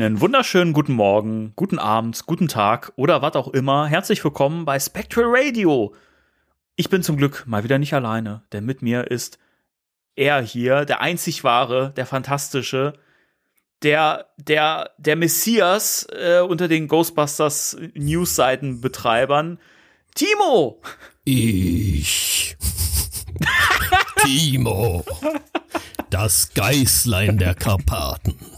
Einen wunderschönen guten Morgen, guten Abend, guten Tag oder was auch immer. Herzlich willkommen bei Spectral Radio. Ich bin zum Glück mal wieder nicht alleine, denn mit mir ist er hier, der einzig wahre, der fantastische, der, der, der Messias äh, unter den Ghostbusters Newsseitenbetreibern, Timo! Ich. Timo. Das Geißlein der Karpaten.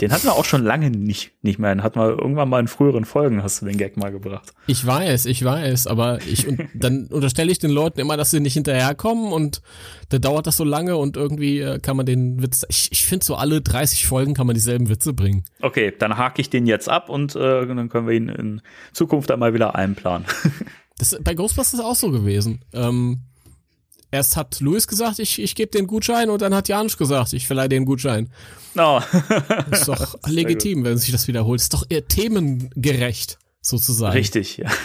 Den hatten wir auch schon lange nicht, nicht mehr. Den hatten wir irgendwann mal in früheren Folgen, hast du den Gag mal gebracht. Ich weiß, ich weiß, aber ich und dann unterstelle ich den Leuten immer, dass sie nicht hinterherkommen und da dauert das so lange und irgendwie äh, kann man den Witz. Ich, ich finde so alle 30 Folgen kann man dieselben Witze bringen. Okay, dann hake ich den jetzt ab und äh, dann können wir ihn in Zukunft einmal wieder einplanen. Das ist bei Ghostbusters auch so gewesen. Ähm, erst hat Louis gesagt, ich, ich gebe den Gutschein und dann hat Janusz gesagt, ich verleihe den Gutschein. Oh. Ist doch legitim, wenn sich das wiederholt. Ist doch eher themengerecht, sozusagen. Richtig, ja.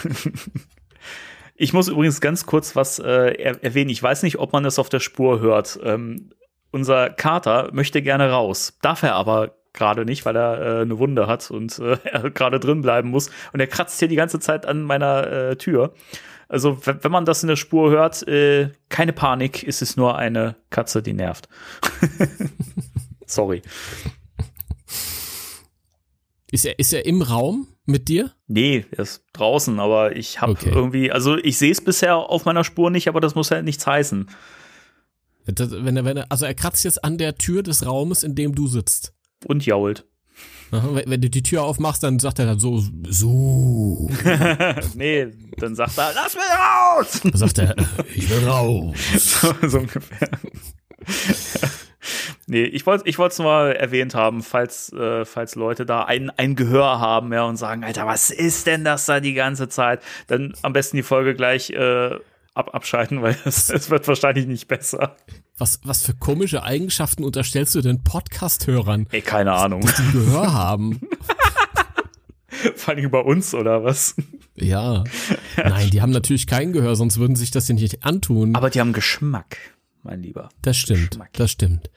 Ich muss übrigens ganz kurz was äh, er erwähnen. Ich weiß nicht, ob man das auf der Spur hört. Ähm, unser Kater möchte gerne raus, darf er aber gerade nicht, weil er äh, eine Wunde hat und äh, er gerade drin bleiben muss. Und er kratzt hier die ganze Zeit an meiner äh, Tür. Also, wenn man das in der Spur hört, äh, keine Panik, ist es nur eine Katze, die nervt. Sorry. Ist er, ist er im Raum mit dir? Nee, er ist draußen, aber ich habe Okay. irgendwie, also ich sehe es bisher auf meiner Spur nicht, aber das muss ja nichts heißen. Das, wenn er, wenn er, also er kratzt jetzt an der Tür des Raumes, in dem du sitzt. Und jault. Wenn, du die Tür aufmachst, dann sagt er dann so, so. nee, dann sagt er, lass mich raus! Dann sagt er, ich will raus. so, so ungefähr. nee, ich wollte ich es nur mal erwähnt haben, falls, äh, falls Leute da ein, ein Gehör haben ja, und sagen, Alter, was ist denn das da die ganze Zeit? Dann am besten die Folge gleich äh, ab, abschalten, weil es, es wird wahrscheinlich nicht besser. Was, was für komische Eigenschaften unterstellst du denn Podcast-Hörern, Ey, keine Ahnung. die Gehör haben? Vor allem bei uns oder was? Ja. Nein, die haben natürlich kein Gehör, sonst würden sich das ja nicht antun. Aber die haben Geschmack, mein Lieber. das stimmt, Geschmack. das stimmt.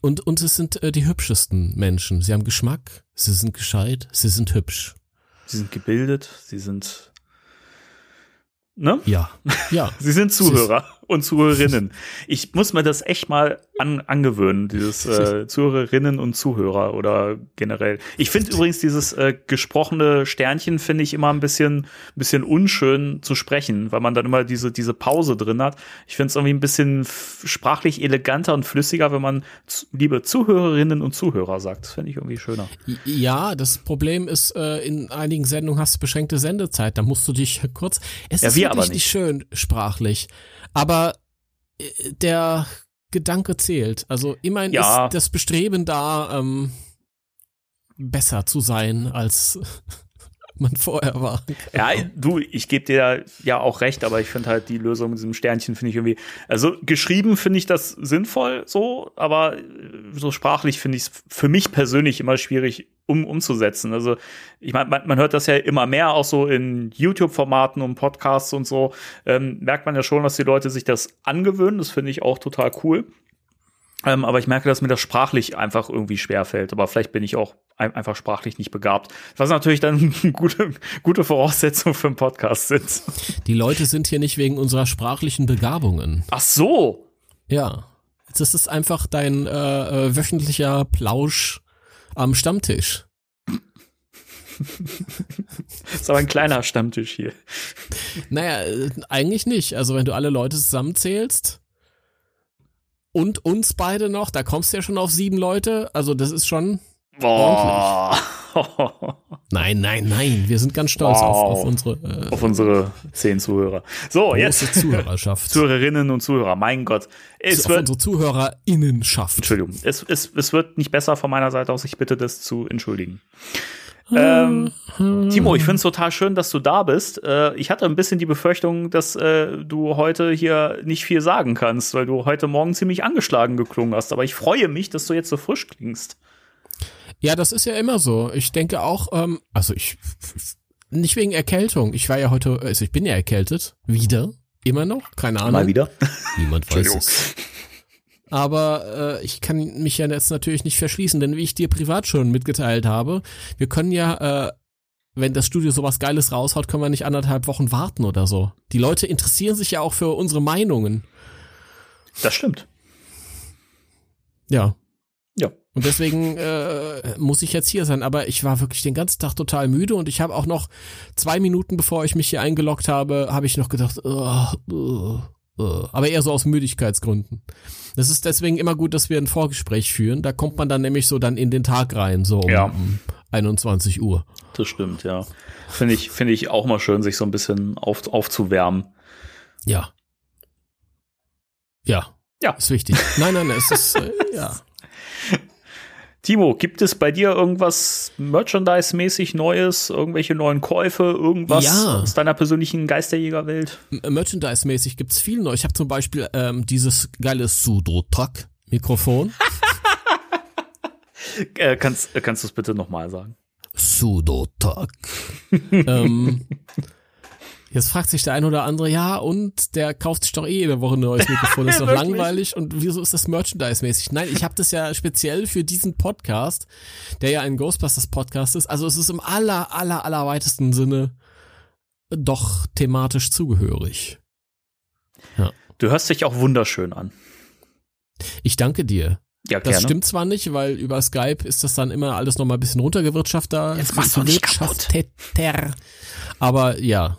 Und, und es sind äh, die hübschesten Menschen. Sie haben Geschmack, sie sind gescheit, sie sind hübsch. Sie sind gebildet, sie sind. Ne? Ja, ja. Sie sind Zuhörer und Zuhörerinnen. Ich muss mir das echt mal an, angewöhnen, dieses äh, Zuhörerinnen und Zuhörer oder generell. Ich finde übrigens dieses äh, gesprochene Sternchen finde ich immer ein bisschen, bisschen unschön zu sprechen, weil man dann immer diese, diese Pause drin hat. Ich finde es irgendwie ein bisschen sprachlich eleganter und flüssiger, wenn man liebe Zuhörerinnen und Zuhörer sagt. Das finde ich irgendwie schöner. Ja, das Problem ist, äh, in einigen Sendungen hast du beschränkte Sendezeit, da musst du dich kurz. Es Ja, ist wir wirklich aber nicht schön sprachlich, aber äh, der Gedanke zählt. Also immerhin Ja. ist das Bestreben da, ähm, besser zu sein, als man vorher war. Ja, du, ich gebe dir ja auch recht, aber ich finde halt die Lösung mit diesem Sternchen finde ich irgendwie, also geschrieben finde ich das sinnvoll so, aber äh, so sprachlich finde ich es für mich persönlich immer schwierig um, umzusetzen. Also ich meine, man, man hört das ja immer mehr auch so in YouTube-Formaten und Podcasts und so, ähm, merkt man ja schon, dass die Leute sich das angewöhnen. Das finde ich auch total cool. Ähm, aber ich merke, dass mir das sprachlich einfach irgendwie schwer fällt. Aber vielleicht bin ich auch ein, einfach sprachlich nicht begabt. Was natürlich dann gute, gute Voraussetzungen für einen Podcast sind. Die Leute sind hier nicht wegen unserer sprachlichen Begabungen. Ach so. Ja. Das ist einfach dein äh, äh, wöchentlicher Plausch am Stammtisch. Das ist aber ein kleiner Stammtisch hier. Naja, äh, eigentlich nicht. Also wenn du alle Leute zusammenzählst und uns beide noch, da kommst du ja schon auf sieben Leute. Also das ist schon. Boah. Nein, nein, nein. Wir sind ganz stolz auf, Wow. auf unsere äh, Auf unsere zehn Zuhörer. So, jetzt Zuhörerschaft. Zuhörerinnen und Zuhörer. Mein Gott. Es auf wird, unsere ZuhörerInnenschaft. Entschuldigung. Es, es, es wird nicht besser von meiner Seite aus. Ich bitte das zu entschuldigen. Ähm, Timo, ich finde es total schön, dass du da bist. Äh, ich hatte ein bisschen die Befürchtung, dass äh, du heute hier nicht viel sagen kannst, weil du heute Morgen ziemlich angeschlagen geklungen hast. Aber ich freue mich, dass du jetzt so frisch klingst. Ja, das ist ja immer so. Ich denke auch, ähm, also ich Nicht wegen Erkältung. Ich war ja heute, also ich bin ja erkältet. Wieder. Immer noch. Keine Ahnung. Mal wieder. Niemand weiß es. Aber äh, ich kann mich ja jetzt natürlich nicht verschließen, denn wie ich dir privat schon mitgeteilt habe, wir können ja, äh, wenn das Studio sowas Geiles raushaut, können wir nicht anderthalb Wochen warten oder so. Die Leute interessieren sich ja auch für unsere Meinungen. Das stimmt. Ja. Ja. Und deswegen äh, muss ich jetzt hier sein. Aber ich war wirklich den ganzen Tag total müde und ich habe auch noch zwei Minuten, bevor ich mich hier eingeloggt habe, habe ich noch gedacht, uh, uh. Aber eher so aus Müdigkeitsgründen. Das ist deswegen immer gut, dass wir ein Vorgespräch führen. Da kommt man dann nämlich so dann in den Tag rein, so um Ja. 21 Uhr. Das stimmt, ja. Finde ich, finde ich auch mal schön, sich so ein bisschen auf, aufzuwärmen. Ja. Ja. Ja. Ist wichtig. Nein, nein, es ist, äh, ja. Timo, gibt es bei dir irgendwas Merchandise-mäßig Neues, irgendwelche neuen Käufe, irgendwas Ja. aus deiner persönlichen Geisterjägerwelt? Merchandise-mäßig gibt's viel neu. Ich habe zum Beispiel ähm, dieses geile Sudo-Track-Mikrofon. Äh, kannst äh, kannst du es bitte nochmal sagen? Sudotak. ähm, jetzt fragt sich der ein oder andere, ja, und der kauft sich doch eh jede Woche ein neues Mikrofon, das ist doch langweilig und wieso ist das Merchandise-mäßig? Nein, ich habe das ja speziell für diesen Podcast, der ja ein Ghostbusters-Podcast ist, also es ist im aller, aller, aller weitesten Sinne doch thematisch zugehörig. Du hörst dich auch wunderschön an. Ich danke dir. Ja, Das gerne. stimmt zwar nicht, weil über Skype ist das dann immer alles nochmal ein bisschen runtergewirtschafter. Jetzt mach's doch nicht kaputt. Aber ja.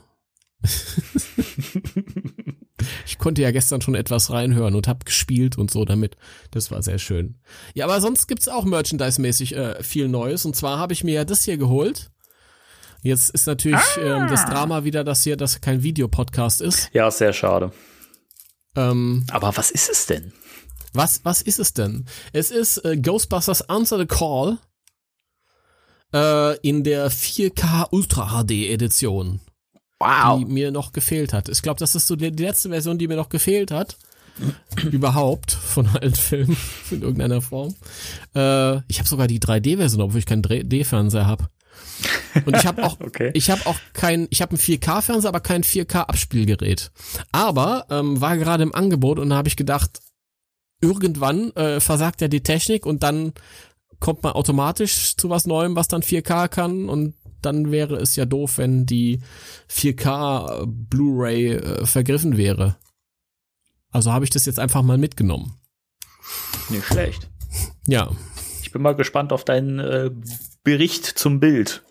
Ich konnte ja gestern schon etwas reinhören und hab gespielt und so damit. Das war sehr schön. Ja, aber sonst gibt's auch merchandise-mäßig äh, viel Neues. Und zwar habe ich mir ja das hier geholt. Jetzt ist natürlich ähm, das Drama wieder, dass hier das kein Videopodcast ist. Ja, sehr schade. Ähm, Aber was ist es denn? Was, was ist es denn? Es ist äh, Ghostbusters Answer the Call äh, in der 4K Ultra HD Edition, die mir noch gefehlt hat. Ich glaube, das ist so die, die letzte Version, die mir noch gefehlt hat. Überhaupt von allen Filmen in irgendeiner Form. Äh, ich habe sogar die 3D-Version, obwohl ich keinen 3D-Fernseher habe. Und ich habe auch, Okay. ich habe auch kein, ich habe einen 4K-Fernseher, aber kein 4K-Abspielgerät. Aber ähm, war gerade im Angebot und da habe ich gedacht, irgendwann äh, versagt ja die Technik und dann kommt man automatisch zu was Neuem, was dann 4K kann und dann wäre es ja doof, wenn die 4K Blu-ray äh, vergriffen wäre. Also habe ich das jetzt einfach mal mitgenommen. Nicht schlecht. Ja, Ich bin mal gespannt auf deinen äh, Bericht zum Bild.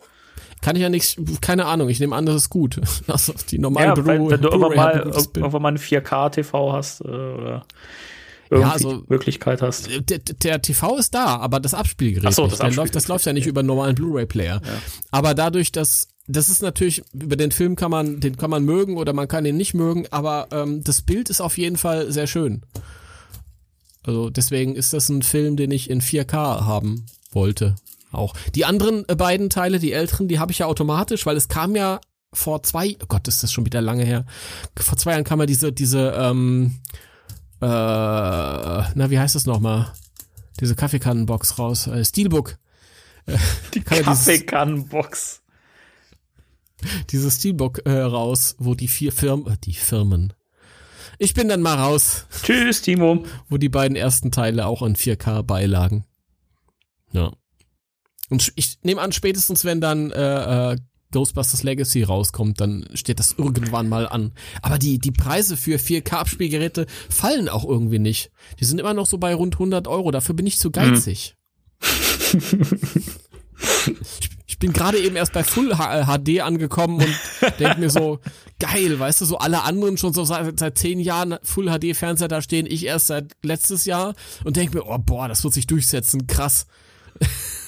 kann ich ja nichts, keine Ahnung, ich nehme an, das ist gut. Also die normale Ja, Blu- wenn, du irgendwann Blu-ray mal, irgendwann mal eine 4K-TV hast äh, oder irgendwie also- die Möglichkeit hast. der, der TV ist da, aber das Abspielgerät Ach so, das Abspielgerät. läuft, das läuft ja nicht über einen normalen Blu-ray-Player. Aber dadurch, dass das ist natürlich über den Film kann man den kann man mögen oder man kann ihn nicht mögen, aber ähm, das Bild ist auf jeden Fall sehr schön. Also deswegen ist das ein Film, den ich in 4K haben wollte. Auch die anderen äh, beiden Teile, die älteren, die habe ich ja automatisch, weil es kam ja vor zwei, oh Gott, ist das schon wieder lange her. Vor zwei Jahren kam ja diese diese ähm, äh, na wie heißt das nochmal? Diese Kaffeekannenbox raus, äh, Steelbook. Die ja dieses- Kaffeekannenbox. Diese Steelbook äh, raus, wo die vier Firmen, äh, die Firmen. Ich bin dann mal raus, Tschüss, Timo. wo die beiden ersten Teile auch in 4K beilagen. Ja. Und ich nehme an, spätestens wenn dann äh, äh, Ghostbusters Legacy rauskommt, dann steht das irgendwann mal an. Aber die, die Preise für 4K-Abspielgeräte fallen auch irgendwie nicht. Die sind immer noch so bei rund 100 Euro. Dafür bin ich zu geizig. ich, ich bin gerade eben erst bei Full HD angekommen und denke mir so, geil, weißt du, so alle anderen schon so seit, seit zehn Jahren Full HD Fernseher da stehen, ich erst seit letztes Jahr und denke mir, oh boah, das wird sich durchsetzen, krass.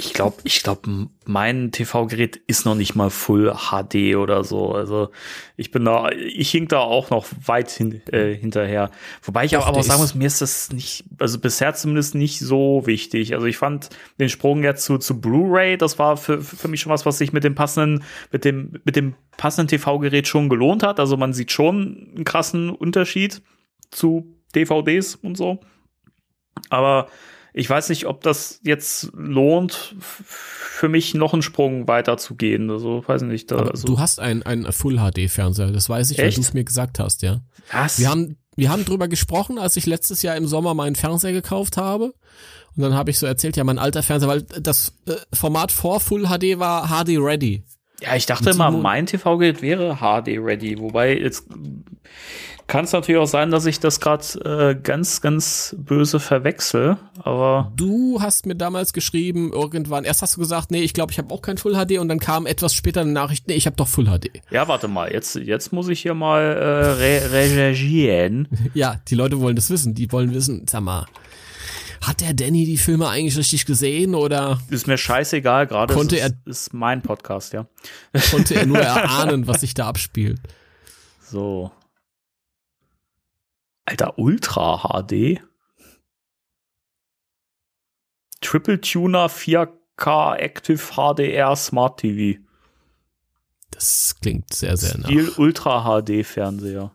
Ich glaube, ich glaube, mein TV-Gerät ist noch nicht mal Full HD oder so. Also ich bin da, ich hink da auch noch weit hin, äh, hinterher. Wobei ich auch aber sagen muss, mir ist das nicht, also bisher zumindest nicht so wichtig. Also ich fand den Sprung jetzt zu, zu Blu-ray, das war für, für mich schon was, was sich mit dem passenden, mit dem, mit dem passenden TV-Gerät schon gelohnt hat. Also man sieht schon einen krassen Unterschied zu DVDs und so. Aber ich weiß nicht, ob das jetzt lohnt, für mich noch einen Sprung weiter zu gehen. Also, weiß nicht. Da, also, du hast einen, einen Full-HD-Fernseher, das weiß ich, weil Echt? du es mir gesagt hast, ja. was? Wir haben, wir haben drüber gesprochen, als ich letztes Jahr im Sommer meinen Fernseher gekauft habe. Und dann habe ich so erzählt, ja, mein alter Fernseher, weil das äh, Format vor Full HD war HD Ready. Ja, ich dachte immer, mein TV-Gerät wäre HD-ready. Wobei, jetzt kann es natürlich auch sein, dass ich das gerade äh, ganz, ganz böse verwechsel. Aber Du hast mir damals geschrieben, irgendwann, erst hast du gesagt, nee, ich glaube, ich habe auch kein Full HD und dann kam etwas später eine Nachricht, nee, ich habe doch Full HD. ja, warte mal, jetzt, jetzt muss ich hier mal äh, re recherchieren. Ja, die Leute wollen das wissen, die wollen wissen, sag mal, hat der Danny die Filme eigentlich richtig gesehen oder Ist mir scheißegal, gerade Konnte ist, ist mein Podcast, ja. konnte er nur erahnen, was sich da abspielt? So. Alter, Ultra HD. Triple Tuner 4K Active HDR Smart TV. Das klingt sehr, sehr nah. Stil Ultra HD Fernseher.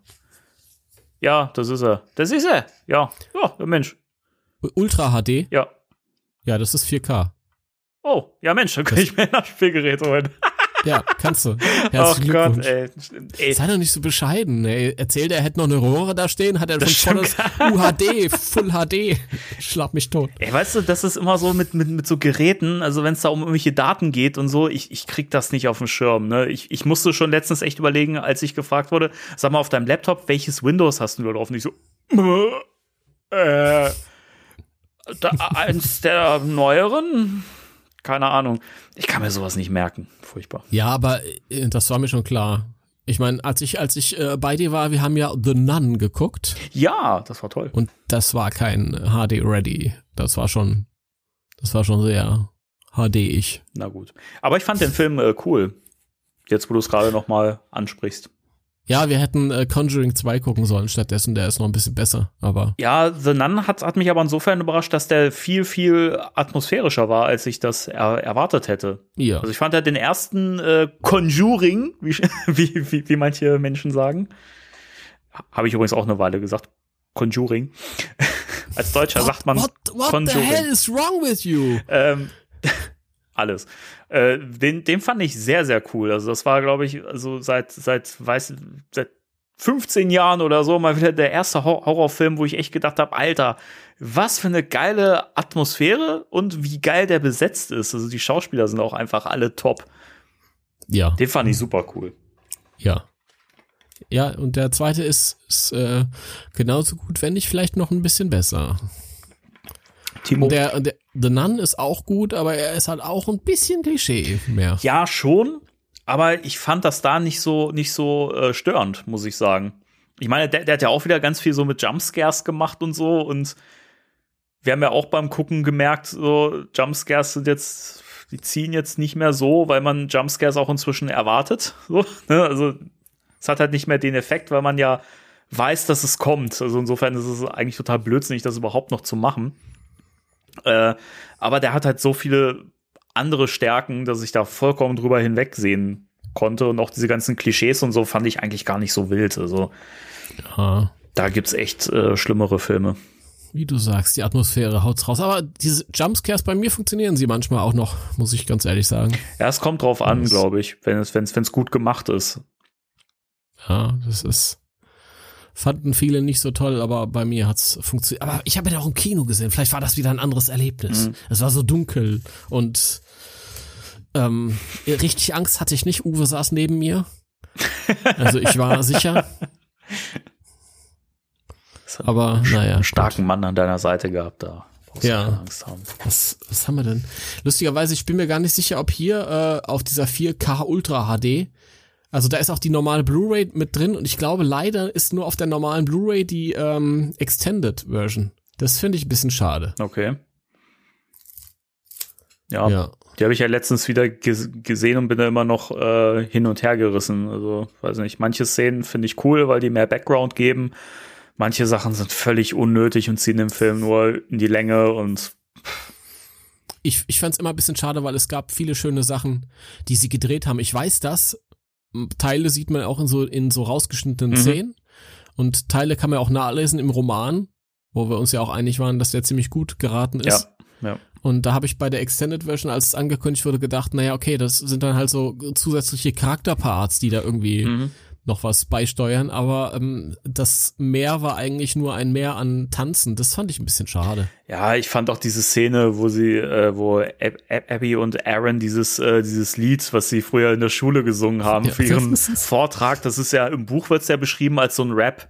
Ja, das ist er. Das ist er. Ja, ja, der Mensch. Ultra HD, Ja. ja, das ist 4K. Oh, ja Mensch, dann kann ich mir ein Spielgerät holen. Ja, kannst du. Oh Herzlichen Gott, Glückwunsch. ey. ey. Sei doch nicht so bescheiden. Ey. Erzählt, er hätte noch eine Röhre da stehen, hat er Das schon volles UHD, Full HD. Schlag mich tot. Ey, weißt du, das ist immer so mit, mit, mit so Geräten, also wenn es da um irgendwelche Daten geht und so, ich, ich krieg das nicht auf dem Schirm. Ne? Ich, ich musste schon letztens echt überlegen, als ich gefragt wurde, sag mal auf deinem Laptop, welches Windows hast du da drauf? Und ich so, äh, da, eins der neueren? Keine Ahnung. Ich kann mir sowas nicht merken. Furchtbar. Ja, aber äh, das war mir schon klar. Ich meine, als ich, als ich äh, bei dir war, wir haben ja The Nun geguckt Ja, das war toll. und das war kein HD Ready. Das war schon, das war schon sehr HD-ich. Na gut. Aber ich fand den Film äh, cool. Jetzt, wo du es gerade noch mal ansprichst. Ja, wir hätten äh, Conjuring 2 gucken sollen stattdessen, der ist noch ein bisschen besser, aber Ja, The Nun hat, hat mich aber insofern überrascht, dass der viel, viel atmosphärischer war, als ich das er, erwartet hätte. ja. Also ich fand ja den ersten äh, Conjuring, wie, wie, wie, wie manche Menschen sagen. Habe ich übrigens auch eine Weile gesagt. Conjuring. Als Deutscher sagt man what, what the Conjuring. hell is wrong with you? Ähm, alles. Äh, den, den fand ich sehr, sehr cool. Also das war, glaube ich, also seit, seit, weiß, seit 15 Jahren oder so mal wieder der erste Hor Horrorfilm, wo ich echt gedacht habe, Alter, was für eine geile Atmosphäre und wie geil der besetzt ist. Also die Schauspieler sind auch einfach alle top. Ja, Den fand ich super cool. ja. Ja, und der zweite ist, ist äh, genauso gut, wenn nicht vielleicht noch ein bisschen besser. Timo. Der, der The Nun ist auch gut, aber er ist halt auch ein bisschen Klischee mehr. Ja, schon, aber ich fand das da nicht so, nicht so äh, störend, muss ich sagen. Ich meine, der, der hat ja auch wieder ganz viel so mit Jumpscares gemacht und so und wir haben ja auch beim Gucken gemerkt, so Jumpscares sind jetzt, die ziehen jetzt nicht mehr so, weil man Jumpscares auch inzwischen erwartet. So, ne? Also es hat halt nicht mehr den Effekt, weil man ja weiß, dass es kommt. Also insofern ist es eigentlich total blödsinnig, das überhaupt noch zu machen. Äh, aber der hat halt so viele andere Stärken, dass ich da vollkommen drüber hinwegsehen konnte. Und auch diese ganzen Klischees und so fand ich eigentlich gar nicht so wild. Also Ja, da gibt's echt äh, schlimmere Filme. wie du sagst, die Atmosphäre haut's raus. Aber diese Jumpscares bei mir funktionieren sie manchmal auch noch, muss ich ganz ehrlich sagen. Ja, es kommt drauf an, glaube ich, wenn es wenn's, wenn's gut gemacht ist. Ja, das ist. Fanden viele nicht so toll, aber bei mir hat's funktioniert. Aber ich habe ihn auch im Kino gesehen. Vielleicht war das wieder ein anderes Erlebnis. Es war so dunkel und ähm, richtig Angst hatte ich nicht. Uwe saß neben mir. Also ich war sicher. Aber naja. Einen starken Mann an deiner Seite gehabt, da Ja. Angst haben. Was, was haben wir denn? Lustigerweise, ich bin mir gar nicht sicher, ob hier äh, auf dieser 4K Ultra HD, also da ist auch die normale Blu-ray mit drin und ich glaube leider ist nur auf der normalen Blu-ray die ähm, Extended Version. Das finde ich ein bisschen schade. Okay. Ja, Ja. die habe ich ja letztens wieder ges gesehen und bin da immer noch äh, hin und her gerissen. Also, weiß nicht, manche Szenen finde ich cool, weil die mehr Background geben. Manche Sachen sind völlig unnötig und ziehen den Film nur in die Länge und Ich, ich fand es immer ein bisschen schade, weil es gab viele schöne Sachen, die sie gedreht haben. Ich weiß das. Teile sieht man auch in so, in so rausgeschnittenen Mhm. Szenen. Und Teile kann man auch nachlesen im Roman, wo wir uns ja auch einig waren, dass der ziemlich gut geraten ist. Ja, ja. Und da habe ich bei der Extended Version, als es angekündigt wurde, gedacht, naja, okay, das sind dann halt so zusätzliche Charakterparts, die da irgendwie Mhm. Noch was beisteuern, aber ähm, das Mehr war eigentlich nur ein Mehr an Tanzen. Das fand ich ein bisschen schade. Ja, ich fand auch diese Szene, wo sie, äh, wo Ab Ab Abby und Aaron dieses, äh, dieses Lied, was sie früher in der Schule gesungen haben, Ja, für ihren Vortrag, das ist ja, im Buch wird's ja beschrieben als so ein Rap.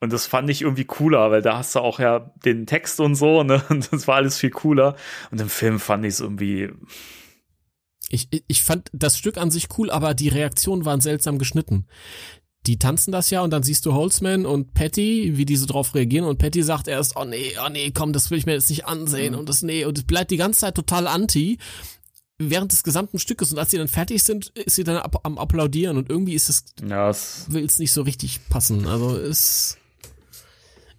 Und das fand ich irgendwie cooler, weil da hast du auch ja den Text und so, ne? Und das war alles viel cooler. Und im Film fand ich es irgendwie, Ich, ich fand das Stück an sich cool, aber die Reaktionen waren seltsam geschnitten. Die tanzen das ja und dann siehst du Holzman und Patty, wie die so drauf reagieren und Patty sagt erst, oh nee, oh nee, komm, das will ich mir jetzt nicht ansehen und das nee und es bleibt die ganze Zeit total anti während des gesamten Stückes und als sie dann fertig sind, ist sie dann ab, am applaudieren und irgendwie ist es ja, will es nicht so richtig passen. Also es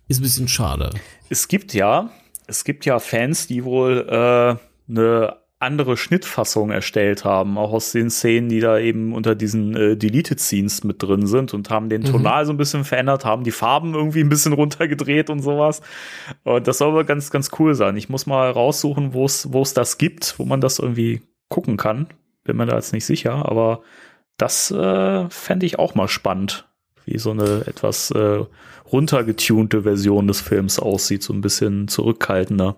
ist ein bisschen schade. es gibt ja, es gibt ja Fans, die wohl äh, eine andere Schnittfassung erstellt haben, auch aus den Szenen, die da eben unter diesen äh, Deleted Scenes mit drin sind und haben den Tonal so ein bisschen verändert, haben die Farben irgendwie ein bisschen runtergedreht und sowas. Und das soll aber ganz, ganz cool sein. Ich muss mal raussuchen, wo es, wo es das gibt, wo man das irgendwie gucken kann. Bin mir da jetzt nicht sicher, aber das äh, fände ich auch mal spannend, wie so eine etwas äh, runtergetunte Version des Films aussieht, so ein bisschen zurückhaltender.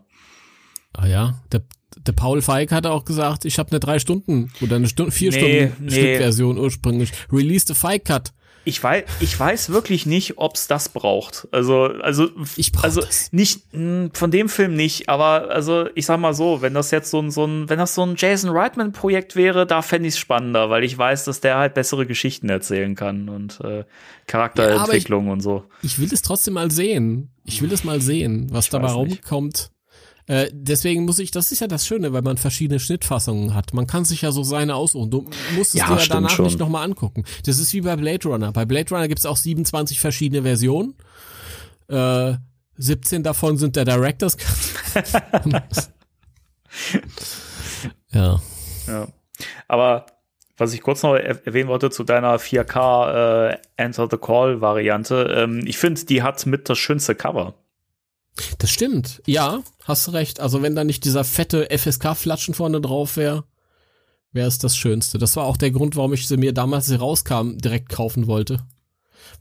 Ah ja, der, der Paul Feig hatte auch gesagt, ich habe eine drei Stunden oder eine Stunde, vier Nee, Stunden nee. Stückversion ursprünglich. Release the Feig Cut. Ich weiß, ich weiß wirklich nicht, ob's das braucht. Also, also, Ich brauch also das. nicht mh, von dem Film nicht, aber also ich sag mal so, wenn das jetzt so ein, so ein, wenn das so ein Jason Reitman Projekt wäre, da fände ich es spannender, weil ich weiß, dass der halt bessere Geschichten erzählen kann und äh, Charakterentwicklung und so. Ich will es trotzdem mal sehen. Ich will es mal sehen, was dabei weiß nicht. rumkommt. Äh, deswegen muss ich, das ist ja das Schöne, weil man verschiedene Schnittfassungen hat. Man kann sich ja so seine aussuchen. Du musst es Ja, dir ja danach schon. nicht nochmal angucken. Das ist wie bei Blade Runner. Bei Blade Runner gibt es auch 27 verschiedene Versionen. Äh, 17 davon sind der Director's ja. Ja. Aber was ich kurz noch er erwähnen wollte zu deiner 4K äh, Enter the Call Variante, ähm, ich finde, die hat mit das schönste Cover. Das stimmt. Ja, hast du recht. Also wenn da nicht dieser fette FSK-Flatschen vorne drauf wäre, wäre es das Schönste. Das war auch der Grund, warum ich sie mir damals, als sie rauskam, direkt kaufen wollte.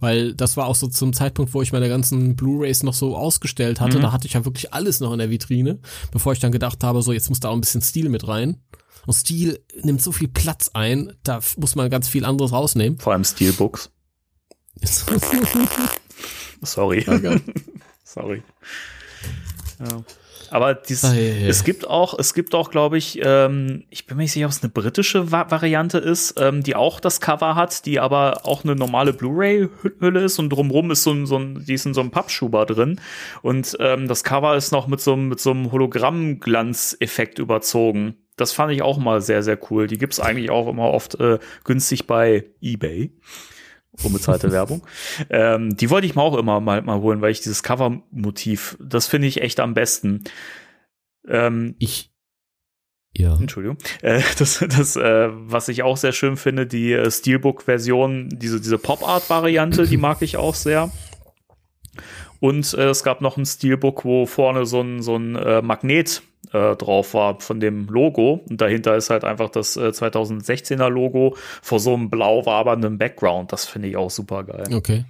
Weil das war auch so zum Zeitpunkt, wo ich meine ganzen Blu-Rays noch so ausgestellt hatte. Mhm. Da hatte ich ja wirklich alles noch in der Vitrine, bevor ich dann gedacht habe, so jetzt muss da auch ein bisschen Stil mit rein. Und Stil nimmt so viel Platz ein, da muss man ganz viel anderes rausnehmen. Vor allem Steelbooks. Sorry. geil. Sorry. Ja. Aber dies, Ah, ja, ja. es gibt auch, es gibt auch, glaube ich, ähm, ich bin mir nicht sicher, ob es eine britische Va Variante ist, ähm, die auch das Cover hat, die aber auch eine normale Blu-ray-Hülle ist und drumrum ist so ein, so ein, die ist in so einem Pappschuber drin und ähm, das Cover ist noch mit so einem, mit so einem Hologramm-Glanzeffekt überzogen. Das fand ich auch mal sehr, sehr cool. Die gibt's eigentlich auch immer oft äh, günstig bei eBay unbezahlte Werbung. Ähm, die wollte ich mir auch immer mal, mal holen, weil ich dieses Cover-Motiv, das finde ich echt am besten. Ähm, Ich. Ja. Entschuldigung. Äh, das, das äh, was ich auch sehr schön finde, die äh, Steelbook-Version, diese, diese Pop-Art-Variante, die mag ich auch sehr. Und äh, es gab noch ein Steelbook, wo vorne so ein, so ein äh, Magnet äh, drauf war von dem Logo. Und dahinter ist halt einfach das äh, 2016er Logo vor so einem blau wabernden Background. Das finde ich auch super geil. Okay.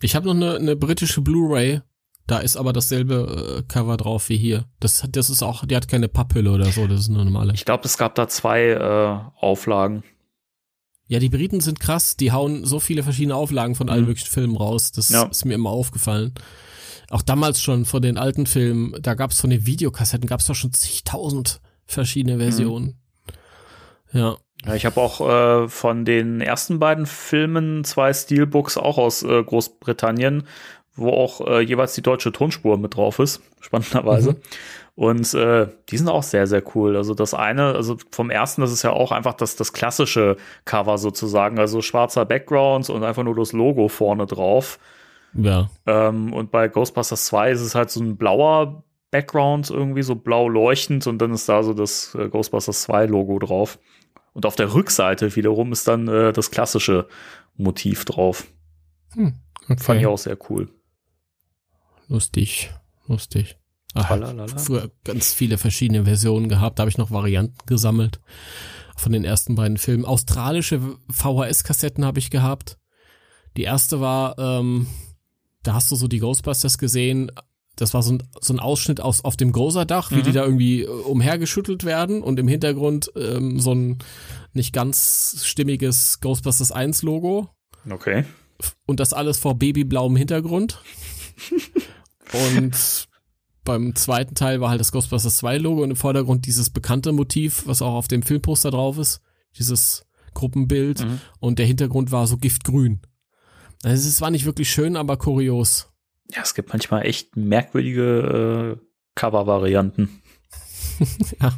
Ich habe noch eine, eine britische Blu-ray. Da ist aber dasselbe äh, Cover drauf wie hier. Das, das ist auch, die hat keine Papphülle oder so, das ist eine normale. Ich glaube, es gab da zwei äh, Auflagen. Ja, die Briten sind krass, die hauen so viele verschiedene Auflagen von allen Mhm. möglichen Filmen raus. Das Ja. ist mir immer aufgefallen. Auch damals schon von den alten Filmen, da gab es von den Videokassetten, gab es doch schon zigtausend verschiedene Versionen. Ja. Ja, ich habe auch äh, von den ersten beiden Filmen zwei Steelbooks auch aus äh, Großbritannien, wo auch äh, jeweils die deutsche Tonspur mit drauf ist, spannenderweise. Mhm. Und äh, die sind auch sehr, sehr cool. Also das eine, also vom ersten, das ist ja auch einfach das, das klassische Cover sozusagen, also schwarzer Background und einfach nur das Logo vorne drauf. Ja. Ähm, und bei Ghostbusters 2 ist es halt so ein blauer Background, irgendwie so blau leuchtend und dann ist da so das äh, Ghostbusters 2 Logo drauf. Und auf der Rückseite wiederum ist dann äh, das klassische Motiv drauf. Hm. Okay. Fand ich auch sehr cool. lustig, lustig. Ach, früher ganz viele verschiedene Versionen gehabt, da habe ich noch Varianten gesammelt von den ersten beiden Filmen. Australische VHS-Kassetten habe ich gehabt. Die erste war, ähm, da hast du so die Ghostbusters gesehen. Das war so ein, so ein Ausschnitt aus auf dem Großer-Dach, wie die da irgendwie äh, umhergeschüttelt werden und im Hintergrund ähm, so ein nicht ganz stimmiges Ghostbusters 1 Logo Okay. und das alles vor babyblauem Hintergrund. und beim zweiten Teil war halt das Ghostbusters 2 Logo und im Vordergrund dieses bekannte Motiv, was auch auf dem Filmposter drauf ist, dieses Gruppenbild Mhm. und der Hintergrund war so giftgrün. Also es war nicht wirklich schön, aber kurios. Ja, es gibt manchmal echt merkwürdige äh, Cover-Varianten.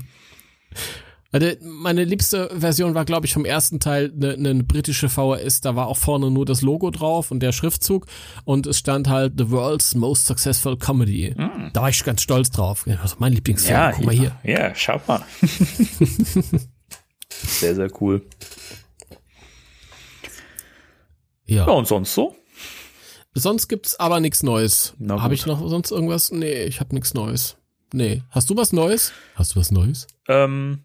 Also meine liebste Version war, glaube ich, vom ersten Teil eine ne britische VHS. Da war auch vorne nur das Logo drauf und der Schriftzug und es stand halt The World's Most Successful Comedy. Da war ich ganz stolz drauf. Also mein Lieblingsfilm. Guck mal hier. Ja, schaut mal. sehr, sehr cool. Ja. Ja, und sonst so? Sonst gibt's aber nichts Neues. Habe ich noch sonst irgendwas? Nee, ich habe nichts Neues. Nee. Hast du was Neues? Hast du was Neues? Ähm,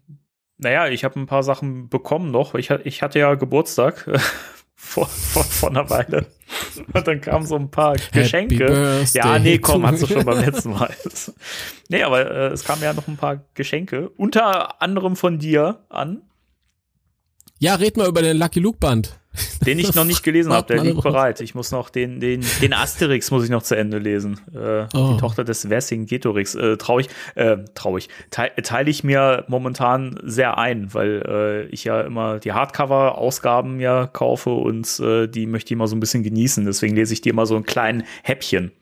naja, ich habe ein paar Sachen bekommen noch. Ich, ich hatte ja Geburtstag vor, vor, vor einer Weile. Und dann kamen so ein paar Geschenke. Ja, nee, komm, hast du schon beim letzten Mal. nee, aber äh, es kamen ja noch ein paar Geschenke. Unter anderem von dir an, Ja, red mal über den Lucky Luke Band. den ich noch nicht gelesen habe. Der liegt bereit. Ich muss noch den, den, den Asterix muss ich noch zu Ende lesen. Äh, Oh. Die Tochter des Vercingetorix. Äh, traurig, äh, traurig. Teil, teile ich mir momentan sehr ein, weil äh, ich ja immer die Hardcover-Ausgaben ja kaufe und äh, die möchte ich immer so ein bisschen genießen. Deswegen lese ich die immer so ein kleinen Häppchen.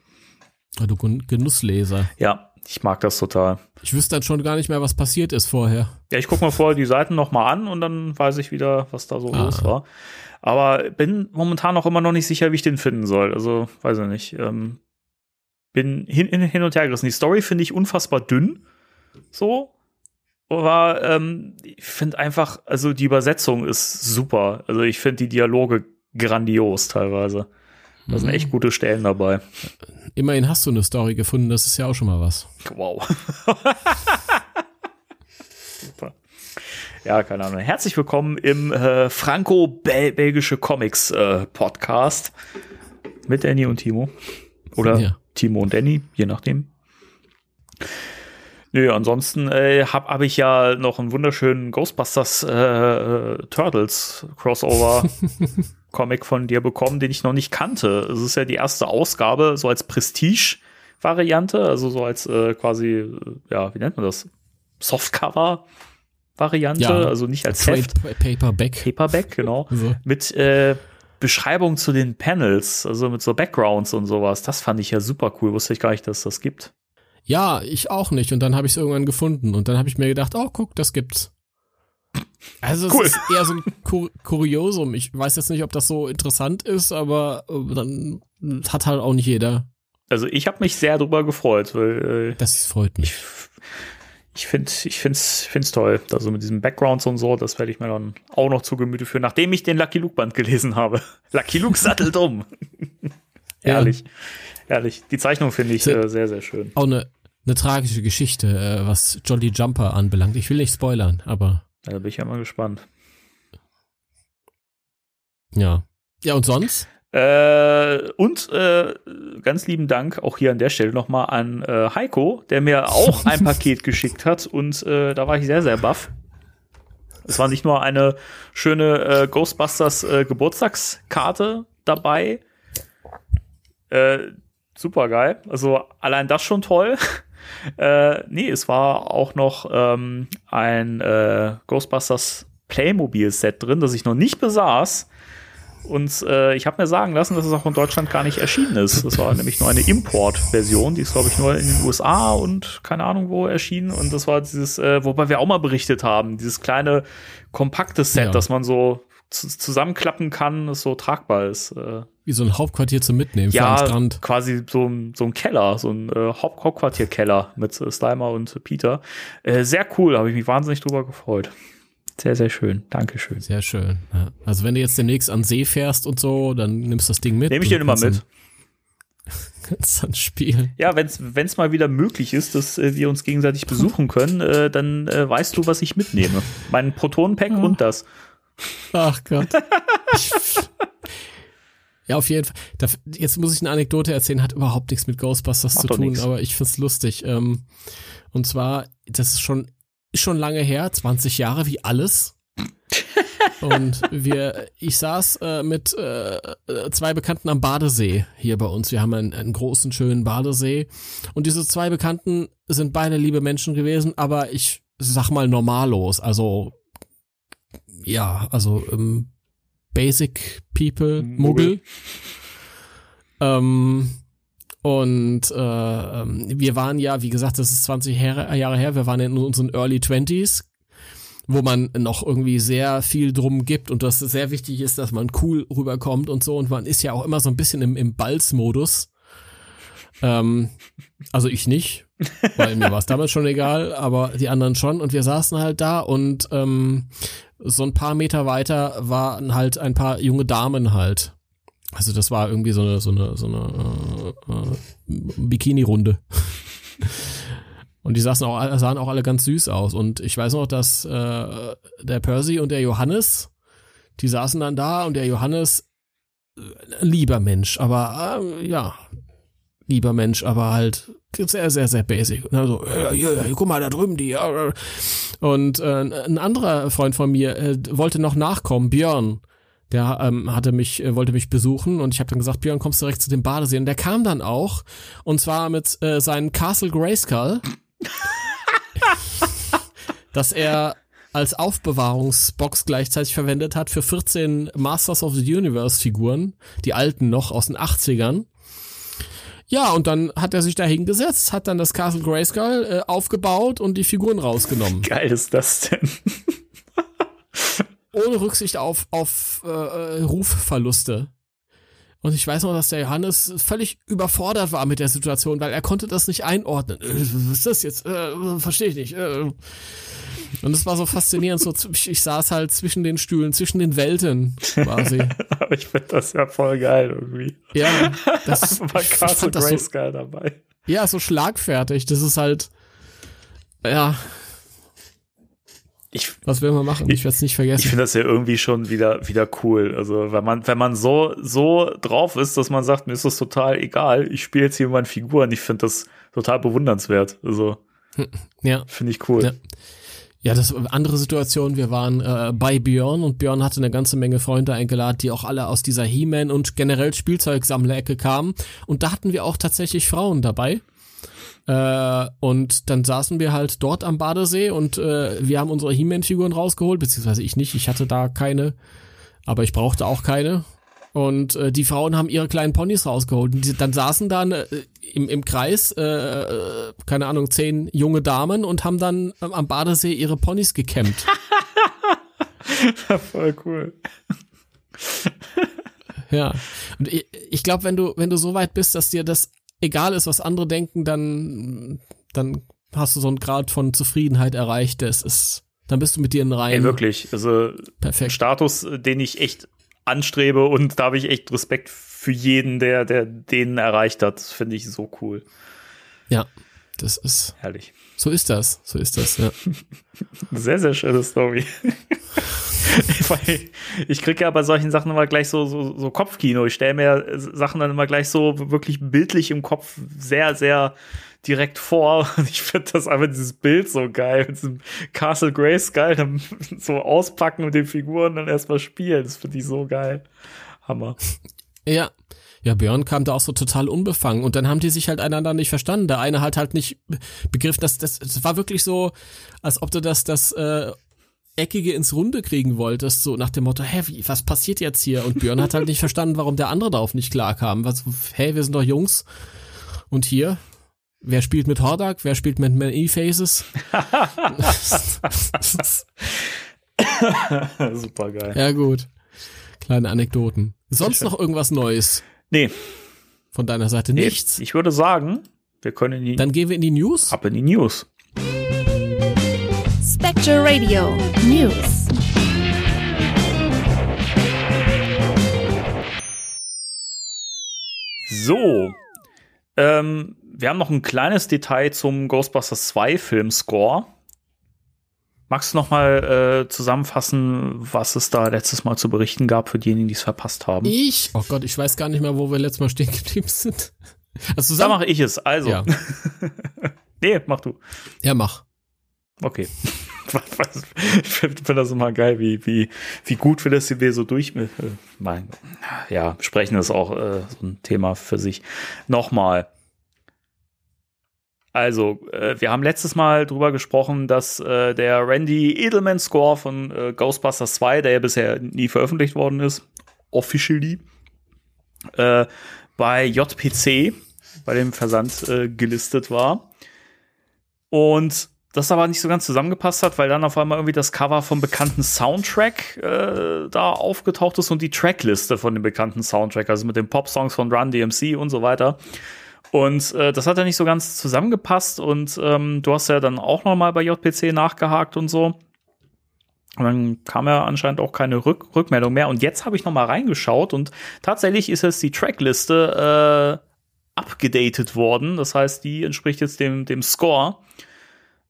Oh, du Gen- Genussleser. Ja, ich mag das total. Ich wüsste dann schon gar nicht mehr, was passiert ist vorher. Ja, ich gucke mir vorher die Seiten noch mal an und dann weiß ich wieder, was da so Ah. los war. Aber bin momentan auch immer noch nicht sicher, wie ich den finden soll. Also, weiß ich nicht. Ähm, bin hin, hin, und her gerissen. Die Story finde ich unfassbar dünn. So. Aber ähm, ich finde einfach, also die Übersetzung ist super. Also ich finde die Dialoge grandios teilweise. Da sind Mhm. echt gute Stellen dabei. Immerhin hast du eine Story gefunden, das ist ja auch schon mal was. Wow. Super. Ja, keine Ahnung. Herzlich willkommen im äh, Franco-Belgische Comics äh, Podcast mit Danny und Timo. Oder Ja. Timo und Danny, je nachdem. Nö, ansonsten äh, habe hab ich ja noch einen wunderschönen Ghostbusters äh, Turtles Crossover Comic von dir bekommen, den ich noch nicht kannte. Es ist ja die erste Ausgabe, so als Prestige-Variante, also so als äh, quasi, äh, ja, wie nennt man das? Softcover-Variante, Ja. also nicht als Heft. Paperback. Paperback, genau. So. Mit äh, Beschreibung zu den Panels, also mit so Backgrounds und sowas. Das fand ich ja super cool. Wusste ich gar nicht, dass es das gibt. Ja, ich auch nicht. Und dann habe ich es irgendwann gefunden. Und dann habe ich mir gedacht, oh, guck, das gibt's. Also es Cool. ist eher so ein Kur Kuriosum. Ich weiß jetzt nicht, ob das so interessant ist, aber äh, dann hat halt auch nicht jeder. Also ich habe mich sehr drüber gefreut, weil äh, Das freut mich. ich finde ich find's, find's toll. Also mit diesen Backgrounds und so, das werde ich mir dann auch noch zu Gemüte führen, nachdem ich den Lucky Luke Band gelesen habe. Lucky Luke sattelt um. Ja. Ehrlich. Ehrlich. Die Zeichnung finde ich äh, sehr, sehr schön. Auch eine, eine tragische Geschichte, äh, was Jolly Jumper anbelangt. Ich will nicht spoilern, aber Da bin ich ja mal gespannt. ja. Ja, und sonst? Äh, und äh, ganz lieben Dank auch hier an der Stelle nochmal an äh, Heiko, der mir auch ein Paket geschickt hat und äh, da war ich sehr, sehr baff. Es war nicht nur eine schöne äh, Ghostbusters äh, Geburtstagskarte dabei. Äh, super geil. Also allein das schon toll. äh, nee, es war auch noch ähm, ein äh, Ghostbusters Playmobil-Set drin, das ich noch nicht besaß. Und äh, ich habe mir sagen lassen, dass es auch in Deutschland gar nicht erschienen ist. Das war nämlich nur eine Import-Version. Die ist, glaube ich, nur in den USA und keine Ahnung wo erschienen. Und das war dieses, äh, wobei wir auch mal berichtet haben, dieses kleine kompakte Set, Ja. das man so zu zusammenklappen kann, das so tragbar ist. Äh, Wie so ein Hauptquartier zum Mitnehmen für ja, am Strand. quasi so, ein- so ein Keller, so ein äh, Haupt Hauptquartierkeller mit Slimer und Peter. Äh, sehr cool, habe ich mich wahnsinnig drüber gefreut. Sehr, sehr schön. Dankeschön. Sehr schön. Ja. Also wenn du jetzt demnächst an See fährst und so, dann nimmst du das Ding mit. Nehme ich den immer kannst mit. dann- dann spielen. Ja, wenn es mal wieder möglich ist, dass äh, wir uns gegenseitig besuchen können, äh, dann äh, weißt du, was ich mitnehme. Mein Proton-Pack oh. und das. Ach Gott. ja, auf jeden Fall. Da, jetzt muss ich eine Anekdote erzählen, hat überhaupt nichts mit Ghostbusters Macht zu tun, aber ich find's lustig. Ähm, und zwar, das ist schon, ist schon lange her, 20 Jahre wie alles. Und wir, ich saß äh, mit äh, zwei Bekannten am Badesee hier bei uns. Wir haben einen, einen großen, schönen Badesee. Und diese zwei Bekannten sind beide liebe Menschen gewesen, aber ich sag mal normallos. Also, ja, also ähm, Basic People, Muggel. Ähm, und äh, ähm, wir waren ja, wie gesagt, das ist 20 Jahre her, wir waren in unseren Early Twenties, wo man noch irgendwie sehr viel drum gibt und das sehr wichtig ist, dass man cool rüberkommt und so. Und man ist ja auch immer so ein bisschen im, im Balz-Modus. Ähm, also ich nicht, weil mir war es damals schon egal, aber die anderen schon. Und wir saßen halt da und ähm, so ein paar Meter weiter waren halt ein paar junge Damen halt. Also das war irgendwie so eine so eine so eine äh, äh, Bikini-Runde. Und die saßen auch, sahen auch alle ganz süß aus. Und ich weiß noch, dass äh, der Percy und der Johannes, die saßen dann da und der Johannes, äh, lieber Mensch, aber äh, ja, lieber Mensch, aber halt sehr, sehr, sehr basic. Und so, ja, ja, ja, guck mal, da drüben die. Ja. Und äh, ein anderer Freund von mir äh, wollte noch nachkommen, Björn. Der ähm, hatte mich, äh, wollte mich besuchen und ich habe dann gesagt, Björn, kommst du direkt zu dem Badesee. Und der kam dann auch und zwar mit äh, seinem Castle Grayskull dass er als Aufbewahrungsbox gleichzeitig verwendet hat für 14 Masters of the Universe Figuren, die alten noch aus den 80ern. Ja, und dann hat er sich da hingesetzt, hat dann das Castle Grayskull äh, aufgebaut und die Figuren rausgenommen. Geil ist das denn? Ohne Rücksicht auf, auf äh, äh Rufverluste. Und ich weiß noch, dass der Johannes völlig überfordert war mit der Situation, weil er konnte das nicht einordnen. Äh, was ist das jetzt? Äh, Verstehe ich nicht. Äh. Und es war so faszinierend. So, ich, ich, saß halt zwischen den Stühlen, zwischen den Welten quasi. Aber ich finde das ja voll geil irgendwie. Ja, das war Castle Grayskull so, dabei. Ja, so schlagfertig. Das ist halt, ja, ich, was will man machen? Ich, ich werde es nicht vergessen. Ich finde das ja irgendwie schon wieder, wieder cool. Also, wenn man, wenn man so, so drauf ist, dass man sagt, mir ist das total egal, ich spiele jetzt hier meine Figuren, ich finde das total bewundernswert. Also, ja. Finde ich cool. Ja. Ja, das andere Situation. Wir waren äh, bei Björn und Björn hatte eine ganze Menge Freunde eingeladen, die auch alle aus dieser He-Man und generell Spielzeugsammlerecke kamen. Und da hatten wir auch tatsächlich Frauen dabei. Äh, und dann saßen wir halt dort am Badesee und äh, wir haben unsere He-Man-Figuren rausgeholt, beziehungsweise ich nicht, ich hatte da keine, aber ich brauchte auch keine. Und äh, die Frauen haben ihre kleinen Ponys rausgeholt. Und die, dann saßen dann äh, im, im Kreis, äh, äh, keine Ahnung, zehn junge Damen und haben dann äh, am Badesee ihre Ponys gekämmt. Voll cool. ja. Und ich, ich glaube, wenn du, wenn du so weit bist, dass dir das egal ist, was andere denken, dann, dann hast du so einen Grad von Zufriedenheit erreicht, das ist, dann bist du mit dir in Reihen. Ey, wirklich. Also, Perfekt. Status, den ich echt anstrebe und da habe ich echt Respekt für jeden, der, der den erreicht hat. Das finde ich so cool. Ja, das ist. Herrlich. So ist das, so ist das, ja. sehr, sehr schöne Story. ich kriege ja bei solchen Sachen immer gleich so, so, so Kopfkino. Ich stelle mir Sachen dann immer gleich so wirklich bildlich im Kopf sehr, sehr direkt vor. Und ich finde das einfach dieses Bild so geil. Mit diesem Castle Grace geil, dann so auspacken und den Figuren dann erstmal spielen. Das finde ich so geil. Hammer. Ja. Ja, Björn kam da auch so total unbefangen und dann haben die sich halt einander nicht verstanden. Der eine hat halt nicht begriffen, dass das, das war wirklich so, als ob du das, das äh, Eckige ins Runde kriegen wolltest, so nach dem Motto, hä, wie, was passiert jetzt hier? Und Björn hat halt nicht verstanden, warum der andere darauf nicht klarkam. Was, hey, wir sind doch Jungs. Und hier, wer spielt mit Hordak? Wer spielt mit Many Faces? Super geil. Ja, gut. Kleine Anekdoten. Sonst noch irgendwas Neues? Nee. Von deiner Seite nichts? Ich würde sagen, wir können in die. Dann gehen wir in die News. Ab in die News. Spectre Radio News. So, Ähm, wir haben noch ein kleines Detail zum Ghostbusters 2 Filmscore. Magst du noch mal äh, zusammenfassen, was es da letztes Mal zu berichten gab für diejenigen, die es verpasst haben? Ich? Oh Gott, ich weiß gar nicht mehr, wo wir letztes Mal stehen geblieben sind. Also da mache ich es. Also. Ja. nee, mach du. Ja, mach. Okay. ich finde das immer geil, wie, wie, wie gut wir das hier so durch. Äh, mein, ja, sprechen ist auch äh, so ein Thema für sich. Nochmal. Also, äh, wir haben letztes Mal drüber gesprochen, dass äh, der Randy Edelman Score von äh, Ghostbusters 2, der ja bisher nie veröffentlicht worden ist, officially, äh, bei JPC, bei dem Versand äh, gelistet war. Und das aber nicht so ganz zusammengepasst hat, weil dann auf einmal irgendwie das Cover vom bekannten Soundtrack äh, da aufgetaucht ist und die Trackliste von dem bekannten Soundtrack, also mit den Pop-Songs von Run DMC und so weiter. Und äh, das hat ja nicht so ganz zusammengepasst und ähm, du hast ja dann auch noch mal bei JPC nachgehakt und so. Und dann kam ja anscheinend auch keine Rück Rückmeldung mehr. Und jetzt habe ich noch mal reingeschaut und tatsächlich ist jetzt die Trackliste äh, abgedatet worden. Das heißt, die entspricht jetzt dem, dem Score.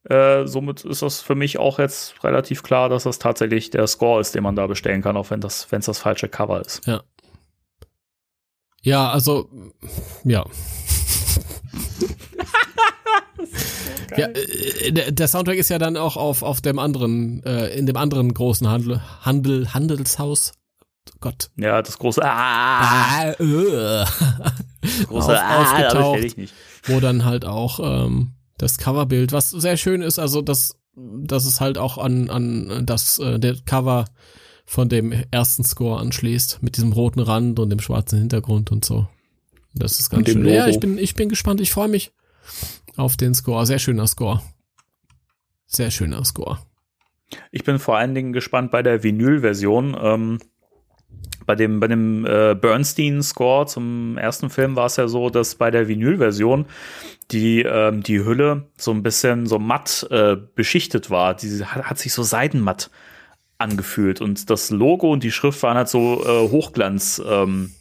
Äh, somit ist das für mich auch jetzt relativ klar, dass das tatsächlich der Score ist, den man da bestellen kann, auch wenn das, wenn es das falsche Cover ist. Ja. Ja, also, ja. So ja, äh, der, Soundtrack ist ja dann auch auf, auf dem anderen, äh, in dem anderen großen Handel, Handel, Handelshaus. Gott. Ja, das große Ah. ah äh. große auf, Ah, aufgetaucht, ich nicht. Wo dann halt auch ähm, das Coverbild, was sehr schön ist, also das, das ist halt auch an, an das, äh, der Cover von dem ersten Score anschließt, mit diesem roten Rand und dem schwarzen Hintergrund und so. Das ist ganz schön. Ja, ich bin, ich bin gespannt, ich freue mich auf den Score. Sehr schöner Score. Sehr schöner Score. Ich bin vor allen Dingen gespannt bei der Vinyl-Version. Ähm, bei dem, bei dem äh, Bernstein-Score zum ersten Film war es ja so, dass bei der Vinyl-Version die, ähm, die Hülle so ein bisschen so matt äh, beschichtet war. Die hat, hat sich so seidenmatt angefühlt und das Logo und die Schrift waren halt so äh, Hochglanz ähm,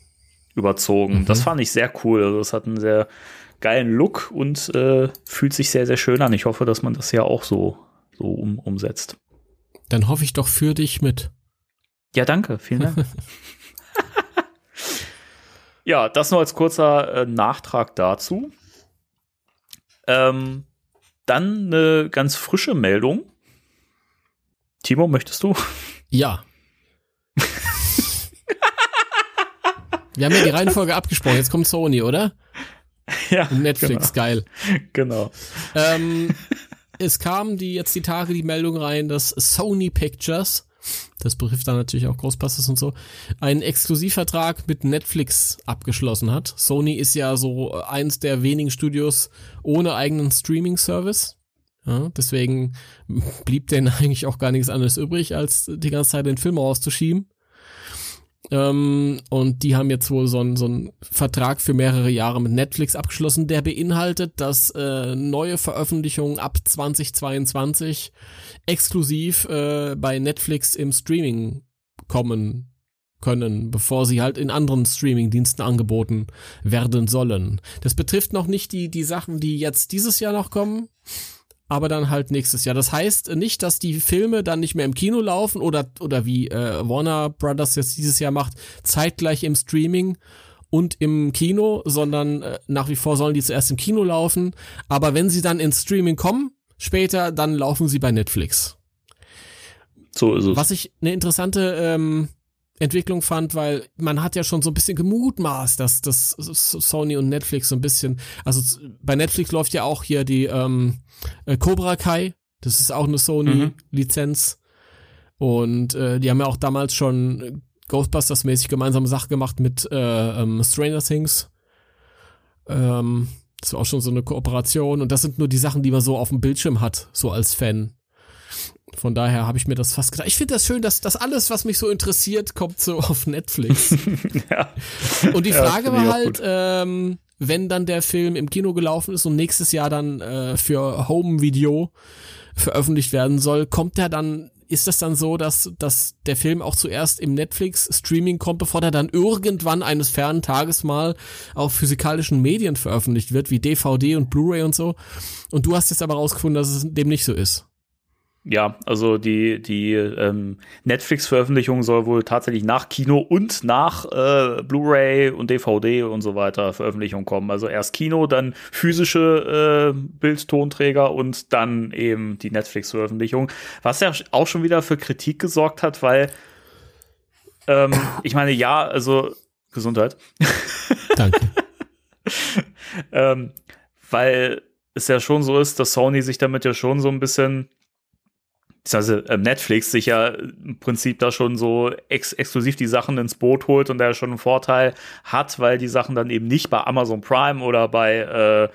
überzogen. Mhm. Das fand ich sehr cool. Also das hat einen sehr geilen Look und äh, fühlt sich sehr, sehr schön an. Ich hoffe, dass man das ja auch so, so um, umsetzt. Dann hoffe ich doch für dich mit. Ja, danke. Vielen Dank. ja, das nur als kurzer äh, Nachtrag dazu. Ähm, dann eine ganz frische Meldung. Timo, möchtest du? Ja. Wir haben ja die Reihenfolge abgesprochen. Jetzt kommt Sony, oder? Ja. Und Netflix, genau. geil. Genau. Ähm, es kam die jetzt die Tage die Meldung rein, dass Sony Pictures das betrifft dann natürlich auch Ghostbusters und so, einen Exklusivvertrag mit Netflix abgeschlossen hat. Sony ist ja so eins der wenigen Studios ohne eigenen Streaming-Service. Ja, deswegen blieb denen eigentlich auch gar nichts anderes übrig, als die ganze Zeit den Film rauszuschieben. Ähm, und die haben jetzt wohl so einen, so einen Vertrag für mehrere Jahre mit Netflix abgeschlossen, der beinhaltet, dass äh, neue Veröffentlichungen ab 2022 exklusiv äh, bei Netflix im Streaming kommen können, bevor sie halt in anderen Streaming-Diensten angeboten werden sollen. Das betrifft noch nicht die, die Sachen, die jetzt dieses Jahr noch kommen, aber dann halt nächstes Jahr. Das heißt nicht, dass die Filme dann nicht mehr im Kino laufen oder, oder wie äh, Warner Brothers jetzt dieses Jahr macht, zeitgleich im Streaming und im Kino, sondern äh, nach wie vor sollen die zuerst im Kino laufen. Aber wenn sie dann ins Streaming kommen, später, dann laufen sie bei Netflix. So ist es. Was ich eine interessante ähm, Entwicklung fand, weil man hat ja schon so ein bisschen gemutmaßt, dass das Sony und Netflix so ein bisschen, also bei Netflix läuft ja auch hier die ähm, äh, Cobra Kai, das ist auch eine Sony-Lizenz. Mhm. Und äh, die haben ja auch damals schon Ghostbusters-mäßig gemeinsame Sache gemacht mit äh, ähm, Stranger Things. Ähm, das war auch schon so eine Kooperation. Und das sind nur die Sachen, die man so auf dem Bildschirm hat, so als Fan. Von daher habe ich mir das fast gedacht. Ich finde das schön, dass das alles, was mich so interessiert, kommt so auf Netflix. ja. Und die Frage ja, war halt, ähm, wenn dann der Film im Kino gelaufen ist und nächstes Jahr dann äh, für Home Video veröffentlicht werden soll, kommt der dann ist das dann so, dass, dass der Film auch zuerst im Netflix-Streaming kommt, bevor er dann irgendwann eines fernen Tages mal auf physikalischen Medien veröffentlicht wird, wie DVD und Blu-ray und so? Und du hast jetzt aber rausgefunden, dass es dem nicht so ist. Ja, also die, die ähm, Netflix-Veröffentlichung soll wohl tatsächlich nach Kino und nach äh, Blu-ray und DVD und so weiter Veröffentlichung kommen. Also erst Kino, dann physische äh, Bildtonträger und dann eben die Netflix-Veröffentlichung. Was ja auch schon wieder für Kritik gesorgt hat, weil ähm, ich meine, ja, also Gesundheit. Danke. ähm, weil es ja schon so ist, dass Sony sich damit ja schon so ein bisschen also Netflix sich ja im Prinzip da schon so ex exklusiv die Sachen ins Boot holt und da schon einen Vorteil hat, weil die Sachen dann eben nicht bei Amazon Prime oder bei äh,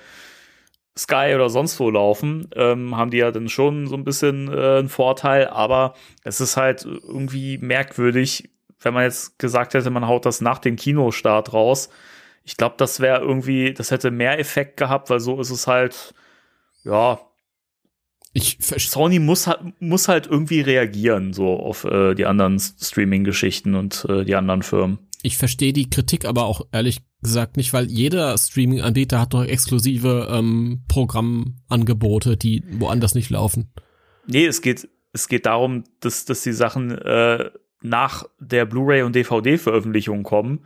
Sky oder sonst wo laufen, ähm, haben die ja dann schon so ein bisschen äh, einen Vorteil, aber es ist halt irgendwie merkwürdig, wenn man jetzt gesagt hätte, man haut das nach dem Kinostart raus. Ich glaube, das wäre irgendwie, das hätte mehr Effekt gehabt, weil so ist es halt, ja, ich Sony muss, muss halt irgendwie reagieren, so auf äh, die anderen Streaming-Geschichten und äh, die anderen Firmen. Ich verstehe die Kritik aber auch ehrlich gesagt nicht, weil jeder Streaming-Anbieter hat doch exklusive ähm, Programmangebote, die woanders nicht laufen. Nee, es geht, es geht darum, dass, dass die Sachen äh, nach der Blu-ray und DVD-Veröffentlichung kommen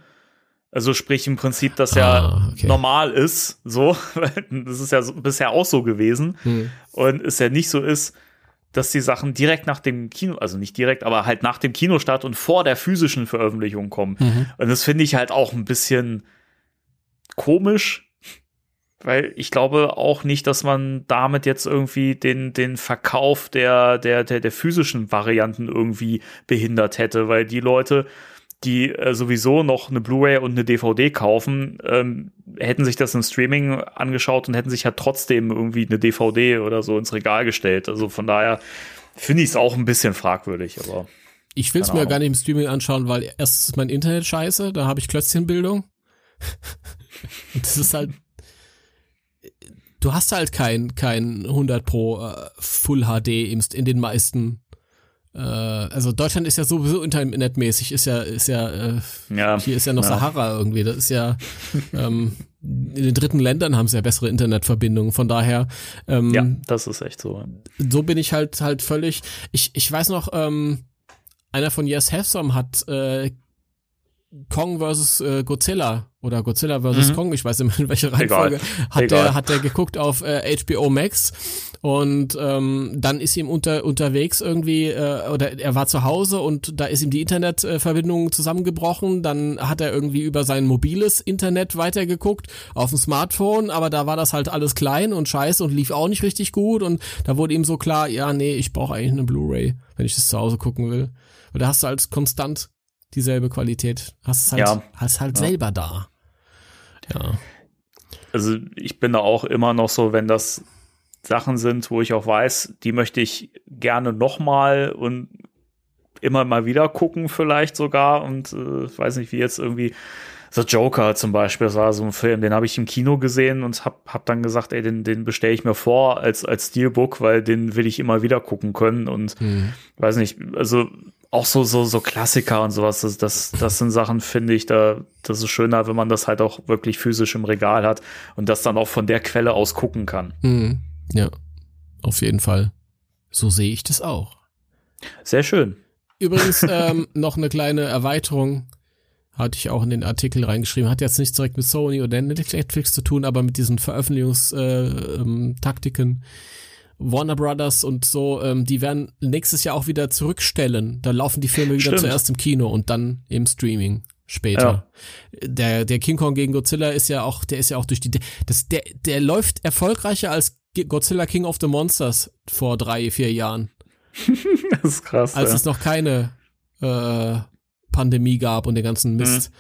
also sprich im Prinzip, dass ja ah, okay. normal ist, so, das ist ja so, bisher auch so gewesen hm. und es ja nicht so ist, dass die Sachen direkt nach dem Kino, also nicht direkt, aber halt nach dem Kinostart und vor der physischen Veröffentlichung kommen. Mhm. Und das finde ich halt auch ein bisschen komisch, weil ich glaube auch nicht, dass man damit jetzt irgendwie den, den Verkauf der, der, der, der physischen Varianten irgendwie behindert hätte, weil die Leute, die äh, sowieso noch eine Blu-ray und eine DVD kaufen, ähm, hätten sich das im Streaming angeschaut und hätten sich ja trotzdem irgendwie eine DVD oder so ins Regal gestellt. Also von daher finde ich es auch ein bisschen fragwürdig, aber. Ich will es mir gar nicht im Streaming anschauen, weil erstens ist mein Internet scheiße, da habe ich Klötzchenbildung. das ist halt du hast halt kein kein 100 pro äh, Full HD in den meisten also Deutschland ist ja sowieso internetmäßig, ist ja, ist ja, äh, ja hier ist ja noch ja. Sahara irgendwie. Das ist ja, ähm, in den dritten Ländern haben sie ja bessere Internetverbindungen. Von daher, ähm, ja, das ist echt so. So bin ich halt halt völlig. Ich ich weiß noch, ähm, einer von Yes Have Some hat äh, Kong vs. Äh, Godzilla oder Godzilla vs. Mhm. Kong, ich weiß nicht mehr in welcher Reihenfolge, hat Egal. der hat der geguckt auf äh, HBO Max und ähm, dann ist ihm unter unterwegs irgendwie äh, oder er war zu Hause und da ist ihm die Internetverbindung zusammengebrochen, dann hat er irgendwie über sein mobiles Internet weitergeguckt auf dem Smartphone, aber da war das halt alles klein und scheiße und lief auch nicht richtig gut und da wurde ihm so klar, ja, nee, ich brauche eigentlich eine Blu-ray, wenn ich das zu Hause gucken will. Und da hast du halt konstant dieselbe Qualität. Hast es halt, ja. hast halt ja. selber da. Ja. Also ich bin da auch immer noch so, wenn das Sachen sind, wo ich auch weiß, die möchte ich gerne nochmal und immer mal wieder gucken, vielleicht sogar. Und äh, weiß nicht, wie jetzt irgendwie The Joker zum Beispiel, das war so ein Film, den habe ich im Kino gesehen und hab, hab dann gesagt, ey, den, den bestelle ich mir vor als, als Steelbook, weil den will ich immer wieder gucken können. Und mhm. weiß nicht, also auch so, so, so Klassiker und sowas, das, das, das sind Sachen, finde ich, da, das ist schöner, wenn man das halt auch wirklich physisch im Regal hat und das dann auch von der Quelle aus gucken kann. Mhm. Ja, auf jeden Fall. So sehe ich das auch. Sehr schön. Übrigens ähm, noch eine kleine Erweiterung hatte ich auch in den Artikel reingeschrieben. Hat jetzt nichts direkt mit Sony oder Netflix zu tun, aber mit diesen Veröffentlichungstaktiken. Äh, ähm, Warner Brothers und so, ähm, die werden nächstes Jahr auch wieder zurückstellen. Da laufen die Filme wieder Stimmt. zuerst im Kino und dann im Streaming später. Ja. Der, der King Kong gegen Godzilla ist ja auch, der ist ja auch durch die, das, der, der läuft erfolgreicher als Godzilla King of the Monsters vor drei, vier Jahren. das ist krass. Als ja. es noch keine äh, Pandemie gab und den ganzen Mist. Mhm.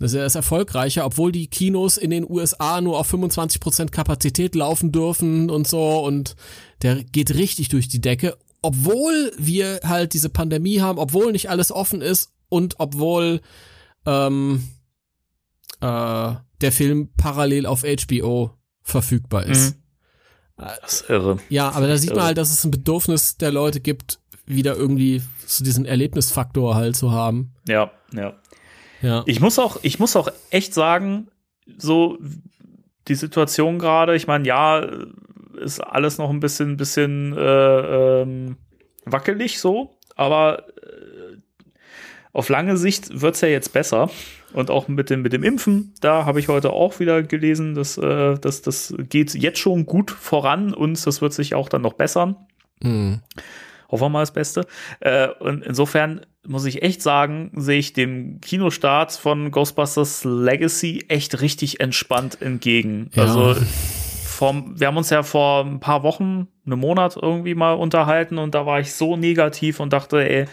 Das ist erfolgreicher, obwohl die Kinos in den USA nur auf 25% Kapazität laufen dürfen und so und der geht richtig durch die Decke, obwohl wir halt diese Pandemie haben, obwohl nicht alles offen ist und obwohl ähm, äh, der Film parallel auf HBO verfügbar ist. Mhm. Das ist irre. Ja, aber da sieht man halt, dass es ein Bedürfnis der Leute gibt, wieder irgendwie so diesen Erlebnisfaktor halt zu haben. Ja, ja. Ja. Ich muss auch, ich muss auch echt sagen, so die Situation gerade, ich meine, ja, ist alles noch ein bisschen, bisschen äh, ähm, wackelig so, aber äh, auf lange Sicht wird's ja jetzt besser. Und auch mit dem, mit dem Impfen, da habe ich heute auch wieder gelesen, dass, äh, dass das geht jetzt schon gut voran und das wird sich auch dann noch bessern. Mhm. Hoffen wir mal das Beste. Äh, und insofern muss ich echt sagen, sehe ich dem Kinostart von Ghostbusters Legacy echt richtig entspannt entgegen. Ja. Also vom, wir haben uns ja vor ein paar Wochen, einem Monat irgendwie mal unterhalten und da war ich so negativ und dachte, ey,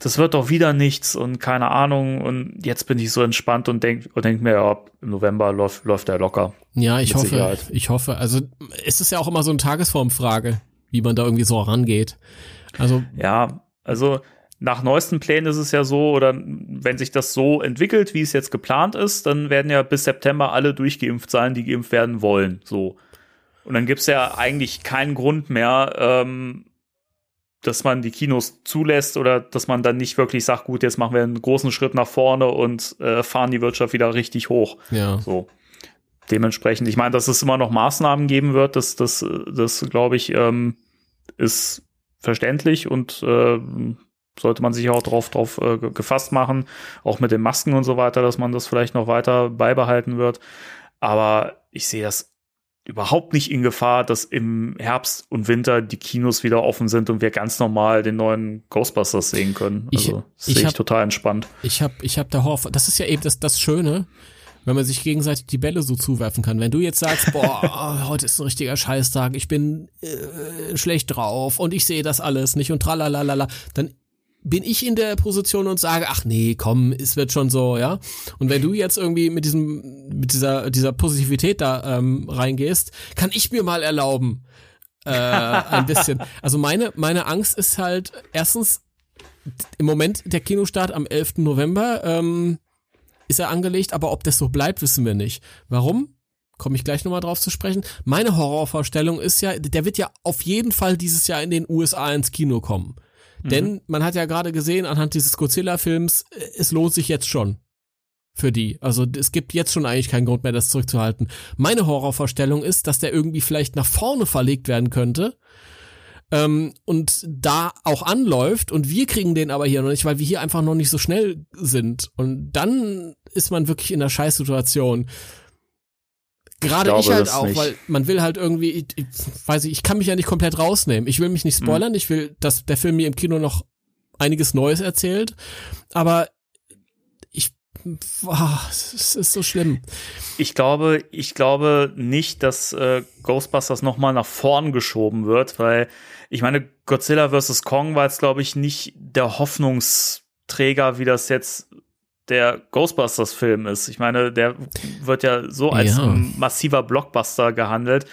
das wird doch wieder nichts und keine Ahnung. Und jetzt bin ich so entspannt und denk, und denk mir, ja, im November läuft, läuft der locker. Ja, ich hoffe, Sicherheit. ich hoffe. Also es ist ja auch immer so eine Tagesformfrage, wie man da irgendwie so rangeht. Also Ja, also nach neuesten Plänen ist es ja so, oder wenn sich das so entwickelt, wie es jetzt geplant ist, dann werden ja bis September alle durchgeimpft sein, die geimpft werden wollen. So. Und dann gibt's ja eigentlich keinen Grund mehr, ähm, dass man die Kinos zulässt oder dass man dann nicht wirklich sagt, gut, jetzt machen wir einen großen Schritt nach vorne und äh, fahren die Wirtschaft wieder richtig hoch. ja, So. Dementsprechend, ich meine, dass es immer noch Maßnahmen geben wird, das, das, das glaube ich, ähm, ist verständlich und äh, sollte man sich auch drauf, drauf äh, ge- gefasst machen, auch mit den Masken und so weiter, dass man das vielleicht noch weiter beibehalten wird. Aber ich sehe das überhaupt nicht in Gefahr, dass im Herbst und Winter die Kinos wieder offen sind und wir ganz normal den neuen Ghostbusters sehen können. Ich- Also das ich sehe ich total entspannt. ich habe ich hab da Horror. Das ist ja eben das, das Schöne, wenn man sich gegenseitig die Bälle so zuwerfen kann. Wenn du jetzt sagst, boah, heute ist ein richtiger Scheißtag, ich bin äh, schlecht drauf und ich sehe das alles nicht und tralalala, dann bin ich in der Position und sage, ach nee, komm, es wird schon so, ja. Und wenn du jetzt irgendwie mit diesem, mit dieser, dieser Positivität da ähm, reingehst, kann ich mir mal erlauben, äh, ein bisschen. Also meine, meine Angst ist halt erstens im Moment der Kinostart am 11. November ähm, ist er angelegt, aber ob das so bleibt, wissen wir nicht. Warum? Komme ich gleich nochmal drauf zu sprechen. Meine Horrorvorstellung ist ja, der wird ja auf jeden Fall dieses Jahr in den USA ins Kino kommen. Denn man hat ja gerade gesehen, anhand dieses Godzilla-Films, äh, es lohnt sich jetzt schon für die. Also es gibt jetzt schon eigentlich keinen Grund mehr, das zurückzuhalten. Meine Horrorvorstellung ist, dass der irgendwie vielleicht nach vorne verlegt werden könnte ähm, und da auch anläuft und wir kriegen den aber hier noch nicht, weil wir hier einfach noch nicht so schnell sind. Und dann ist man wirklich in einer Scheißsituation. Gerade Ich ich, halt auch, nicht. weil man will halt irgendwie, ich, ich weiß ich, ich kann mich ja nicht komplett rausnehmen. Ich will mich nicht spoilern, ich will, dass der Film mir im Kino noch einiges Neues erzählt, aber ich, ah, es ist so schlimm. Ich glaube, ich glaube nicht, dass äh, Ghostbusters noch mal nach vorn geschoben wird, weil ich meine, Godzilla vs. Kong war jetzt, glaube ich, nicht der Hoffnungsträger, wie das jetzt der Ghostbusters-Film ist. Ich meine, der wird ja so als Ja. massiver Blockbuster gehandelt.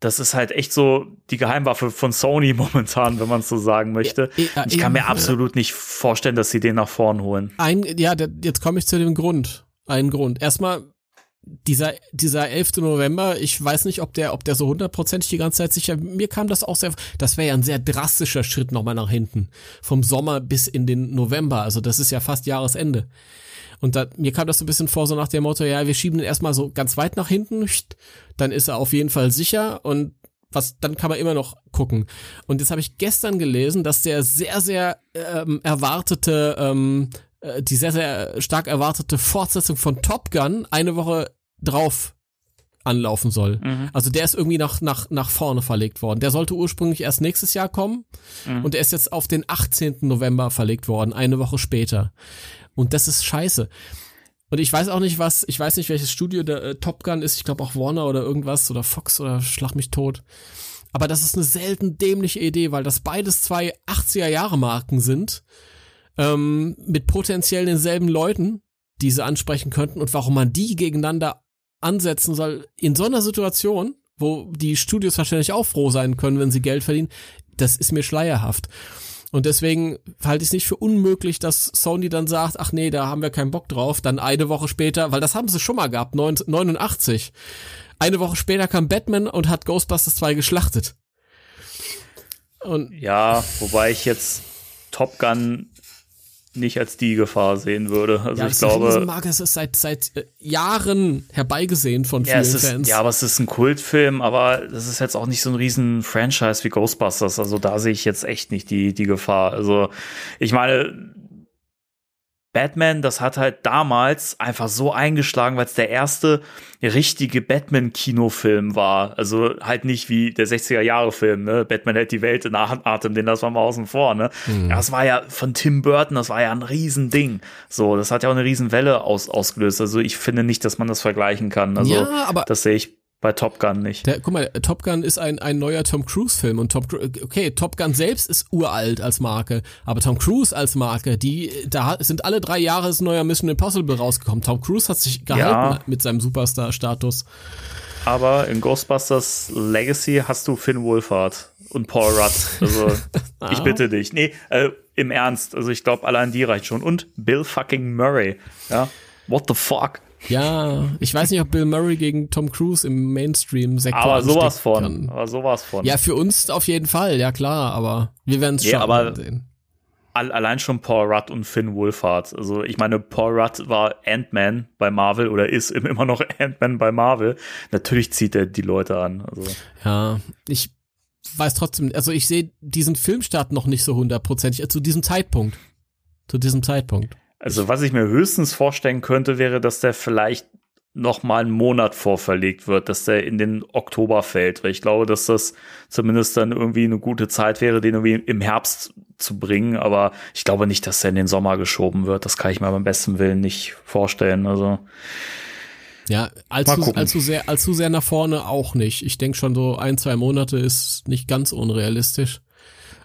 Das ist halt echt so die Geheimwaffe von Sony momentan, wenn man es so sagen möchte. Ja, ich kann mir absolut nicht vorstellen, dass sie den nach vorn holen. Ein, ja, jetzt komme ich zu dem Grund. Ein Grund. Erstmal, dieser, dieser 11. November, ich weiß nicht, ob der, ob der so hundertprozentig die ganze Zeit sicher, mir kam das auch sehr, das wäre ja ein sehr drastischer Schritt nochmal nach hinten. Vom Sommer bis in den November, also das ist ja fast Jahresende. Und da, mir kam das so ein bisschen vor, so nach dem Motto, ja, wir schieben den erstmal so ganz weit nach hinten, dann ist er auf jeden Fall sicher und was, dann kann man immer noch gucken. Und jetzt habe ich gestern gelesen, dass der sehr, sehr ähm, erwartete, ähm, äh, die sehr, sehr stark erwartete Fortsetzung von Top Gun eine Woche drauf anlaufen soll. Also der ist irgendwie nach, nach, nach vorne verlegt worden. Der sollte ursprünglich erst nächstes Jahr kommen und der ist jetzt auf den 18. November verlegt worden, eine Woche später. Und das ist scheiße. Und ich weiß auch nicht, was, ich weiß nicht, welches Studio der äh, Top Gun ist. Ich glaube auch Warner oder irgendwas oder Fox oder Schlag mich tot. Aber das ist eine selten dämliche Idee, weil das beides zwei 80er-Jahre-Marken sind, ähm, mit potenziell denselben Leuten, die sie ansprechen könnten und warum man die gegeneinander ansetzen soll in so einer Situation, wo die Studios wahrscheinlich auch froh sein können, wenn sie Geld verdienen, das ist mir schleierhaft. Und deswegen halte ich es nicht für unmöglich, dass Sony dann sagt, ach nee, da haben wir keinen Bock drauf. Dann eine Woche später, weil das haben sie schon mal gehabt, 89. Eine Woche später kam Batman und hat Ghostbusters 2 geschlachtet. Und Ja, wobei ich jetzt Top Gun nicht als die Gefahr sehen würde. Also ja, ich glaube, Marke, es ist seit seit äh, Jahren herbeigesehen von vielen ja, ist, Fans. Ja, aber es ist ein Kultfilm, aber das ist jetzt auch nicht so ein riesen Franchise wie Ghostbusters. Also da sehe ich jetzt echt nicht die die Gefahr. Also ich meine, Batman, das hat halt damals einfach so eingeschlagen, weil es der erste richtige Batman-Kinofilm war. Also halt nicht wie der 60er-Jahre-Film, ne? Batman hält die Welt in Atem, den das war mal außen vor, ne? Mhm. Das war ja von Tim Burton, das war ja ein Riesending. So, das hat ja auch eine Riesenwelle aus, ausgelöst. Also ich finde nicht, dass man das vergleichen kann. Also ja, aber das sehe ich bei Top Gun nicht. Der, guck mal, Top Gun ist ein, ein neuer Tom Cruise-Film und Top, okay, Top Gun selbst ist uralt als Marke, aber Tom Cruise als Marke, die, da sind alle drei Jahre ein neuer Mission Impossible rausgekommen. Tom Cruise hat sich gehalten ja. mit seinem Superstar-Status. Aber in Ghostbusters Legacy hast du Finn Wolfhard und Paul Rudd. Also, ich bitte dich. Nee, äh, im Ernst. Also, ich glaube, allein die reicht schon. Und Bill fucking Murray. Ja. What the fuck? Ja, ich weiß nicht, ob Bill Murray gegen Tom Cruise im Mainstream-Sektor Aber sowas von. Kann. Aber sowas von. Ja, für uns auf jeden Fall, ja klar, aber wir werden es nee, aber sehen. Allein schon Paul Rudd und Finn Wolfhard. Also ich meine, Paul Rudd war Ant-Man bei Marvel oder ist immer noch Ant-Man bei Marvel. Natürlich zieht er die Leute an. Also. Ja, ich weiß trotzdem, also ich sehe diesen Filmstart noch nicht so hundertprozentig, äh, zu diesem Zeitpunkt. Zu diesem Zeitpunkt. Also was ich mir höchstens vorstellen könnte, wäre, dass der vielleicht noch mal einen Monat vorverlegt wird, dass der in den Oktober fällt, weil ich glaube, dass das zumindest dann irgendwie eine gute Zeit wäre, den irgendwie im Herbst zu bringen, aber ich glaube nicht, dass er in den Sommer geschoben wird. Das kann ich mir beim besten Willen nicht vorstellen. Also ja, allzu, allzu sehr, allzu sehr nach vorne auch nicht. Ich denke schon so ein, zwei Monate ist nicht ganz unrealistisch.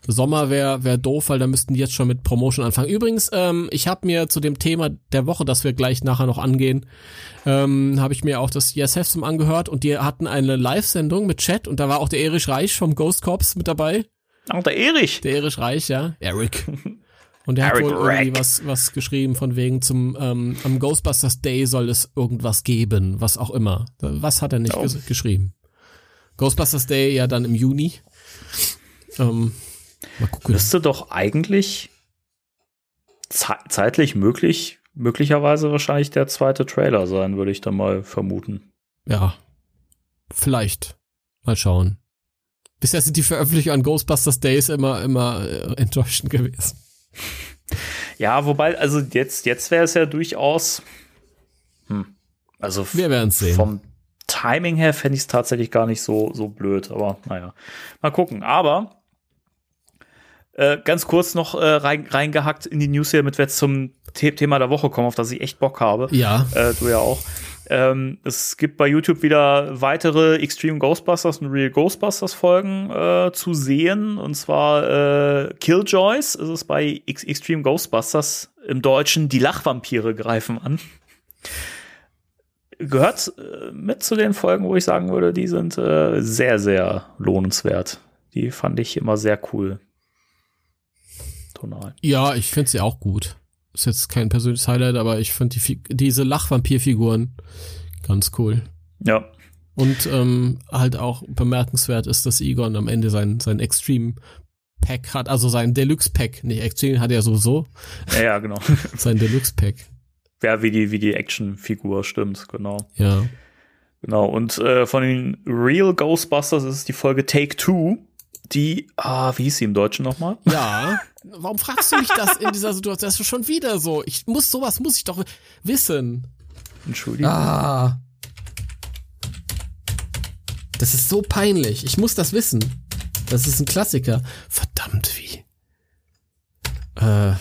Sommer wäre wär doof, weil da müssten die jetzt schon mit Promotion anfangen. Übrigens, ähm, ich habe mir zu dem Thema der Woche, das wir gleich nachher noch angehen, ähm, habe ich mir auch das ESF zum angehört und die hatten eine Live-Sendung mit Chat und da war auch der Erich Reich vom Ghost Corps mit dabei. Ach, der Erich. Der Erich Reich, ja. Eric. Und er hat wohl irgendwie was, was geschrieben von wegen zum ähm, am Ghostbusters Day soll es irgendwas geben, was auch immer. Was hat er nicht oh. geschrieben? Ghostbusters Day ja dann im Juni. Ähm. Müsste doch eigentlich ze zeitlich möglich, möglicherweise wahrscheinlich der zweite Trailer sein, würde ich da mal vermuten. Ja. Vielleicht. Mal schauen. Bisher sind die Veröffentlichungen an Ghostbusters Days immer, immer äh, enttäuschend gewesen. Ja, wobei, also jetzt, jetzt wäre es ja durchaus. Hm, also wir werden sehen. Vom Timing her fände ich es tatsächlich gar nicht so, so blöd, aber naja. Mal gucken. Aber äh, ganz kurz noch äh, rein, reingehackt in die News hier, damit wir jetzt zum The Thema der Woche kommen, auf das ich echt Bock habe. Ja. Äh, du ja auch. Ähm, es gibt bei YouTube wieder weitere Extreme Ghostbusters und Real Ghostbusters Folgen äh, zu sehen. Und zwar äh, Killjoys ist es bei X Extreme Ghostbusters im Deutschen. Die Lachvampire greifen an. Gehört äh, mit zu den Folgen, wo ich sagen würde, die sind äh, sehr, sehr lohnenswert. Die fand ich immer sehr cool tonal. Ja, ich finde sie auch gut. Ist jetzt kein persönliches Highlight, aber ich finde die, diese Lachvampirfiguren ganz cool. Ja. Und ähm, halt auch bemerkenswert ist, dass Egon am Ende sein, sein Extreme Pack hat, also sein Deluxe Pack. Nicht Extreme hat er sowieso. Ja, ja, genau. sein Deluxe Pack. Ja, wie die, wie die Actionfigur, stimmt, genau. Ja. Genau, und äh, von den Real Ghostbusters ist die Folge Take Two die, ah, wie hieß sie im Deutschen nochmal? Ja. Warum fragst du mich das in dieser Situation? Das ist schon wieder so. Ich muss, sowas muss ich doch wissen. Entschuldigung. Ah. Das ist so peinlich. Ich muss das wissen. Das ist ein Klassiker. Verdammt wie. Äh.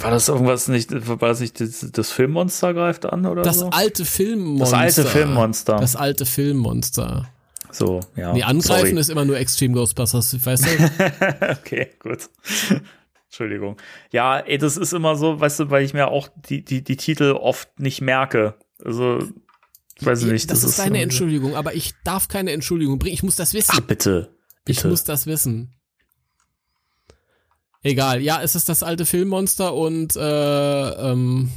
War das irgendwas nicht, war das nicht das, das Filmmonster greift an oder das so? alte Filmmonster. Das alte Filmmonster. Das alte Filmmonster. So, ja. Nee, angreifen sorry. ist immer nur Extreme Ghostbusters, weißt du? okay, gut. Entschuldigung. Ja, ey, das ist immer so, weißt du, weil ich mir auch die, die, die Titel oft nicht merke. Also, weiß ich nicht. Das, das ist deine Entschuldigung, aber ich darf keine Entschuldigung bringen. Ich muss das wissen. Ach, bitte. bitte. Ich muss das wissen. Egal, ja, es ist das alte Filmmonster und äh, ähm,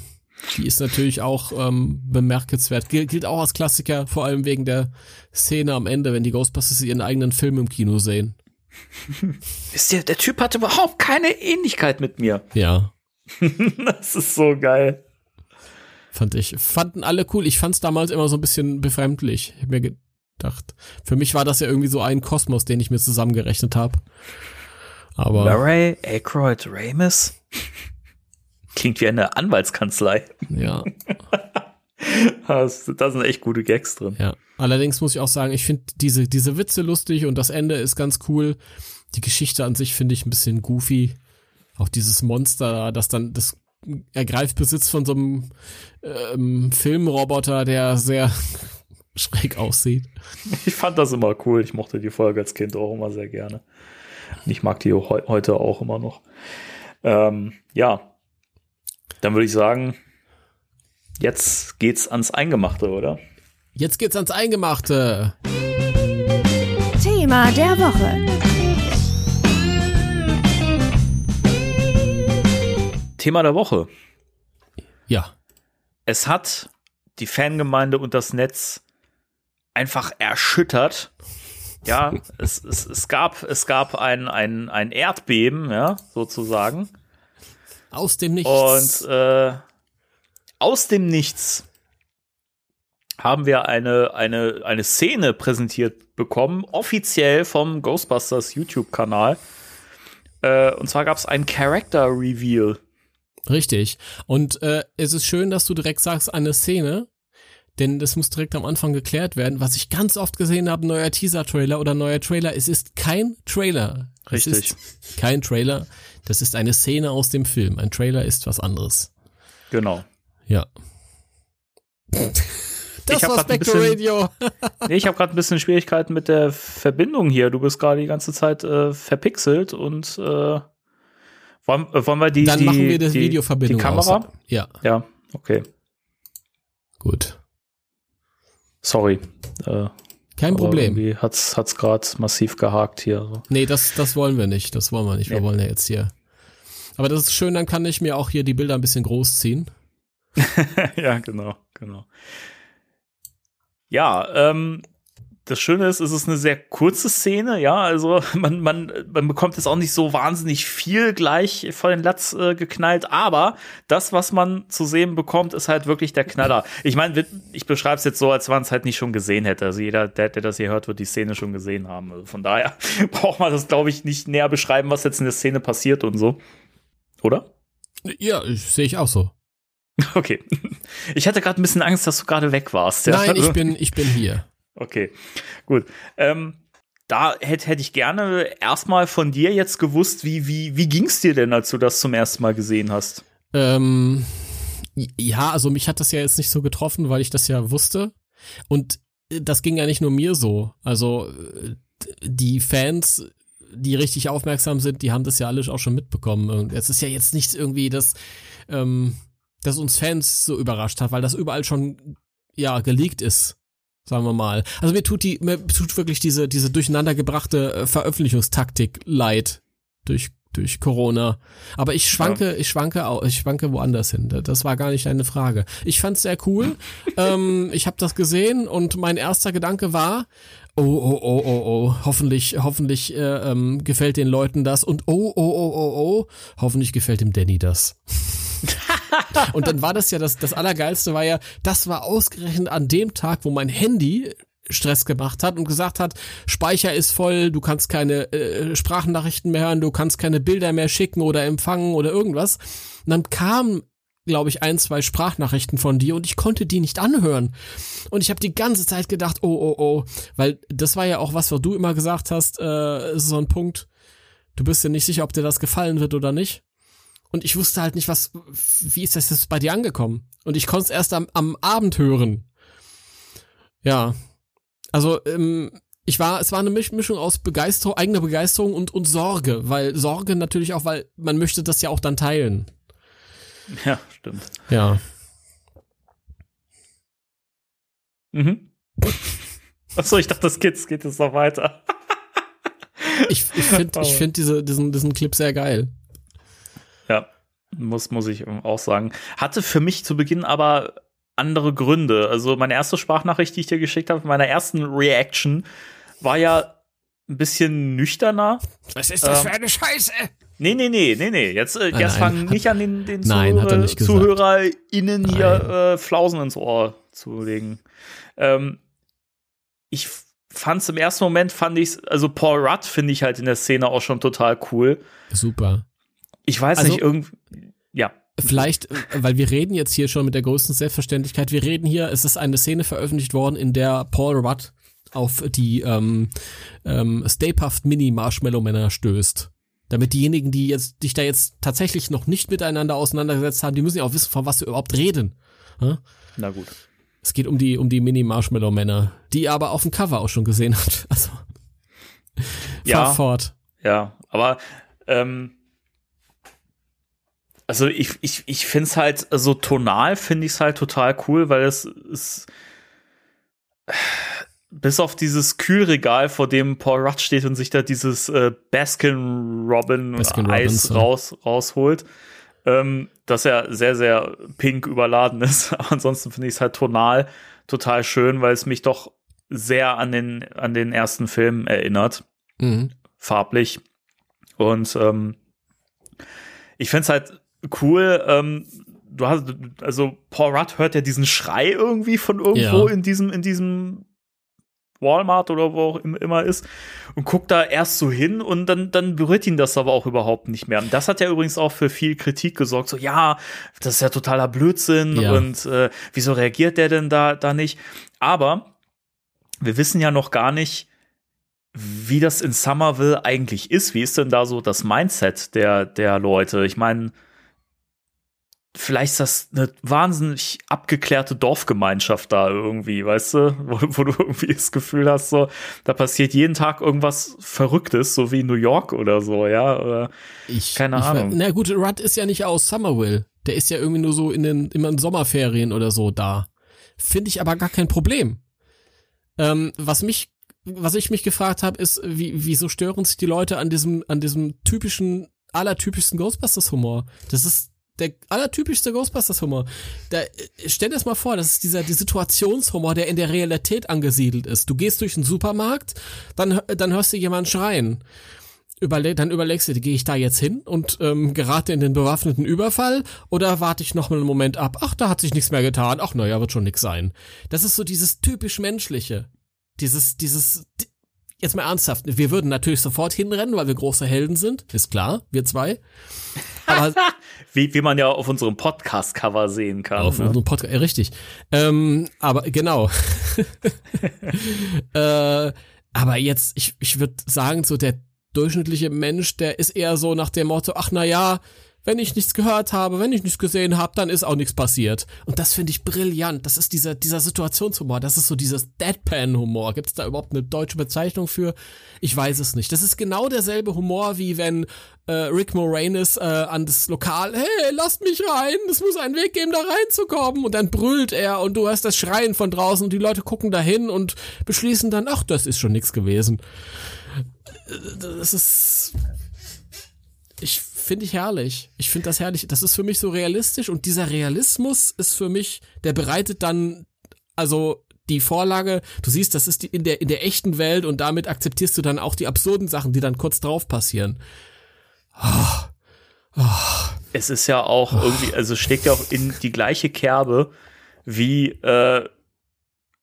die ist natürlich auch ähm, bemerkenswert. Gilt, gilt auch als Klassiker, vor allem wegen der Szene am Ende, wenn die Ghostbusters ihren eigenen Film im Kino sehen. Wisst ihr, der Typ hatte überhaupt keine Ähnlichkeit mit mir. Ja. das ist so geil. Fand ich. Fanden alle cool. Ich fand's damals immer so ein bisschen befremdlich. Ich hab mir gedacht, für mich war das ja irgendwie so ein Kosmos, den ich mir zusammengerechnet habe. Aber. Murray Aykroyd Ramis? Klingt wie eine Anwaltskanzlei. Ja. da sind echt gute Gags drin. Ja. Allerdings muss ich auch sagen, ich finde diese, diese Witze lustig und das Ende ist ganz cool. Die Geschichte an sich finde ich ein bisschen goofy. Auch dieses Monster, das dann, das ergreift Besitz von so einem ähm, Filmroboter, der sehr schräg aussieht. Ich fand das immer cool. Ich mochte die Folge als Kind auch immer sehr gerne. Ich mag die heute auch immer noch. Ähm, ja, dann würde ich sagen, jetzt geht's ans Eingemachte, oder? Jetzt geht's ans Eingemachte. Thema der Woche. Thema der Woche. Ja. Es hat die Fangemeinde und das Netz einfach erschüttert. Ja, es, es, es gab, es gab ein, ein, ein Erdbeben, ja, sozusagen. Aus dem Nichts. Und äh, aus dem Nichts haben wir eine, eine, eine Szene präsentiert bekommen, offiziell vom Ghostbusters YouTube-Kanal. Äh, und zwar gab es ein Character Reveal. Richtig. Und äh, es ist schön, dass du direkt sagst, eine Szene, denn das muss direkt am Anfang geklärt werden. Was ich ganz oft gesehen habe, neuer Teaser-Trailer oder neuer Trailer, es ist kein Trailer. Richtig. kein Trailer. Das ist eine Szene aus dem Film. Ein Trailer ist was anderes. Genau. Ja. Das war Spectre Radio. nee, ich habe gerade ein bisschen Schwierigkeiten mit der Verbindung hier. Du bist gerade die ganze Zeit äh, verpixelt und äh, wollen, äh, wollen wir die Dann die, machen wir die, die Videoverbindung die Kamera? Aus. Ja. Ja, okay. Gut. Sorry. Äh, Kein Problem. Irgendwie hat's hat's gerade massiv gehakt hier. So. Nee, das das wollen wir nicht. Das wollen wir nicht. Wir Nee. wollen ja jetzt hier. Aber das ist schön, dann kann ich mir auch hier die Bilder ein bisschen groß ziehen. ja, genau, genau. Ja, ähm, das Schöne ist, es ist eine sehr kurze Szene, ja, also man, man, man bekommt jetzt auch nicht so wahnsinnig viel gleich vor den Latz äh, geknallt, aber das, was man zu sehen bekommt, ist halt wirklich der Knaller. Ich meine, ich beschreibe es jetzt so, als man es halt nicht schon gesehen hätte. Also jeder, der, der das hier hört, wird die Szene schon gesehen haben. Also von daher braucht man das, glaube ich, nicht näher beschreiben, was jetzt in der Szene passiert und so. Oder? Ja, sehe ich auch so. Okay. Ich hatte gerade ein bisschen Angst, dass du gerade weg warst. Ja? Nein, ich bin, ich bin hier. Okay, gut. Ähm, da hätte hätte ich gerne erstmal von dir jetzt gewusst, wie, wie, wie ging's dir denn, als du das zum ersten Mal gesehen hast? Ähm, ja, also mich hat das ja jetzt nicht so getroffen, weil ich das ja wusste. Und äh, das ging ja nicht nur mir so. Also äh, die Fans, die richtig aufmerksam sind, die haben das ja alle auch schon mitbekommen. Es ist ja jetzt nichts irgendwie, das, ähm, das uns Fans so überrascht hat, weil das überall schon ja geleakt ist. Sagen wir mal. Also mir tut die, mir tut wirklich diese, diese durcheinandergebrachte äh, Veröffentlichungstaktik leid durch, durch Corona. Aber ich schwanke, ich schwanke auch, ich schwanke woanders hin. Da- Das war gar nicht eine Frage. Ich fand's sehr cool. ähm, ich habe das gesehen und mein erster Gedanke war, oh, oh, oh, oh, oh, hoffentlich, hoffentlich äh, ähm, gefällt den Leuten das und oh, oh, oh, oh, oh, hoffentlich gefällt dem Danny das. und dann war das ja das, das Allergeilste war ja, das war ausgerechnet an dem Tag, wo mein Handy Stress gemacht hat und gesagt hat, Speicher ist voll, du kannst keine äh, Sprachnachrichten mehr hören, du kannst keine Bilder mehr schicken oder empfangen oder irgendwas. Und dann kam glaube ich, ein, zwei Sprachnachrichten von dir und ich konnte die nicht anhören. Und ich habe die ganze Zeit gedacht, oh, oh, oh, weil das war ja auch was, was du immer gesagt hast, äh, so ein Punkt, du bist dir nicht sicher, ob dir das gefallen wird oder nicht. Und ich wusste halt nicht, was, wie ist das jetzt bei dir angekommen? Und ich konnte es erst am, am Abend hören. Ja. Also, ähm, ich war, es war eine Misch- Mischung aus Begeisterung, eigener Begeisterung und, und Sorge, weil Sorge natürlich auch, weil man möchte das ja auch dann teilen. Ja, stimmt. Ja. Mhm. Achso, ich dachte, das geht, geht jetzt noch weiter. Ich, ich finde ich find diese, diesen, diesen Clip sehr geil. Ja, muss, muss ich auch sagen. Hatte für mich zu Beginn aber andere Gründe. Also meine erste Sprachnachricht, die ich dir geschickt habe, meiner ersten Reaction, war ja ein bisschen nüchterner. Was ist das ähm, für eine Scheiße? Nee, nee, nee, nee, nee. Jetzt, äh, Nein, jetzt nein, fangen nicht an, den, den Nein, er Zuhörer. ZuhörerInnen hier äh, Flausen ins Ohr zu legen. Ähm, ich f- fand's im ersten Moment, fand ich's, also Paul Rudd finde ich halt in der Szene auch schon total cool. Super. Ich weiß Also- nicht, irgendwie, ja. Vielleicht, weil wir reden jetzt hier schon mit der größten Selbstverständlichkeit, wir reden hier, es ist eine Szene veröffentlicht worden, in der Paul Rudd auf die ähm, ähm, Stay Puft Mini Marshmallow Männer stößt. Damit diejenigen, die jetzt dich da jetzt tatsächlich noch nicht miteinander auseinandergesetzt haben, die müssen ja auch wissen, von was wir überhaupt reden. Ja? Na gut. Es geht um die um die Mini Marshmallow Männer, die ihr aber auf dem Cover auch schon gesehen hat. Also Ja. fort. Ja, aber ähm, also ich, ich, ich finde es halt, also tonal finde ich es halt total cool, weil es ist bis auf dieses Kühlregal, vor dem Paul Rudd steht und sich da dieses äh, Baskin Robin Baskin Eis raus, rausholt, ähm, dass er sehr, sehr pink überladen ist. Aber ansonsten finde ich es halt tonal total schön, weil es mich doch sehr an den, an den ersten Film erinnert Mhm. farblich. Und ähm, ich find's halt cool, ähm, du hast, also Paul Rudd hört ja diesen Schrei irgendwie von irgendwo Ja. in diesem, in diesem Walmart oder wo auch im- immer ist und guckt da erst so hin und dann, dann berührt ihn das aber auch überhaupt nicht mehr. Und das hat ja übrigens auch für viel Kritik gesorgt. So, ja, das ist ja totaler Blödsinn Ja. und äh, wieso reagiert der denn da, da nicht? Aber wir wissen ja noch gar nicht, wie das in Somerville eigentlich ist. Wie ist denn da so das Mindset der, der Leute? Ich meine, vielleicht ist das eine wahnsinnig abgeklärte Dorfgemeinschaft da irgendwie, weißt du, wo, wo du irgendwie das Gefühl hast, so, da passiert jeden Tag irgendwas Verrücktes, so wie New York oder so, ja, oder Ich, Keine ich, Ahnung. Na gut, Rudd ist ja nicht aus Somerville. Der ist ja irgendwie nur so in den immer in Sommerferien oder so da. Finde ich aber gar kein Problem. Ähm, was mich, was ich mich gefragt habe, ist, wie, wieso stören sich die Leute an diesem, an diesem typischen, allertypischsten Ghostbusters-Humor? Das ist der allertypischste Ghostbusters-Humor. Da, äh, stell dir das mal vor, das ist dieser die Situationshumor, der in der Realität angesiedelt ist. Du gehst durch den Supermarkt, dann, dann hörst du jemanden schreien überle dann überlegst du, gehe ich da jetzt hin und ähm, gerate in den bewaffneten Überfall oder warte ich noch mal einen Moment ab? Ach, da hat sich nichts mehr getan. Ach, naja, wird schon nix sein. Das ist so dieses typisch menschliche. Dieses, dieses, di- jetzt mal ernsthaft. Wir würden natürlich sofort hinrennen, weil wir große Helden sind. Ist klar, wir zwei. Aber wie, wie man ja auf unserem Podcast-Cover sehen kann. auf ne? unserem Podcast, äh, richtig. Ähm, aber genau. äh, aber jetzt, ich, ich würde sagen, so der durchschnittliche Mensch, der ist eher so nach dem Motto, ach na ja, wenn ich nichts gehört habe, wenn ich nichts gesehen habe, dann ist auch nichts passiert. Und das finde ich brillant. Das ist dieser, dieser Situationshumor. Das ist so dieses Deadpan-Humor. Gibt es da überhaupt eine deutsche Bezeichnung für? Ich weiß es nicht. Das ist genau derselbe Humor, wie wenn äh, Rick Moranis äh, an das Lokal, hey, lasst mich rein, es muss einen Weg geben, da reinzukommen. Und dann brüllt er und du hörst das Schreien von draußen und die Leute gucken dahin und beschließen dann, ach, das ist schon nichts gewesen. Äh, Das ist ich finde ich herrlich. Ich finde das herrlich. Das ist für mich so realistisch und dieser Realismus ist für mich, der bereitet dann also die Vorlage, du siehst, das ist die, in der in der echten Welt und damit akzeptierst du dann auch die absurden Sachen, die dann kurz drauf passieren. es ist ja auch irgendwie, also steckt ja auch in die gleiche Kerbe wie äh,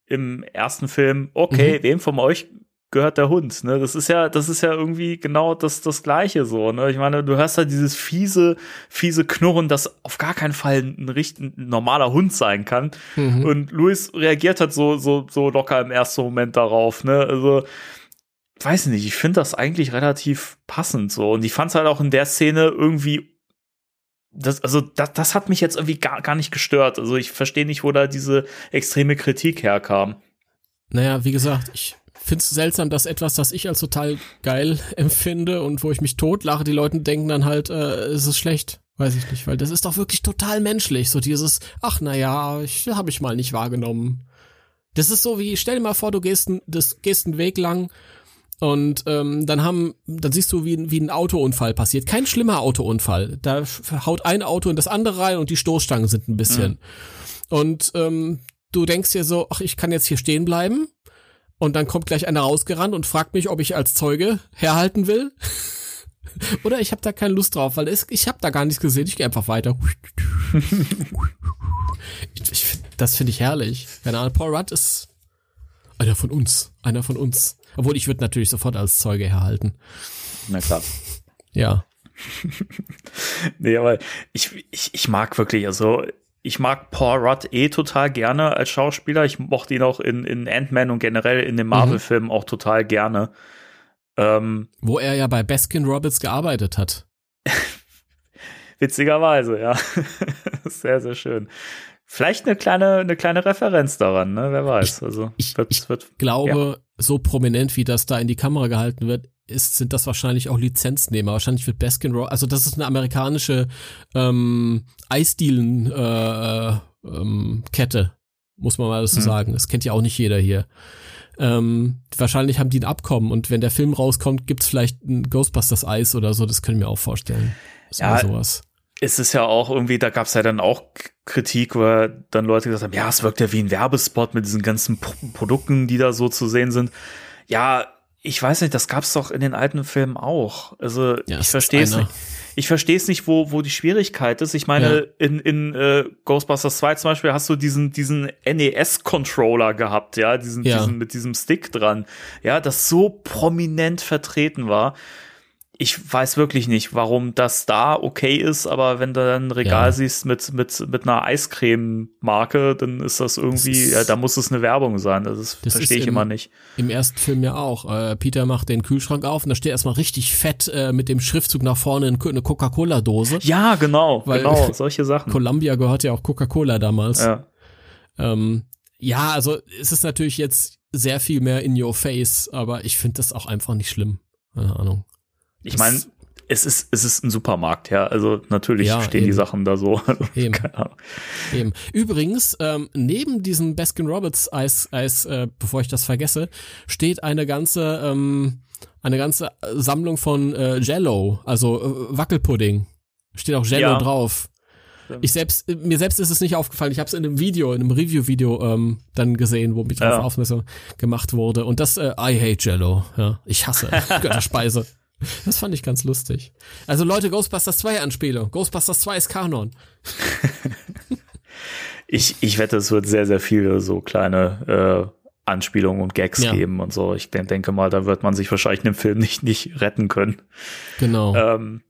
im ersten Film, okay, wem von euch gehört der Hund, ne? Das ist ja, das ist ja irgendwie genau das, das Gleiche so, ne? Ich meine, du hörst halt dieses fiese, fiese Knurren, das auf gar keinen Fall ein, richtig, ein normaler Hund sein kann. Und Louis reagiert halt so, so, so locker im ersten Moment darauf, ne? Also, weiß nicht, ich finde das eigentlich relativ passend so. Und ich fand es halt auch in der Szene irgendwie das, also das, das hat mich jetzt irgendwie gar, gar nicht gestört. Also ich verstehe nicht, wo da diese extreme Kritik herkam. Naja, wie gesagt, ich finde es seltsam, dass etwas, das ich als total geil empfinde und wo ich mich totlache, die Leute denken dann halt, äh, es ist schlecht. Weiß ich nicht, weil das ist doch wirklich total menschlich. So dieses, ach naja, ich habe ich mal nicht wahrgenommen. Das ist so wie, stell dir mal vor, du gehst, das, gehst einen Weg lang und ähm, dann haben, dann siehst du, wie, ein- wie ein Autounfall passiert. Kein schlimmer Autounfall. Da haut ein Auto in das andere rein und die Stoßstangen sind ein bisschen. Und ähm, du denkst dir so, ach, ich kann jetzt hier stehen bleiben. Und dann kommt gleich einer rausgerannt und fragt mich, ob ich als Zeuge herhalten will. Oder ich habe da keine Lust drauf, weil es, ich habe da gar nichts gesehen. Ich gehe einfach weiter. ich, ich, das finde ich herrlich. Keine Ahnung, Paul Rudd ist einer von uns. Einer von uns. Obwohl ich würde natürlich sofort als Zeuge herhalten. Na klar. Ja. nee, aber ich, ich, ich mag wirklich, also ich mag Paul Rudd eh total gerne als Schauspieler. Ich mochte ihn auch in, in Ant-Man und generell in den Marvel-Filmen mhm. auch total gerne. Ähm, Wo er ja bei Baskin Roberts gearbeitet hat. Witzigerweise, ja. sehr, sehr schön. Vielleicht eine kleine, eine kleine Referenz daran, ne? Wer weiß. Also ich, wird, ich wird, glaube, ja. so prominent, wie das da in die Kamera gehalten wird, ist, sind das wahrscheinlich auch Lizenznehmer. Wahrscheinlich wird Baskin Robbins, also das ist eine amerikanische ähm, Eisdielen äh, ähm, Kette, muss man mal so mhm. sagen. Das kennt ja auch nicht jeder hier. Ähm, wahrscheinlich haben die ein Abkommen und wenn der Film rauskommt, gibt's vielleicht ein Ghostbusters Eis oder so, das können wir auch vorstellen. So ja, sowas. Ist es ja auch irgendwie, da gab's ja dann auch Kritik, wo dann Leute gesagt haben, ja, es wirkt ja wie ein Werbespot mit diesen ganzen P Produkten, die da so zu sehen sind. Ja, ich weiß nicht, das gab's doch in den alten Filmen auch. Also ja, ich verstehe es nicht. Ich verstehe es nicht, wo, wo die Schwierigkeit ist. Ich meine, ja. in, in äh, Ghostbusters 2 zum Beispiel hast du diesen, diesen NES-Controller gehabt, ja, diesen, ja. diesen mit diesem Stick dran, ja, das so prominent vertreten war ich weiß wirklich nicht, warum das da okay ist, aber wenn du dann ein Regal ja. siehst mit, mit, mit einer Eiscreme-Marke, dann ist das irgendwie, das ist, ja, da muss es eine Werbung sein. Das, das verstehe ich im, immer nicht. Im ersten Film ja auch. Äh, Peter macht den Kühlschrank auf und da steht erstmal richtig fett äh, mit dem Schriftzug nach vorne eine Coca-Cola-Dose. Ja, genau, Weil, genau, solche Sachen. Columbia gehört ja auch Coca-Cola damals. Ja. Ähm, ja, also es ist natürlich jetzt sehr viel mehr in your face, aber ich finde das auch einfach nicht schlimm. Keine Ahnung. Ich meine, es ist, es ist ein Supermarkt, ja. Also natürlich ja, stehen eben. die Sachen da so. eben. eben. Übrigens, ähm, neben diesem Baskin Roberts Eis, Eis äh, bevor ich das vergesse, steht eine ganze, ähm, eine ganze Sammlung von äh, Jello, also äh, Wackelpudding. Steht auch Jello ja. drauf. Ich selbst, mir selbst ist es nicht aufgefallen. Ich habe es in einem Video, in einem Review-Video ähm, dann gesehen, wo mich ja. darauf aufmerksam gemacht wurde. Und das, äh, I hate Jello. Ja, ich hasse Götterspeise. Das fand ich ganz lustig. Also Leute, Ghostbusters 2 Anspielung. Ghostbusters 2 ist Kanon. ich, ich wette, es wird sehr, sehr viele so kleine äh, Anspielungen und Gags ja. geben und so. Ich denke mal, da wird man sich wahrscheinlich in dem Film nicht, nicht retten können. Genau. Ähm,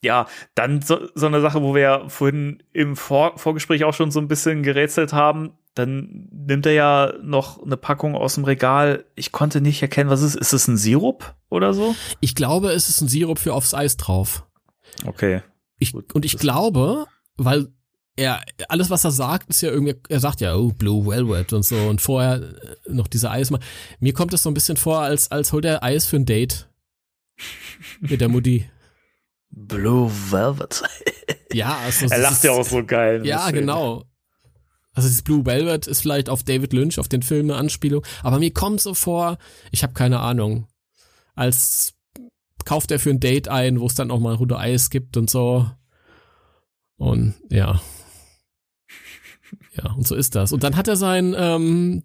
ja, dann so, so eine Sache, wo wir ja vorhin im Vor Vorgespräch auch schon so ein bisschen gerätselt haben. Dann nimmt er ja noch eine Packung aus dem Regal. Ich konnte nicht erkennen, was es ist. Ist es ein Sirup oder so? Ich glaube, es ist ein Sirup für aufs Eis drauf. Okay. Ich, und ich glaube, weil er, alles was er sagt, ist ja irgendwie, er sagt ja, oh, Blue Velvet und so und vorher äh, noch diese Eis. Mir kommt das so ein bisschen vor, als, als holt er Eis für ein Date. Mit der Mutti. Blue Velvet. ja, also er lacht ja auch so geil. Ja, genau. Also das Blue Velvet ist vielleicht auf David Lynch, auf den Film eine Anspielung, aber mir kommt so vor, ich habe keine Ahnung, als kauft er für ein Date ein, wo es dann auch mal Runde Eis gibt und so. Und ja. Ja, und so ist das. Und dann hat er seinen ähm,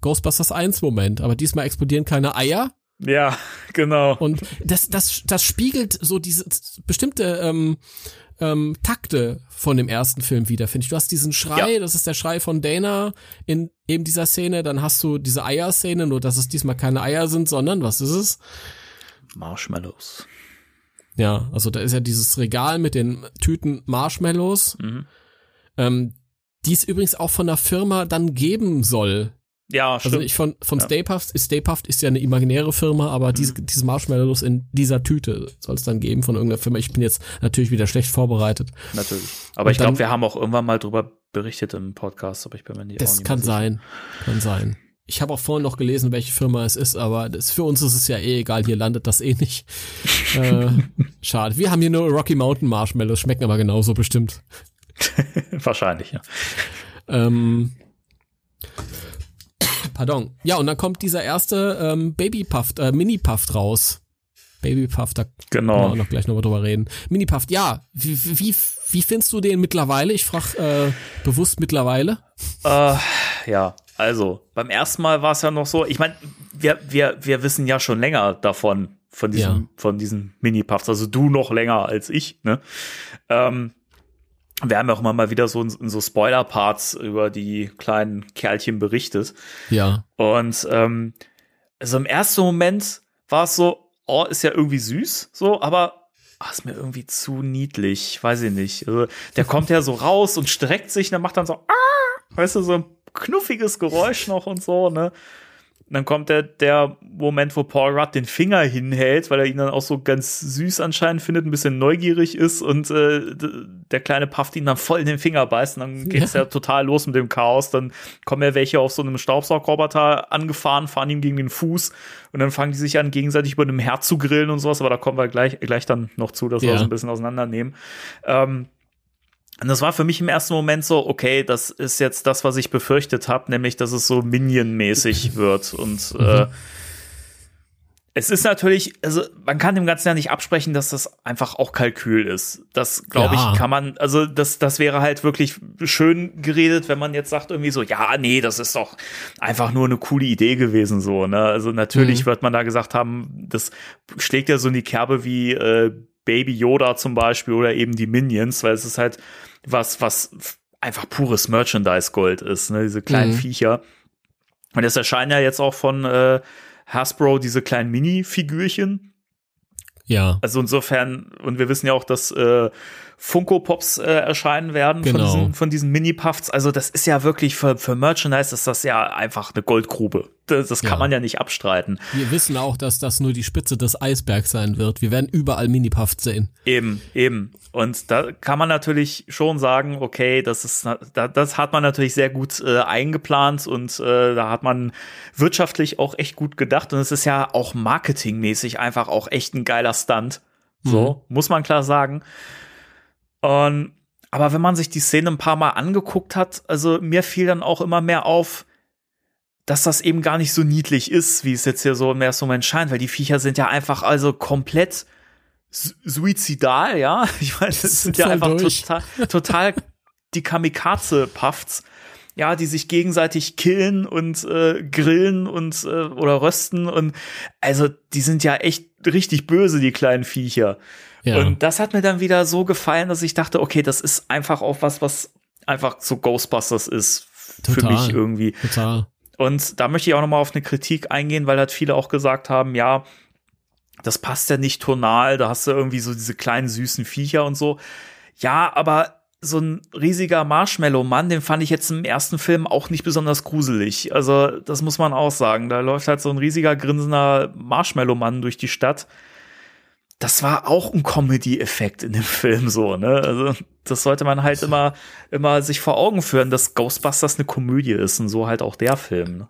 Ghostbusters 1 Moment, aber diesmal explodieren keine Eier, ja, genau. Und das, das, das spiegelt so diese bestimmte ähm, ähm, Takte von dem ersten Film wieder, finde ich. Du hast diesen Schrei, ja. das ist der Schrei von Dana in eben dieser Szene, dann hast du diese Eier-Szene, nur dass es diesmal keine Eier sind, sondern was ist es? Marshmallows. Ja, also da ist ja dieses Regal mit den Tüten Marshmallows, mhm. ähm, die es übrigens auch von der Firma dann geben soll, ja, also stimmt. Also ich von, von ja. Stay Puft, Stay Puft ist ja eine imaginäre Firma, aber mhm. diese, diese Marshmallows in dieser Tüte soll es dann geben von irgendeiner Firma. Ich bin jetzt natürlich wieder schlecht vorbereitet. Natürlich. Aber Und ich glaube, wir haben auch irgendwann mal drüber berichtet im Podcast, aber ich bin mir nicht Das kann sein. Kann sein. Ich habe auch vorhin noch gelesen, welche Firma es ist, aber das, für uns ist es ja eh egal, hier landet das eh nicht. äh, schade. Wir haben hier nur Rocky Mountain Marshmallows, schmecken aber genauso bestimmt. Wahrscheinlich, ja. Ähm, Pardon. Ja, und dann kommt dieser erste ähm, Baby Puff, äh, Mini Puff raus. Baby Puff, da genau. können wir auch noch gleich nochmal drüber reden. Mini Puff, ja. Wie, wie, wie findest du den mittlerweile? Ich frage äh, bewusst mittlerweile. Äh, ja, Also, beim ersten Mal war es ja noch so, ich meine, wir, wir, wir wissen ja schon länger davon, von diesem, ja. von diesen Mini-Puffs, also du noch länger als ich, ne? Ähm, wir haben ja auch immer mal wieder so so Spoiler-Parts über die kleinen Kerlchen berichtet. Ja. Und ähm, also im ersten Moment war es so, oh, ist ja irgendwie süß, so, aber ach, ist mir irgendwie zu niedlich, weiß ich nicht. Also, der kommt ja so raus und streckt sich, und dann macht dann so, ah, weißt du, so ein knuffiges Geräusch noch und so, ne? Dann kommt der, der Moment, wo Paul Rudd den Finger hinhält, weil er ihn dann auch so ganz süß anscheinend findet, ein bisschen neugierig ist und äh, der kleine Pufft ihn dann voll in den Finger beißt und dann geht's ja. ja total los mit dem Chaos. Dann kommen ja welche auf so einem Staubsaugerroboter angefahren, fahren ihm gegen den Fuß und dann fangen die sich an, gegenseitig über einem Herz zu grillen und sowas, aber da kommen wir gleich, gleich dann noch zu, dass ja. wir so ein bisschen auseinandernehmen. Ähm, und das war für mich im ersten Moment so, okay, das ist jetzt das, was ich befürchtet habe, nämlich, dass es so Minion-mäßig wird. Und mhm. äh, es ist natürlich, also man kann dem Ganzen ja nicht absprechen, dass das einfach auch Kalkül ist. Das, glaube ja. ich, kann man, also das, das wäre halt wirklich schön geredet, wenn man jetzt sagt irgendwie so, ja, nee, das ist doch einfach nur eine coole Idee gewesen, so, ne? Also natürlich mhm. wird man da gesagt haben, das schlägt ja so in die Kerbe wie äh, Baby Yoda zum Beispiel oder eben die Minions, weil es ist halt was, was einfach pures Merchandise-Gold ist, ne? diese kleinen mhm. Viecher. Und es erscheinen ja jetzt auch von äh, Hasbro diese kleinen Mini-Figürchen. Ja. Also insofern, und wir wissen ja auch, dass äh, Funko Pops äh, erscheinen werden genau. von diesen, von diesen Mini-Puffs. Also das ist ja wirklich für, für Merchandise ist das ja einfach eine Goldgrube. Das, das kann ja. man ja nicht abstreiten. Wir wissen auch, dass das nur die Spitze des Eisbergs sein wird. Wir werden überall Mini-Puffs sehen. Eben, eben. Und da kann man natürlich schon sagen, okay, das ist, das hat man natürlich sehr gut äh, eingeplant und äh, da hat man wirtschaftlich auch echt gut gedacht. Und es ist ja auch marketingmäßig einfach auch echt ein geiler Stunt. So, mhm. muss man klar sagen. Und, aber wenn man sich die Szene ein paar Mal angeguckt hat, also mir fiel dann auch immer mehr auf, dass das eben gar nicht so niedlich ist, wie es jetzt hier so im ersten Moment scheint, weil die Viecher sind ja einfach also komplett suizidal, ja. Ich meine, das sind ja einfach durch. total, total die Kamikaze-Puffs, ja, die sich gegenseitig killen und äh, grillen und äh, oder rösten und also die sind ja echt richtig böse, die kleinen Viecher. Ja. Und das hat mir dann wieder so gefallen, dass ich dachte, okay, das ist einfach auch was, was einfach so Ghostbusters ist total, für mich irgendwie. Total. Und da möchte ich auch noch mal auf eine Kritik eingehen, weil halt viele auch gesagt haben, ja, das passt ja nicht tonal, da hast du irgendwie so diese kleinen süßen Viecher und so. Ja, aber so ein riesiger Marshmallow-Mann, den fand ich jetzt im ersten Film auch nicht besonders gruselig. Also, das muss man auch sagen. Da läuft halt so ein riesiger grinsender Marshmallow-Mann durch die Stadt das war auch ein Comedy-Effekt in dem Film so, ne? Also, das sollte man halt immer, immer sich vor Augen führen, dass Ghostbusters eine Komödie ist und so halt auch der Film. Ne?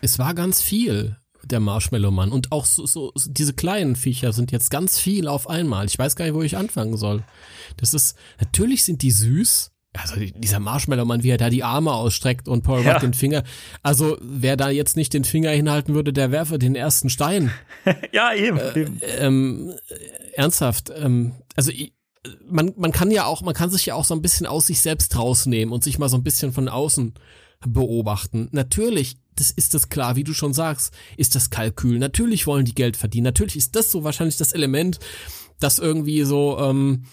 Es war ganz viel, der Marshmallow-Mann. Und auch so, so, diese kleinen Viecher sind jetzt ganz viel auf einmal. Ich weiß gar nicht, wo ich anfangen soll. Das ist, natürlich sind die süß, also dieser Marshmallow-Mann, wie er da die Arme ausstreckt und Paul ja. Rudd den Finger. Also wer da jetzt nicht den Finger hinhalten würde, der werfe den ersten Stein. ja, eben. Äh, eben. Ähm, ernsthaft. Ähm, also man, man kann ja auch, man kann sich ja auch so ein bisschen aus sich selbst rausnehmen und sich mal so ein bisschen von außen beobachten. Natürlich, das ist das klar, wie du schon sagst, ist das Kalkül. Natürlich wollen die Geld verdienen. Natürlich ist das so wahrscheinlich das Element, das irgendwie so ähm,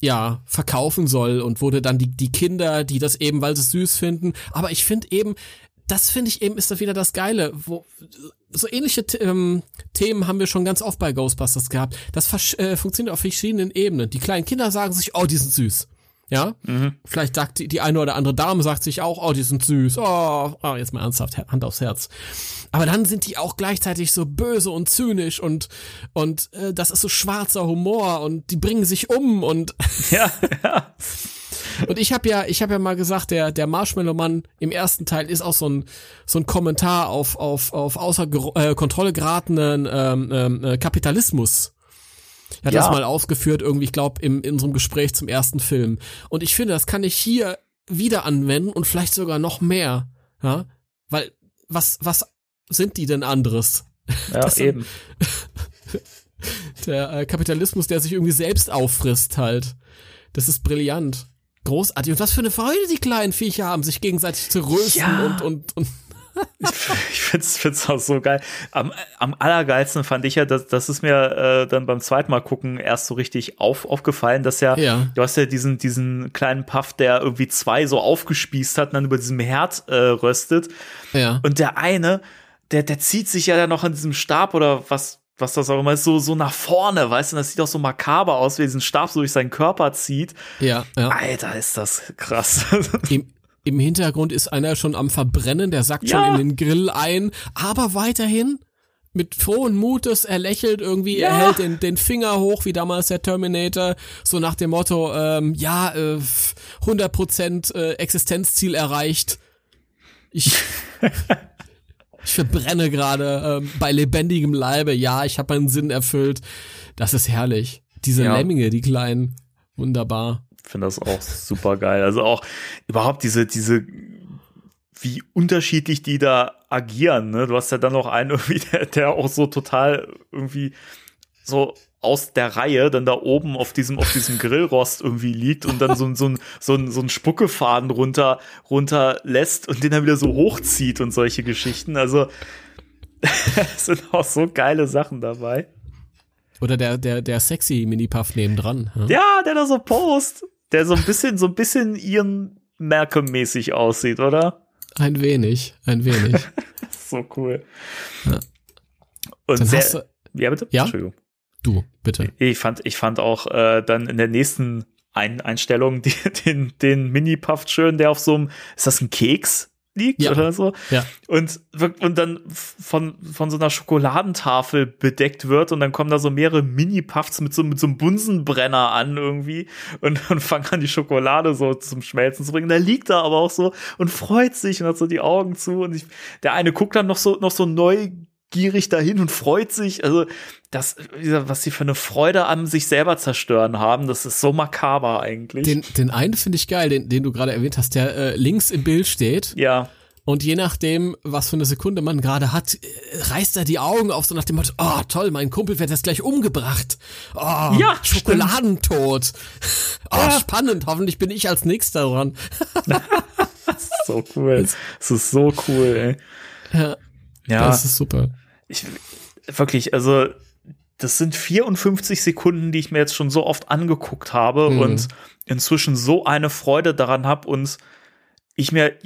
ja, verkaufen soll und wurde dann die, die Kinder, die das eben, weil sie es süß finden. Aber ich finde eben, das finde ich eben ist da wieder das Geile, wo so ähnliche ähm, Themen haben wir schon ganz oft bei Ghostbusters gehabt. Das äh, funktioniert auf verschiedenen Ebenen. Die kleinen Kinder sagen sich, oh, die sind süß. Ja, mhm. vielleicht sagt die, die eine oder andere Dame sagt sich auch, oh, die sind süß. Oh, oh, jetzt mal ernsthaft, Hand aufs Herz. Aber dann sind die auch gleichzeitig so böse und zynisch und und äh, das ist so schwarzer Humor und die bringen sich um und ja, ja. Und ich habe ja, ich habe ja mal gesagt, der der Marshmallow Mann im ersten Teil ist auch so ein so ein Kommentar auf auf auf außer äh, Kontrolle geratenen ähm, ähm, äh, Kapitalismus. Er hat ja. das mal ausgeführt, irgendwie, ich glaube, in unserem Gespräch zum ersten Film. Und ich finde, das kann ich hier wieder anwenden und vielleicht sogar noch mehr. Ja, weil was was sind die denn anderes? Ja, das eben. der äh, Kapitalismus, der sich irgendwie selbst auffrisst halt. Das ist brillant. Großartig. Und was für eine Freude die kleinen Viecher haben, sich gegenseitig zu rösten ja. und, und, und ich ich finde es auch so geil. Am, am allergeilsten fand ich ja, dass das ist mir äh, dann beim zweiten Mal gucken erst so richtig auf, aufgefallen, dass ja, Ja. du hast ja diesen, diesen kleinen Puff, der irgendwie zwei so aufgespießt hat und dann über diesem Herd äh, röstet. Ja. Und der eine, der, der zieht sich ja dann noch an diesem Stab oder was, was das auch immer ist, so, so nach vorne, weißt du, das sieht auch so makaber aus, wie er diesen Stab so durch seinen Körper zieht. Ja, ja. Alter, ist das krass. Im, Im Hintergrund ist einer schon am Verbrennen, der sackt Ja. schon in den Grill ein, aber weiterhin mit frohen Mutes, er lächelt irgendwie, er Ja. hält den, den Finger hoch, wie damals der Terminator, so nach dem Motto, ähm, ja, äh, 100% äh, Existenzziel erreicht. Ich, ich verbrenne gerade ähm, bei lebendigem Leibe, ja, ich habe meinen Sinn erfüllt. Das ist herrlich. Diese Ja. Lemminge, die kleinen, wunderbar. Finde das auch super geil. Also auch überhaupt diese, diese, wie unterschiedlich die da agieren. Ne? Du hast ja dann noch einen irgendwie, der, der auch so total irgendwie so aus der Reihe dann da oben auf diesem, auf diesem Grillrost irgendwie liegt und dann so, ein- so, ein, so, ein, so ein Spuckefaden runter, runter lässt und den dann wieder so hochzieht und solche Geschichten. Also, es sind auch so geile Sachen dabei. Oder der, der, der sexy Mini-Puff nebendran. Ja? Ja, der da so post, der so ein bisschen, so ein bisschen Ian Malcolm-mäßig aussieht, oder? Ein wenig, ein wenig. So cool. Ja. Und Dann sehr, du, ja, bitte? Ja? Entschuldigung. du, bitte. Ich fand, ich fand auch äh, dann in der nächsten Ein Einstellung die, den, den Mini-Puff schön, der auf so einem, ist das ein Keks liegt Ja. oder so? Ja. Und, und dann von, von so einer Schokoladentafel bedeckt wird und dann kommen da so mehrere Mini-Puffs mit so, mit so einem Bunsenbrenner an irgendwie und, und fangen an, die Schokolade so zum Schmelzen zu bringen. Da liegt er aber auch so und freut sich und hat so die Augen zu und ich, der eine guckt dann noch so, noch so neugierig dahin und freut sich. Also, das, was sie für eine Freude am sich selber zerstören haben, das ist so makaber eigentlich. Den, den einen finde ich geil, den, den du gerade erwähnt hast, der äh, links im Bild steht. ja, Und je nachdem, was für eine Sekunde man gerade hat, äh, reißt er die Augen auf, so nach dem Motto, oh toll, mein Kumpel wird jetzt gleich umgebracht. Oh, Ja, Schokoladentod. Oh, Ja. spannend, hoffentlich bin ich als nächster dran. so cool. Es ist so cool, ey. Ja, Ja. das ist super. ich, wirklich, also das sind 54 Sekunden, die ich mir jetzt schon so oft angeguckt habe Mhm. und inzwischen so eine Freude daran habe und ich mir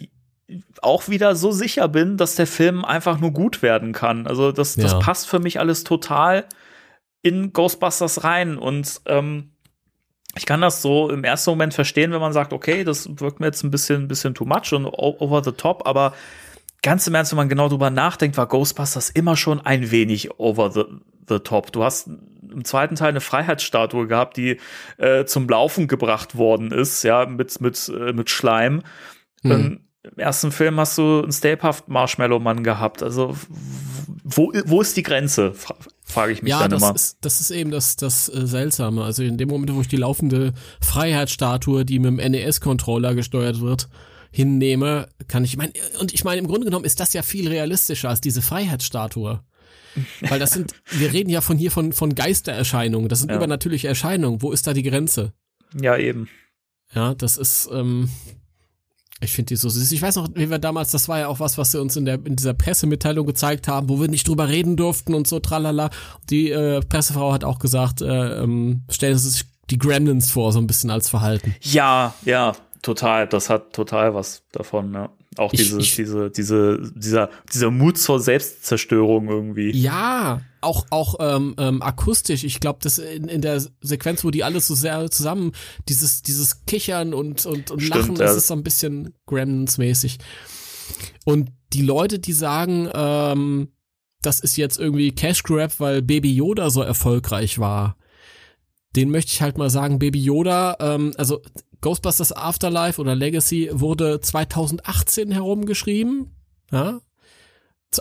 auch wieder so sicher bin, dass der Film einfach nur gut werden kann. Also das, das Ja. passt für mich alles total in Ghostbusters rein und ähm, ich kann das so im ersten Moment verstehen, wenn man sagt, okay, das wirkt mir jetzt ein bisschen, ein bisschen too much und over the top, aber ganz im Ernst, wenn man genau drüber nachdenkt, war Ghostbusters immer schon ein wenig over the, the top. Du hast im zweiten Teil eine Freiheitsstatue gehabt, die äh, zum Laufen gebracht worden ist, ja, mit, mit, äh, mit Schleim. Mhm. Ähm, Im ersten Film hast du einen Stay Puft Marshmallow Mann gehabt. Also, wo, wo ist die Grenze? Fra frage ich mich Ja, dann das immer. ist, das ist eben das, das äh, Seltsame. Also in dem Moment, wo ich die laufende Freiheitsstatue, die mit dem NES-Controller gesteuert wird, hinnehme, kann ich, ich meine, und ich meine, im Grunde genommen ist das ja viel realistischer als diese Freiheitsstatue. Weil das sind, wir reden ja von hier von, von Geistererscheinungen, das sind Ja. übernatürliche Erscheinungen. Wo ist da die Grenze? Ja, eben. Ja, das ist, ähm, ich finde die so süß. Ich weiß noch, wie wir damals, das war ja auch was, was sie uns in, der, in dieser Pressemitteilung gezeigt haben, wo wir nicht drüber reden durften und so, tralala. Die äh, Pressefrau hat auch gesagt, äh, ähm, stellen Sie sich die Gremlins vor, so ein bisschen als Verhalten. Ja, ja, total. Das hat total was davon, ja. Auch Ich- diese, ich- diese, diese, dieser, dieser Mut zur Selbstzerstörung irgendwie. Ja, auch auch ähm, ähm, akustisch. Ich glaube, das in, in der Sequenz, wo die alle so sehr zusammen dieses dieses Kichern und und, und Stimmt, Lachen, ja. das ist so ein bisschen Gremlins-mäßig. Und die Leute, die sagen, ähm, das ist jetzt irgendwie Cash Grab, weil Baby Yoda so erfolgreich war, den möchte ich halt mal sagen, Baby Yoda, ähm, also Ghostbusters Afterlife oder Legacy wurde 2018 herumgeschrieben, ja,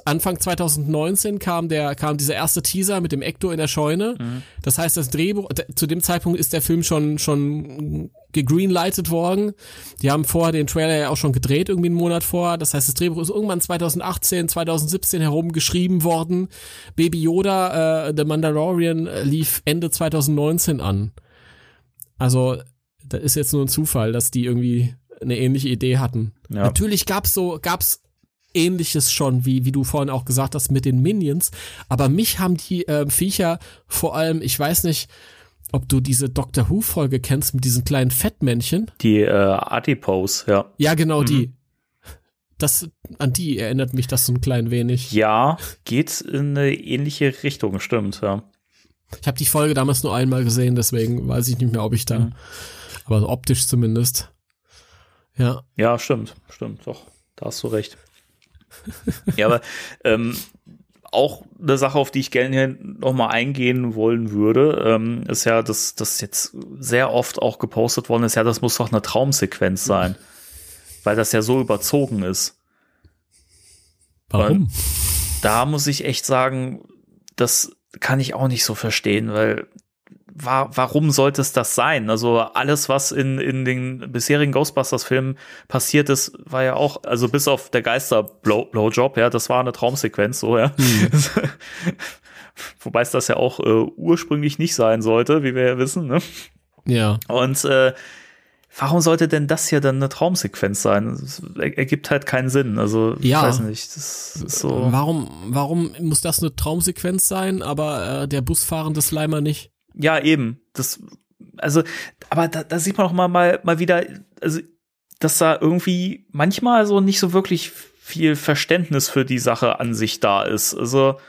Anfang 2019 kam der kam dieser erste Teaser mit dem Ecto in der Scheune. Mhm. Das heißt, das Drehbuch zu dem Zeitpunkt ist der Film schon schon gegreenlightet worden. Die haben vorher den Trailer ja auch schon gedreht irgendwie einen Monat vorher. Das heißt, das Drehbuch ist irgendwann 2018, 2017 herum geschrieben worden. Baby Yoda, äh, The Mandalorian äh, lief Ende 2019 an. Also das ist jetzt nur ein Zufall, dass die irgendwie eine ähnliche Idee hatten. Ja. Natürlich gab's so, gab's ähnliches schon, wie, wie du vorhin auch gesagt hast, mit den Minions. Aber mich haben die äh, Viecher vor allem, ich weiß nicht, ob du diese Doctor Who-Folge kennst mit diesen kleinen Fettmännchen. Die äh, Adipose, ja. Ja, genau mhm. die. Das, an die erinnert mich das so ein klein wenig. Ja, geht in eine ähnliche Richtung, stimmt, ja. Ich habe die Folge damals nur einmal gesehen, deswegen weiß ich nicht mehr, ob ich da, mhm. Aber optisch zumindest. Ja. Ja, stimmt, stimmt, doch, da hast du recht. ja, aber ähm, auch eine Sache, auf die ich gerne nochmal eingehen wollen würde, ähm, ist ja, dass das jetzt sehr oft auch gepostet worden ist, ja, das muss doch eine Traumsequenz sein, weil das ja so überzogen ist. Warum? Und da muss ich echt sagen, das kann ich auch nicht so verstehen, weil war, warum sollte es das sein? Also alles, was in, in den bisherigen Ghostbusters-Filmen passiert ist, war ja auch, also bis auf der Geister-Blowjob, ja, das war eine Traumsequenz, so, ja. Mhm. Wobei es das ja auch äh, ursprünglich nicht sein sollte, wie wir ja wissen, ne? Ja. Und äh, warum sollte denn das hier dann eine Traumsequenz sein? Das ergibt halt keinen Sinn. Also, ja. ich weiß nicht. Das ist so. Warum, warum muss das eine Traumsequenz sein, aber äh, der Busfahrende Slimer nicht? Ja, eben. Das, also, aber da, da sieht man auch mal, mal, mal wieder, also, dass da irgendwie manchmal so nicht so wirklich viel Verständnis für die Sache an sich da ist. Also,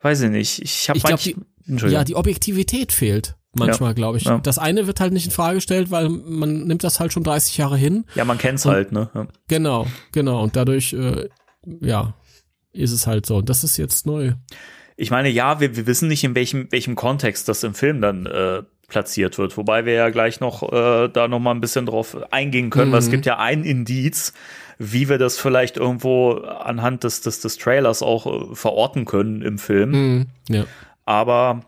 weiß ich nicht. Ich habe manchmal. Ja, die Objektivität fehlt manchmal, ja, glaube ich. Ja. Das eine wird halt nicht in Frage gestellt, weil man nimmt das halt schon 30 Jahre hin. Ja, man kennt's und, halt, ne? Ja. Genau, genau. Und dadurch, äh, ja, ist es halt so. Und das ist jetzt neu ich meine, ja, wir, wir wissen nicht, in welchem, welchem Kontext das im Film dann äh, platziert wird, wobei wir ja gleich noch äh, da noch mal ein bisschen drauf eingehen können, mhm. weil es mhm. gibt ja ein Indiz, wie wir das vielleicht irgendwo anhand des, des, des Trailers auch äh, verorten können im Film. Mhm. Ja. Aber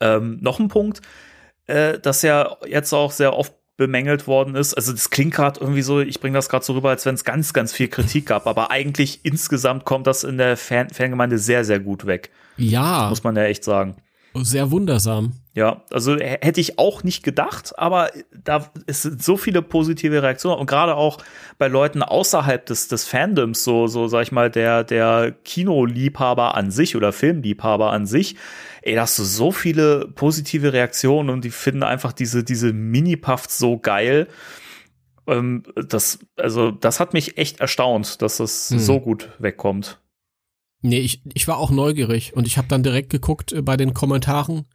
ähm, noch ein Punkt, äh, das ja jetzt auch sehr oft bemängelt worden ist. Also das klingt gerade irgendwie so, ich bringe das gerade so rüber, als wenn es ganz, ganz viel Kritik gab, aber eigentlich insgesamt kommt das in der Fan Fangemeinde sehr, sehr gut weg. Ja. Muss man ja echt sagen. Sehr wundersam. Ja, also hätte ich auch nicht gedacht, aber da es sind so viele positive Reaktionen und gerade auch bei Leuten außerhalb des, des Fandoms, so, so sag ich mal, der, der Kinoliebhaber an sich oder Filmliebhaber an sich, ey, da hast du so viele positive Reaktionen und die finden einfach diese, diese Mini-Puffs so geil. Ähm, das, also, das hat mich echt erstaunt, dass das hm. so gut wegkommt. Nee, ich, ich war auch neugierig und ich habe dann direkt geguckt äh, bei den Kommentaren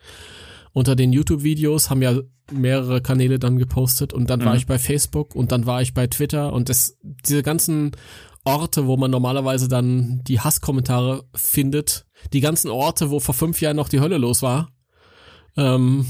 unter den YouTube-Videos, haben ja mehrere Kanäle dann gepostet und dann mhm. war ich bei Facebook und dann war ich bei Twitter und das, diese ganzen Orte, wo man normalerweise dann die Hasskommentare findet, die ganzen Orte, wo vor fünf Jahren noch die Hölle los war, ähm,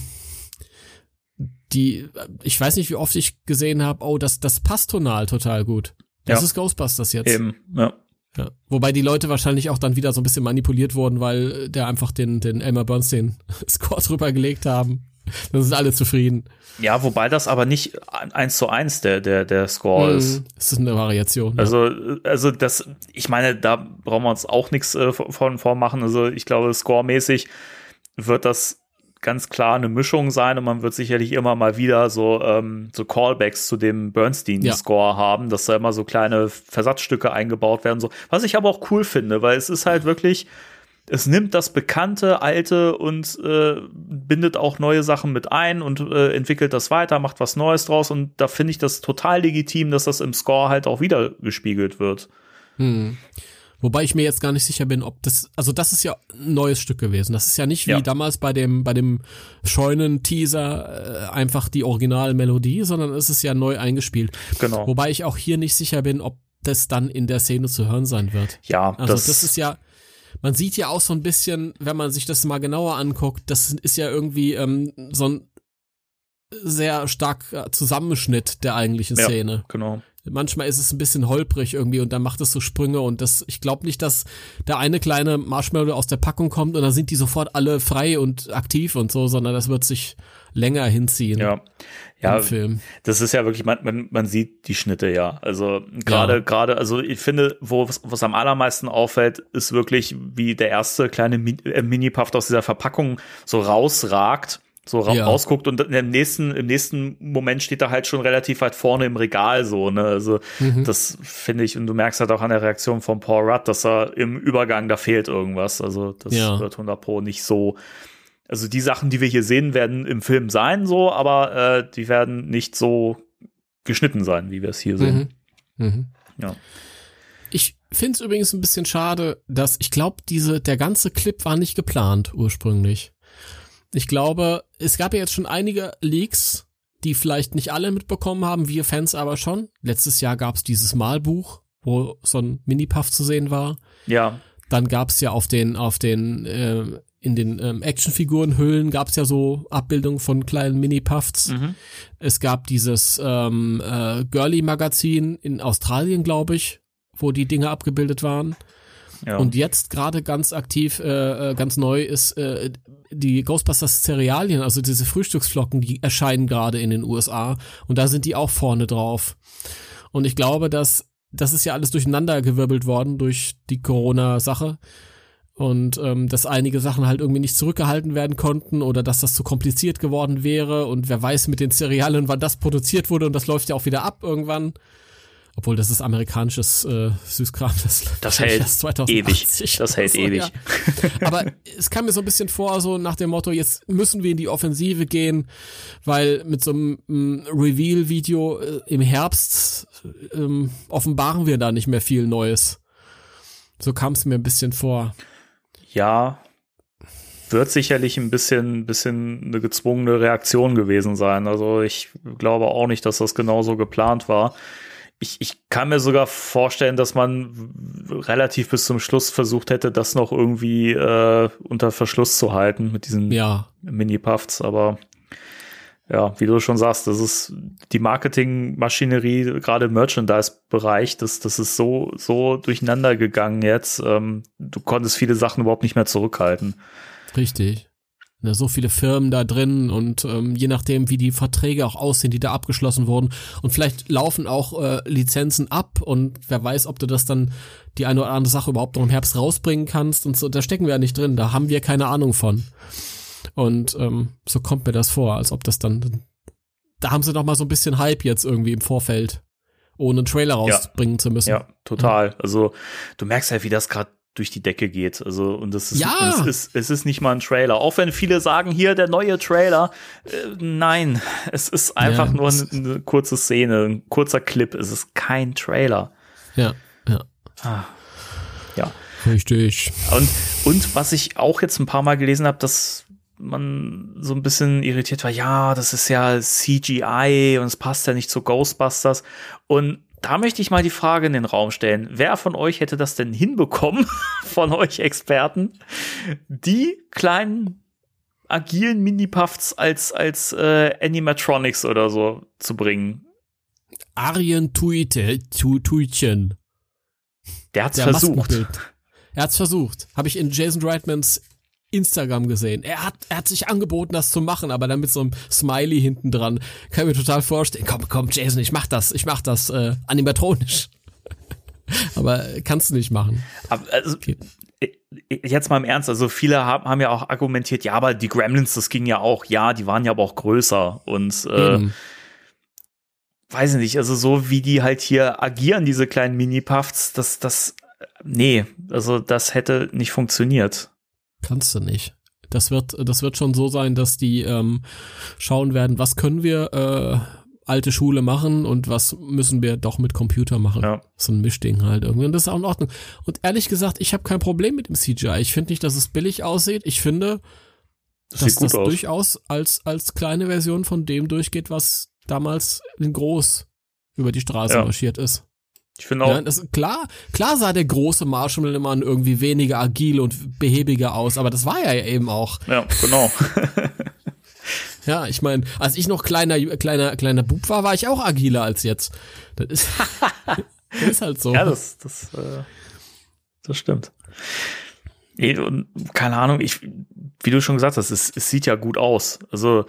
die, ich weiß nicht, wie oft ich gesehen habe, oh, das, das passt tonal total gut. Das ja. ist Ghostbusters jetzt. Eben, ja. Ja. Wobei die Leute wahrscheinlich auch dann wieder so ein bisschen manipuliert wurden, weil der einfach den, den Elmer Bernstein Score drüber gelegt haben. Dann sind alle zufrieden. Ja, wobei das aber nicht eins zu eins der, der, der Score hm, ist. Es ist eine Variation. Also, ja. also das, ich meine, da brauchen wir uns auch nichts äh, von vormachen. Also ich glaube, scoremäßig wird das ganz klar eine Mischung sein und man wird sicherlich immer mal wieder so, ähm, so Callbacks zu dem Bernstein-Score ja. haben, dass da immer so kleine Versatzstücke eingebaut werden. So. Was ich aber auch cool finde, weil es ist halt wirklich, es nimmt das bekannte, alte und äh, bindet auch neue Sachen mit ein und äh, entwickelt das weiter, macht was Neues draus und da finde ich das total legitim, dass das im Score halt auch wieder gespiegelt wird. Hm. Wobei ich mir jetzt gar nicht sicher bin, ob das, also das ist ja ein neues Stück gewesen. Das ist ja nicht wie ja. damals bei dem, bei dem Scheunen-Teaser äh, einfach die Originalmelodie, sondern es ist ja neu eingespielt. Genau. Wobei ich auch hier nicht sicher bin, ob das dann in der Szene zu hören sein wird. Ja, also das, das ist ja, man sieht ja auch so ein bisschen, wenn man sich das mal genauer anguckt, das ist ja irgendwie ähm, so ein sehr stark Zusammenschnitt der eigentlichen Szene. Ja, genau manchmal ist es ein bisschen holprig irgendwie und dann macht es so Sprünge und das, ich glaube nicht, dass der eine kleine Marshmallow aus der Packung kommt und dann sind die sofort alle frei und aktiv und so, sondern das wird sich länger hinziehen. Ja. Ja, Film. das ist ja wirklich, man, man, man sieht die Schnitte ja. Also gerade, ja. gerade, also ich finde, wo was am allermeisten auffällt, ist wirklich, wie der erste kleine äh, Mini-Puff aus dieser Verpackung so rausragt so ra Ja. rausguckt und im nächsten, im nächsten Moment steht er halt schon relativ weit vorne im Regal so, ne? Also Mhm. das finde ich, und du merkst halt auch an der Reaktion von Paul Rudd, dass er im Übergang, da fehlt irgendwas. Also das Ja. wird 100 Pro nicht so. Also die Sachen, die wir hier sehen, werden im Film sein, so, aber äh, die werden nicht so geschnitten sein, wie wir es hier sehen. Mhm. Mhm. Ja. Ich finde es übrigens ein bisschen schade, dass ich glaube, diese der ganze Clip war nicht geplant ursprünglich. Ich glaube, es gab ja jetzt schon einige Leaks, die vielleicht nicht alle mitbekommen haben, wir Fans aber schon. Letztes Jahr gab es dieses Malbuch, wo so ein Mini-Puff zu sehen war. Ja, Dann gab es ja auf den auf den äh, in den ähm, Actionfigurenhüllen gab es ja so Abbildungen von kleinen Mini-Puffs. mhm. Es gab dieses ähm, äh, Girly-Magazin in Australien, glaube ich, wo die Dinge abgebildet waren. Ja. Und jetzt gerade ganz aktiv, äh, äh, ganz neu ist äh, die Ghostbusters Cerealien, also diese Frühstücksflocken, die erscheinen gerade in den USA und da sind die auch vorne drauf. Und ich glaube, dass das ist ja alles durcheinander gewirbelt worden durch die Corona-Sache und ähm, dass einige Sachen halt irgendwie nicht zurückgehalten werden konnten oder dass das zu kompliziert geworden wäre und wer weiß mit den Cerealien, wann das produziert wurde und das läuft ja auch wieder ab irgendwann. Obwohl das ist amerikanisches äh, Süßkram, das, Das hält erst 2080 ewig. Das hält so, ewig. Ja. Aber es kam mir so ein bisschen vor, so nach dem Motto, jetzt müssen wir in die Offensive gehen, weil mit so einem mm, Reveal-Video äh, im Herbst ähm, offenbaren wir da nicht mehr viel Neues. So kam es mir ein bisschen vor. Ja, wird sicherlich ein bisschen, bisschen eine gezwungene Reaktion gewesen sein. Also ich glaube auch nicht, dass das genauso geplant war. Ich, ich kann mir sogar vorstellen, dass man relativ bis zum Schluss versucht hätte, das noch irgendwie äh, unter Verschluss zu halten mit diesen Ja, Mini-Puffs, aber ja, wie du schon sagst, das ist die Marketingmaschinerie, gerade im Merchandise-Bereich, das, das ist so, so durcheinander gegangen jetzt. Ähm, du konntest viele Sachen überhaupt nicht mehr zurückhalten. richtig. Ne, so viele Firmen da drin und ähm, je nachdem, wie die Verträge auch aussehen, die da abgeschlossen wurden. Und vielleicht laufen auch äh, Lizenzen ab und wer weiß, ob du das dann die eine oder andere Sache überhaupt noch im Herbst rausbringen kannst und so. Da stecken wir ja nicht drin, da haben wir keine Ahnung von. Und ähm, so kommt mir das vor, als ob das dann. Da haben sie noch mal so ein bisschen Hype jetzt irgendwie im Vorfeld, ohne einen Trailer rausbringen zu müssen. Ja, total. Also du merkst halt, wie das gerade durch die Decke geht. Also und das ist, Ja. es ist es ist nicht mal ein Trailer. Auch wenn viele sagen, hier der neue Trailer. Äh, nein, es ist einfach Ja, nur eine, eine kurze Szene, ein kurzer Clip. Es ist kein Trailer. ja, ja. Ah. Ja. Richtig. Und, und was ich auch jetzt ein paar Mal gelesen habe, dass man so ein bisschen irritiert war, ja, das ist ja CGI und es passt ja nicht zu Ghostbusters. Und da möchte ich mal die Frage in den Raum stellen. Wer von euch hätte das denn hinbekommen, von euch Experten, die kleinen agilen Mini-Puffs als, als äh, Animatronics oder so zu bringen? Arjen Tuite, Tu- Tuitchen. Der hat's Der versucht. Er hat's versucht. Habe ich in Jason Reitmans Instagram gesehen. Er hat, er hat sich angeboten, das zu machen, aber dann mit so einem Smiley hinten dran. Kann ich mir total vorstellen. Komm, komm, Jason, ich mach das. Ich mach das äh, animatronisch. aber äh, kannst du nicht machen. Aber, also, Okay. Jetzt mal im Ernst, also viele haben, haben ja auch argumentiert, ja, aber die Gremlins, das ging ja auch, ja, die waren ja aber auch größer und äh, weiß ich nicht, also so wie die halt hier agieren, diese kleinen Mini-Puffs, das, das, nee, also das hätte nicht funktioniert. Kannst du nicht. Das wird, das wird schon so sein, dass die ähm, schauen werden, was können wir äh, alte Schule machen und was müssen wir doch mit Computer machen. Ja. So ein Mischding halt irgendwie. Und das ist auch in Ordnung. Und ehrlich gesagt, ich habe kein Problem mit dem CGI. Ich finde nicht, dass es billig aussieht. Ich finde, Das dass das aus. durchaus als, als kleine Version von dem durchgeht, was damals in groß über die Straße Ja. marschiert ist. Ich finde auch, Ja, das, klar, klar sah der große Marshmallow-Mann irgendwie weniger agil und behäbiger aus, aber das war ja eben auch. ja, genau. Ja, ich meine, als ich noch kleiner, kleiner, kleiner Bub war, war ich auch agiler als jetzt. Das ist, das ist halt so. ja, das, das, äh, das stimmt. Nee, und keine Ahnung, ich, wie du schon gesagt hast, es, es sieht ja gut aus. Also,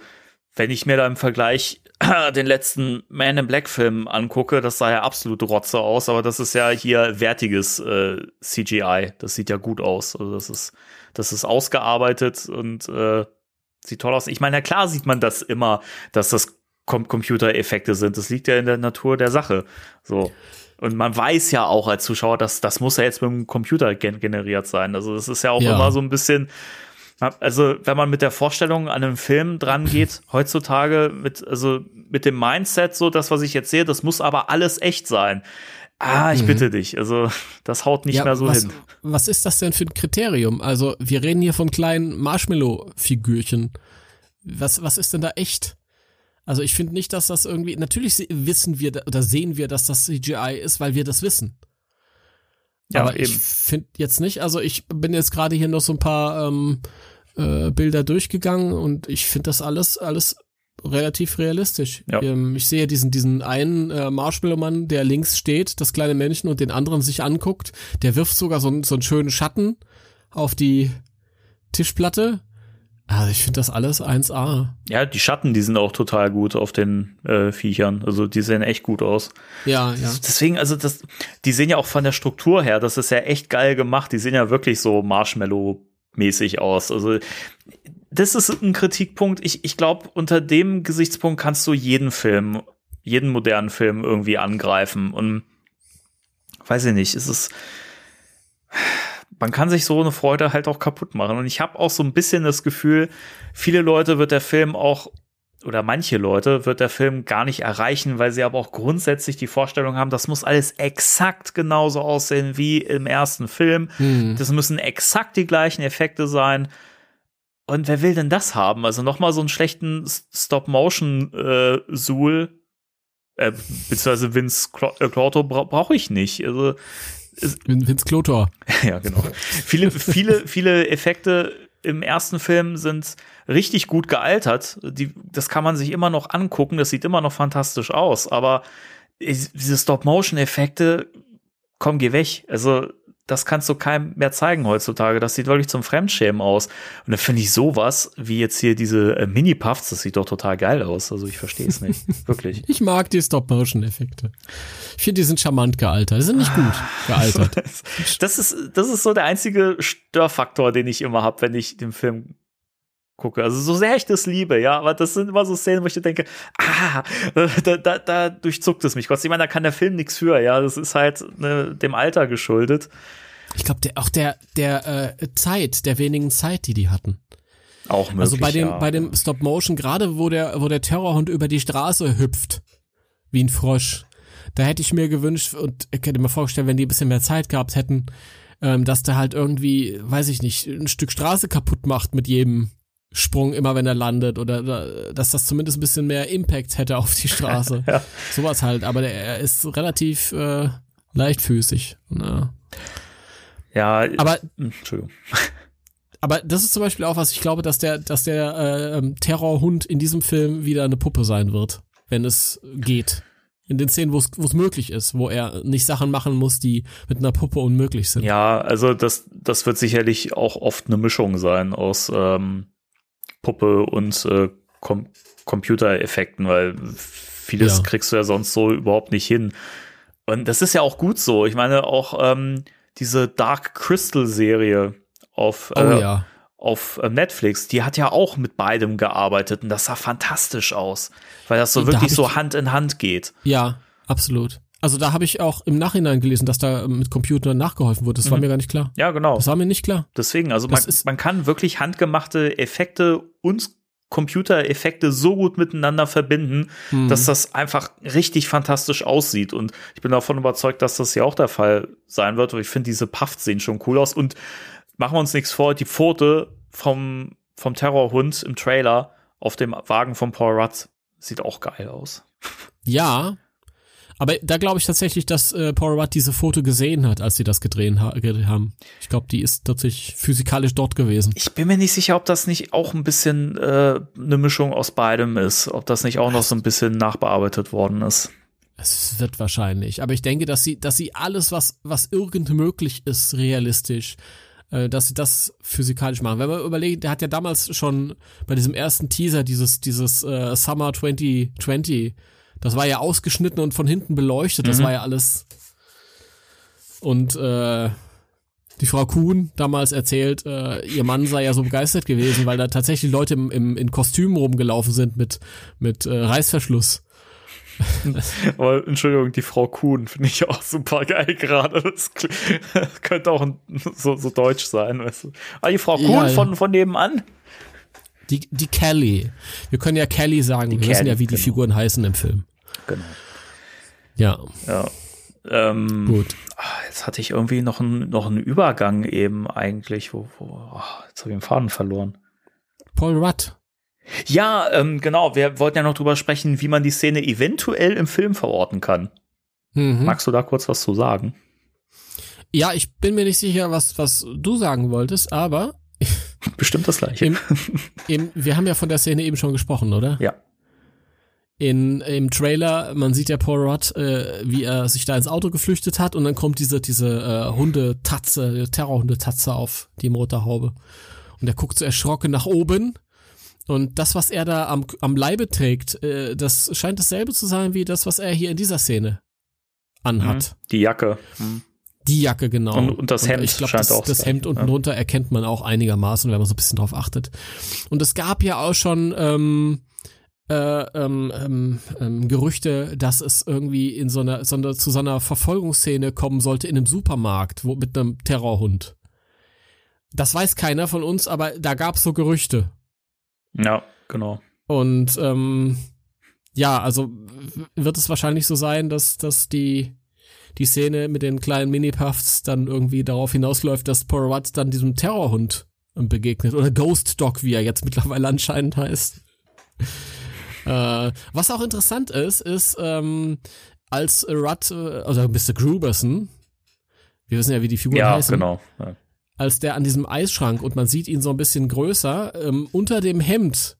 wenn ich mir da im Vergleich den letzten Man in Black Film angucke, das sah ja absolut Rotze aus, aber das ist ja hier wertiges äh, CGI. Das sieht ja gut aus. Also das ist, das ist ausgearbeitet und äh, Sieht toll aus. Ich meine, ja klar sieht man das immer, dass das Com Computereffekte sind. Das liegt ja in der Natur der Sache. So. Und man weiß ja auch als Zuschauer, dass das muss ja jetzt mit dem Computer gen generiert sein. Also das ist ja auch ja. immer so ein bisschen, also wenn man mit der Vorstellung an einem Film dran geht, heutzutage mit, also mit dem Mindset, so das, was ich jetzt sehe, das muss aber alles echt sein. Ah, ich mhm. bitte dich. Also, das haut nicht ja, mehr so was, hin. Was ist das denn für ein Kriterium? Also, wir reden hier von kleinen Marshmallow-Figürchen. Was, was ist denn da echt? Also, ich finde nicht, dass das irgendwie, natürlich wissen wir oder sehen wir, dass das CGI ist, weil wir das wissen. Ja, Aber eben. ich finde jetzt nicht, also ich bin jetzt gerade hier noch so ein paar ähm, äh, Bilder durchgegangen und ich finde das alles, alles relativ realistisch. Ja. Ähm, ich sehe diesen, diesen einen äh, Marshmallow-Mann, der links steht, das kleine Männchen und den anderen sich anguckt. Der wirft sogar so, so einen schönen Schatten auf die Tischplatte. Also ich finde das alles 1A. Ja, die Schatten, die sind auch total gut auf den äh, Viechern. Also die sehen echt gut aus. Ja, ja. Deswegen, also das, die sehen ja auch von der Struktur her, das ist ja echt geil gemacht. Die sehen ja wirklich so Marshmallow-mäßig aus. Also das ist ein Kritikpunkt. Ich, ich glaube, unter dem Gesichtspunkt kannst du jeden Film, jeden modernen Film irgendwie angreifen. Und weiß ich nicht, es ist. Man kann sich so eine Freude halt auch kaputt machen. Und ich habe auch so ein bisschen das Gefühl, viele Leute wird der Film auch oder manche Leute wird der Film gar nicht erreichen, weil sie aber auch grundsätzlich die Vorstellung haben, das muss alles exakt genauso aussehen wie im ersten Film. Hm. Das müssen exakt die gleichen Effekte sein. Und wer will denn das haben? Also nochmal so einen schlechten Stop-Motion-Suhl, äh, äh, beziehungsweise Vince Clorto äh, bra brauche ich nicht. Also Vince Clotor. ja, genau. viele, viele, viele Effekte im ersten Film sind richtig gut gealtert. Die, das kann man sich immer noch angucken. Das sieht immer noch fantastisch aus. Aber diese Stop-Motion-Effekte, komm, geh weg. Also das kannst du keinem mehr zeigen heutzutage. Das sieht wirklich zum Fremdschämen aus. Und da finde ich sowas, wie jetzt hier diese äh, Mini-Puffs, das sieht doch total geil aus. Also ich verstehe es nicht. Wirklich. Ich mag die Stop-Motion-Effekte. Ich finde, die sind charmant gealtert. Die sind nicht gut gealtert. das ist, das ist so der einzige Störfaktor, den ich immer habe, wenn ich den Film gucke. Also so sehr ich das liebe, ja, aber das sind immer so Szenen, wo ich denke, ah, da, da, da durchzuckt es mich. Gott, ich meine, da kann der Film nichts für, ja, das ist halt ne, dem Alter geschuldet. Ich glaube, der, auch der, der äh, Zeit, der wenigen Zeit, die die hatten. Auch möglich, Also bei dem, ja. bei dem Stop Motion, gerade wo der, wo der Terrorhund über die Straße hüpft, wie ein Frosch, da hätte ich mir gewünscht und ich hätte mir vorgestellt, wenn die ein bisschen mehr Zeit gehabt hätten, ähm, dass der halt irgendwie, weiß ich nicht, ein Stück Straße kaputt macht mit jedem Sprung immer, wenn er landet oder, dass das zumindest ein bisschen mehr Impact hätte auf die Straße. ja. Sowas halt, aber der, er ist relativ äh, leichtfüßig. Na. Ja, aber Entschuldigung. Aber das ist zum Beispiel auch was, ich glaube, dass der, dass der äh, ähm, Terrorhund in diesem Film wieder eine Puppe sein wird, wenn es geht. In den Szenen, wo es möglich ist, wo er nicht Sachen machen muss, die mit einer Puppe unmöglich sind. Ja, also das, das wird sicherlich auch oft eine Mischung sein aus ähm, Puppe und äh, Com Computereffekten, weil vieles ja. kriegst du ja sonst so überhaupt nicht hin. Und das ist ja auch gut so. Ich meine, auch ähm, diese Dark Crystal Serie auf, oh, äh, ja. auf äh, Netflix, die hat ja auch mit beidem gearbeitet und das sah fantastisch aus, weil das so da wirklich so Hand in Hand geht. Ja, absolut. Also da habe ich auch im Nachhinein gelesen, dass da mit Computern nachgeholfen wurde. Das mhm. war mir gar nicht klar. Ja, genau. Das war mir nicht klar. Deswegen, also man, man kann wirklich handgemachte Effekte und Computereffekte so gut miteinander verbinden, mhm. dass das einfach richtig fantastisch aussieht. Und ich bin davon überzeugt, dass das ja auch der Fall sein wird. Ich finde, diese Puffs sehen schon cool aus. Und machen wir uns nichts vor, die Pfote vom, vom Terrorhund im Trailer auf dem Wagen von Paul Rudd sieht auch geil aus. Ja, aber da glaube ich tatsächlich, dass äh, Paul Rudd diese Foto gesehen hat, als sie das gedreht ha haben. Ich glaube, die ist tatsächlich physikalisch dort gewesen. Ich bin mir nicht sicher, ob das nicht auch ein bisschen äh, eine Mischung aus beidem ist, ob das nicht auch noch so ein bisschen nachbearbeitet worden ist. Es wird wahrscheinlich, aber ich denke, dass sie, dass sie alles, was was irgend möglich ist, realistisch, äh, dass sie das physikalisch machen. Wenn man überlegt, der hat ja damals schon bei diesem ersten Teaser dieses dieses äh, Summer 2020 das war ja ausgeschnitten und von hinten beleuchtet. Das mhm. war ja alles. Und äh, die Frau Kuhn damals erzählt, äh, ihr Mann sei ja so begeistert gewesen, weil da tatsächlich Leute im, im, in Kostümen rumgelaufen sind mit, mit äh, Reißverschluss. Aber Entschuldigung, die Frau Kuhn finde ich auch super geil gerade. Das könnte auch so, so deutsch sein, weißt du. Ah, die Frau Kuhn ja, von, von nebenan. Die, die Kelly. Wir können ja Kelly sagen. Die Wir Kelly, wissen ja, wie die genau. Figuren heißen im Film. Genau. Ja. Ja. Ähm, Gut. Ah, jetzt hatte ich irgendwie noch einen, noch einen Übergang eben eigentlich, wo, wo oh, jetzt habe ich den Faden verloren. Paul Rudd. Ja, ähm, genau. Wir wollten ja noch drüber sprechen, wie man die Szene eventuell im Film verorten kann. Mhm. Magst du da kurz was zu sagen? Ja, ich bin mir nicht sicher, was, was du sagen wolltest, aber. Bestimmt das gleiche. Im, im, wir haben ja von der Szene eben schon gesprochen, oder? Ja. In, Im Trailer, man sieht ja Paul Rudd, äh, wie er sich da ins Auto geflüchtet hat und dann kommt diese, diese äh, Hundetatze, Terrorhundetatze auf die Motorhaube. Und er guckt so erschrocken nach oben und das, was er da am, am Leibe trägt, äh, das scheint dasselbe zu sein wie das, was er hier in dieser Szene anhat. Mhm. Die Jacke. Mhm. Die Jacke, genau. Und, und das Hemd und ich glaub, scheint das, auch. Das Hemd unten ja. drunter erkennt man auch einigermaßen, wenn man so ein bisschen drauf achtet. Und es gab ja auch schon ähm, äh, ähm, ähm, ähm, Gerüchte, dass es irgendwie in so einer, so einer, zu so einer Verfolgungsszene kommen sollte in einem Supermarkt, wo mit einem Terrorhund. Das weiß keiner von uns, aber da gab es so Gerüchte. Ja, genau. Und ähm, ja, also wird es wahrscheinlich so sein, dass, dass die, die Szene mit den kleinen Mini-Puffs dann irgendwie darauf hinausläuft, dass Poirot dann diesem Terrorhund begegnet. Oder Ghost Dog, wie er jetzt mittlerweile anscheinend heißt. Äh, was auch interessant ist, ist, ähm, als Rudd, äh, also Mr. Gruberson, wir wissen ja, wie die Figuren ja, heißen. Genau. Ja als der an diesem Eisschrank und man sieht ihn so ein bisschen größer. Ähm, unter dem Hemd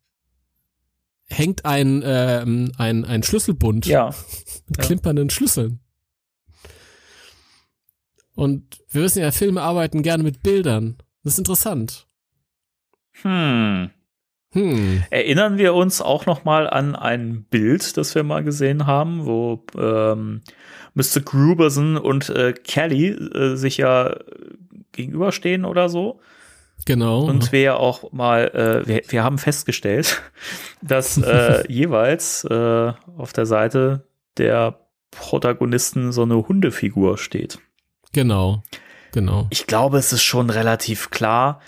hängt ein, äh, ein, ein Schlüsselbund ja. mit ja. klimpernden Schlüsseln. Und wir wissen ja, Filme arbeiten gerne mit Bildern. Das ist interessant. Hm. Hm. Erinnern wir uns auch noch mal an ein Bild, das wir mal gesehen haben, wo ähm, Mr. Gruberson und äh, Kelly äh, sich ja gegenüberstehen oder so. Genau. Und wir ja auch mal, äh, wir, wir haben festgestellt, dass äh, jeweils äh, auf der Seite der Protagonisten so eine Hundefigur steht. Genau, genau. Ich glaube, es ist schon relativ klar,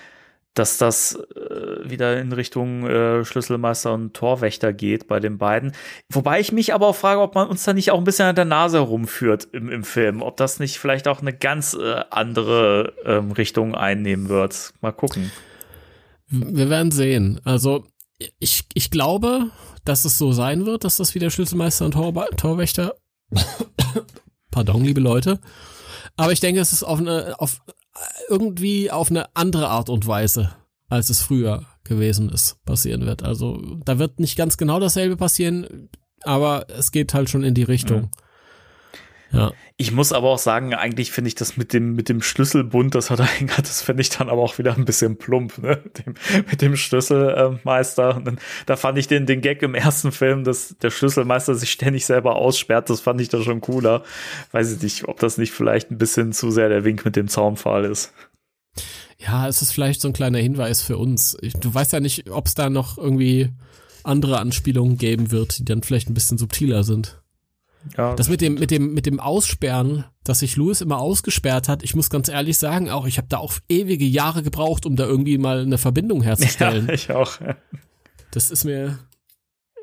dass das äh, wieder in Richtung äh, Schlüsselmeister und Torwächter geht bei den beiden. Wobei ich mich aber auch frage, ob man uns da nicht auch ein bisschen an der Nase rumführt im, im Film. Ob das nicht vielleicht auch eine ganz äh, andere ähm, Richtung einnehmen wird. Mal gucken. Wir werden sehen. Also ich, ich glaube, dass es so sein wird, dass das wieder Schlüsselmeister und Tor Torwächter. Pardon, liebe Leute. Aber ich denke, es ist auf eine, auf irgendwie auf eine andere Art und Weise, als es früher gewesen ist, passieren wird. Also da wird nicht ganz genau dasselbe passieren, aber es geht halt schon in die Richtung. Mhm. Ja. Ich muss aber auch sagen, eigentlich finde ich das mit dem, mit dem Schlüsselbund, das hat er hingert, das finde ich dann aber auch wieder ein bisschen plump, ne? Dem, mit dem Schlüsselmeister. Dann, da fand ich den, den Gag im ersten Film, dass der Schlüsselmeister sich ständig selber aussperrt, das fand ich da schon cooler. Weiß ich nicht, ob das nicht vielleicht ein bisschen zu sehr der Wink mit dem Zaunpfahl ist. Ja, es ist vielleicht so ein kleiner Hinweis für uns. Ich, du weißt ja nicht, ob es da noch irgendwie andere Anspielungen geben wird, die dann vielleicht ein bisschen subtiler sind. Ja, das mit dem, mit dem, mit dem Aussperren, dass sich Louis immer ausgesperrt hat, ich muss ganz ehrlich sagen, auch ich habe da auch ewige Jahre gebraucht, um da irgendwie mal eine Verbindung herzustellen. Ja, ich auch. Das ist mir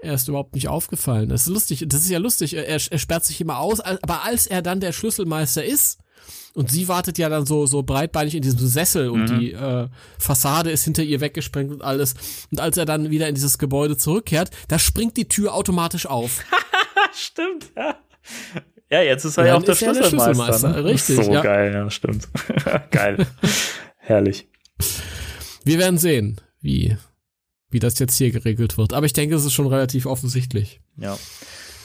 erst überhaupt nicht aufgefallen. Das ist lustig, das ist ja lustig. Er, er sperrt sich immer aus, aber als er dann der Schlüsselmeister ist, und sie wartet ja dann so, so breitbeinig in diesem Sessel und mhm. die äh, Fassade ist hinter ihr weggesprengt und alles. Und als er dann wieder in dieses Gebäude zurückkehrt, da springt die Tür automatisch auf. stimmt, ja. Ja, jetzt ist er ja auch der Schlüsselmeister. Der Schlüsselmeister. Ne? Richtig. So ja. geil, ja, stimmt. geil. Herrlich. Wir werden sehen, wie, wie das jetzt hier geregelt wird. Aber ich denke, es ist schon relativ offensichtlich. Ja.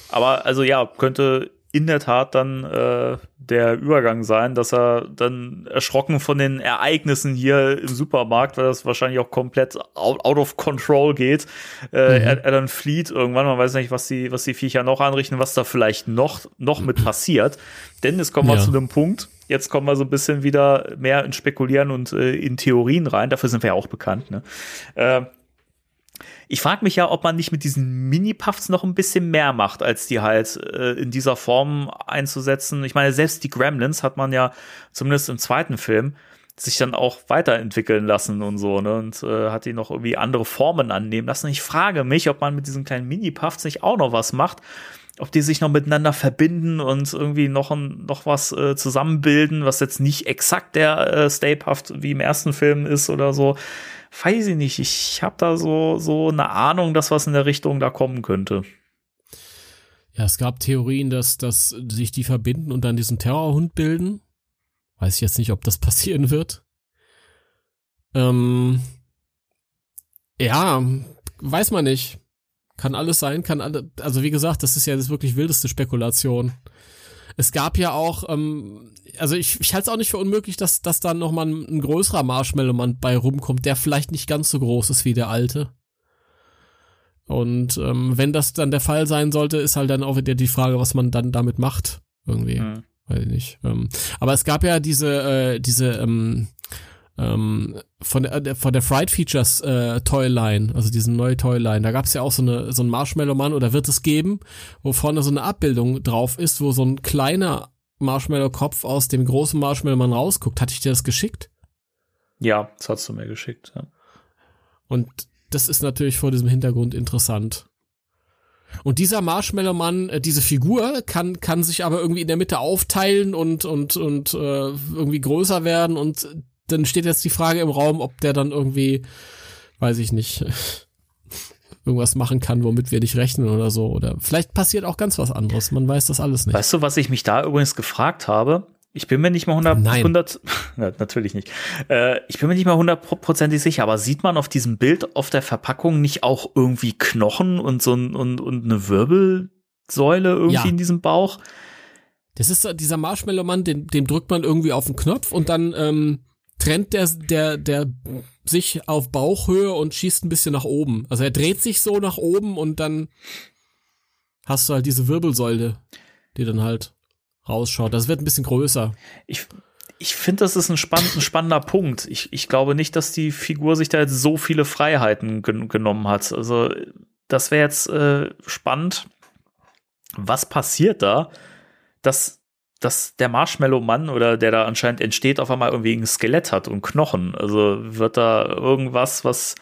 Aber also ja, könnte in der Tat dann äh, der Übergang sein, dass er dann erschrocken von den Ereignissen hier im Supermarkt, weil das wahrscheinlich auch komplett out, out of control geht, äh, mhm. er, er, dann flieht irgendwann. Man weiß nicht, was die, was die Viecher noch anrichten, was da vielleicht noch, noch mit passiert. Denn es kommen wir ja. zu dem Punkt, jetzt kommen wir so ein bisschen wieder mehr in Spekulieren und äh, in Theorien rein. Dafür sind wir ja auch bekannt. Ne? Äh, ich frage mich ja, ob man nicht mit diesen Mini-Puffs noch ein bisschen mehr macht, als die halt äh, in dieser Form einzusetzen. Ich meine, selbst die Gremlins hat man ja zumindest im zweiten Film sich dann auch weiterentwickeln lassen und so, ne? Und äh, hat die noch irgendwie andere Formen annehmen lassen. Ich frage mich, ob man mit diesen kleinen Mini-Puffs nicht auch noch was macht, ob die sich noch miteinander verbinden und irgendwie noch, ein, noch was äh, zusammenbilden, was jetzt nicht exakt der äh, Stay Puft wie im ersten Film ist oder so weiß ich nicht, ich habe da so, so eine Ahnung, dass was in der Richtung da kommen könnte. Ja, es gab Theorien, dass, dass sich die verbinden und dann diesen Terrorhund bilden. Weiß ich jetzt nicht, ob das passieren wird. Ähm, ja, weiß man nicht. Kann alles sein, kann alle, also wie gesagt, das ist ja das wirklich wildeste Spekulation. Es gab ja auch, ähm, also ich, ich halte es auch nicht für unmöglich, dass, dass dann nochmal ein, ein größerer Marshmallow-Mann bei rumkommt, der vielleicht nicht ganz so groß ist wie der alte. Und ähm, wenn das dann der Fall sein sollte, ist halt dann auch wieder die Frage, was man dann damit macht. Irgendwie. Mhm. Weiß ich nicht. Ähm, aber es gab ja diese, äh, diese ähm, ähm, von der, äh, von der Fright Features äh, Toyline, also diesen neue Toyline, da gab es ja auch so eine so ein Marshmallow-Mann oder wird es geben, wo vorne so eine Abbildung drauf ist, wo so ein kleiner Marshmallow-Kopf aus dem großen Marshmallow-Mann rausguckt. Hatte ich dir das geschickt? Ja, das hast du mir geschickt, ja. Und das ist natürlich vor diesem Hintergrund interessant. Und dieser Marshmallow-Mann, äh, diese Figur, kann, kann sich aber irgendwie in der Mitte aufteilen und, und, und äh, irgendwie größer werden und dann steht jetzt die Frage im Raum, ob der dann irgendwie, weiß ich nicht, irgendwas machen kann, womit wir nicht rechnen oder so. Oder vielleicht passiert auch ganz was anderes. Man weiß das alles nicht. Weißt du, was ich mich da übrigens gefragt habe? Ich bin mir nicht mal 100, Nein. 100 na, natürlich nicht. Äh, ich bin mir nicht mal hundertprozentig sicher, aber sieht man auf diesem Bild auf der Verpackung nicht auch irgendwie Knochen und so ein, und, und eine Wirbelsäule irgendwie ja. in diesem Bauch? Das ist dieser Marshmallow-Mann, den, dem drückt man irgendwie auf den Knopf und dann ähm, trennt der, der, der sich auf Bauchhöhe und schießt ein bisschen nach oben. Also er dreht sich so nach oben und dann hast du halt diese Wirbelsäule, die dann halt rausschaut. Das wird ein bisschen größer. Ich, ich finde, das ist ein, spann ein spannender Punkt. Ich, ich glaube nicht, dass die Figur sich da jetzt so viele Freiheiten gen genommen hat. Also, das wäre jetzt äh, spannend. Was passiert da, dass dass der Marshmallow-Mann oder der da anscheinend entsteht, auf einmal irgendwie ein Skelett hat und Knochen. Also wird da irgendwas, was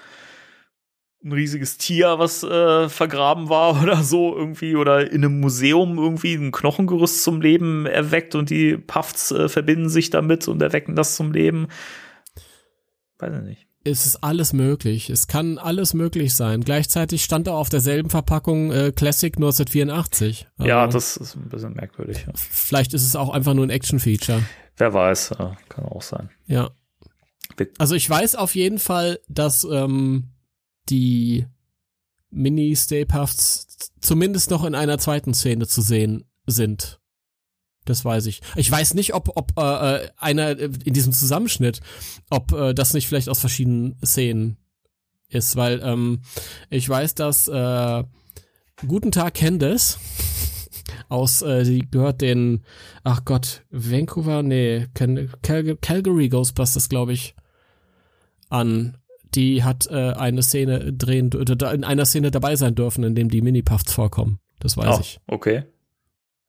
ein riesiges Tier, was äh, vergraben war oder so irgendwie oder in einem Museum irgendwie ein Knochengerüst zum Leben erweckt und die Puffs äh, verbinden sich damit und erwecken das zum Leben. Weiß ich nicht es ist alles möglich. Es kann alles möglich sein. Gleichzeitig stand da auf derselben Verpackung äh, Classic 1984. Also, ja, das ist ein bisschen merkwürdig. Ja. Vielleicht ist es auch einfach nur ein Action-Feature. Wer weiß, kann auch sein. Ja. Also ich weiß auf jeden Fall, dass ähm, die Mini-Stay Puffs zumindest noch in einer zweiten Szene zu sehen sind. Das weiß ich. Ich weiß nicht, ob, ob äh, äh einer äh, in diesem Zusammenschnitt, ob äh, das nicht vielleicht aus verschiedenen Szenen ist, weil ähm, ich weiß, dass äh, Guten Tag Candace aus, äh, die gehört den, ach Gott, Vancouver, nee, Cal Calgary Ghostbusters, glaube ich, an. Die hat äh, eine Szene drehen, in einer Szene dabei sein dürfen, in dem die Mini-Puffs vorkommen. Das weiß oh, ich. Okay.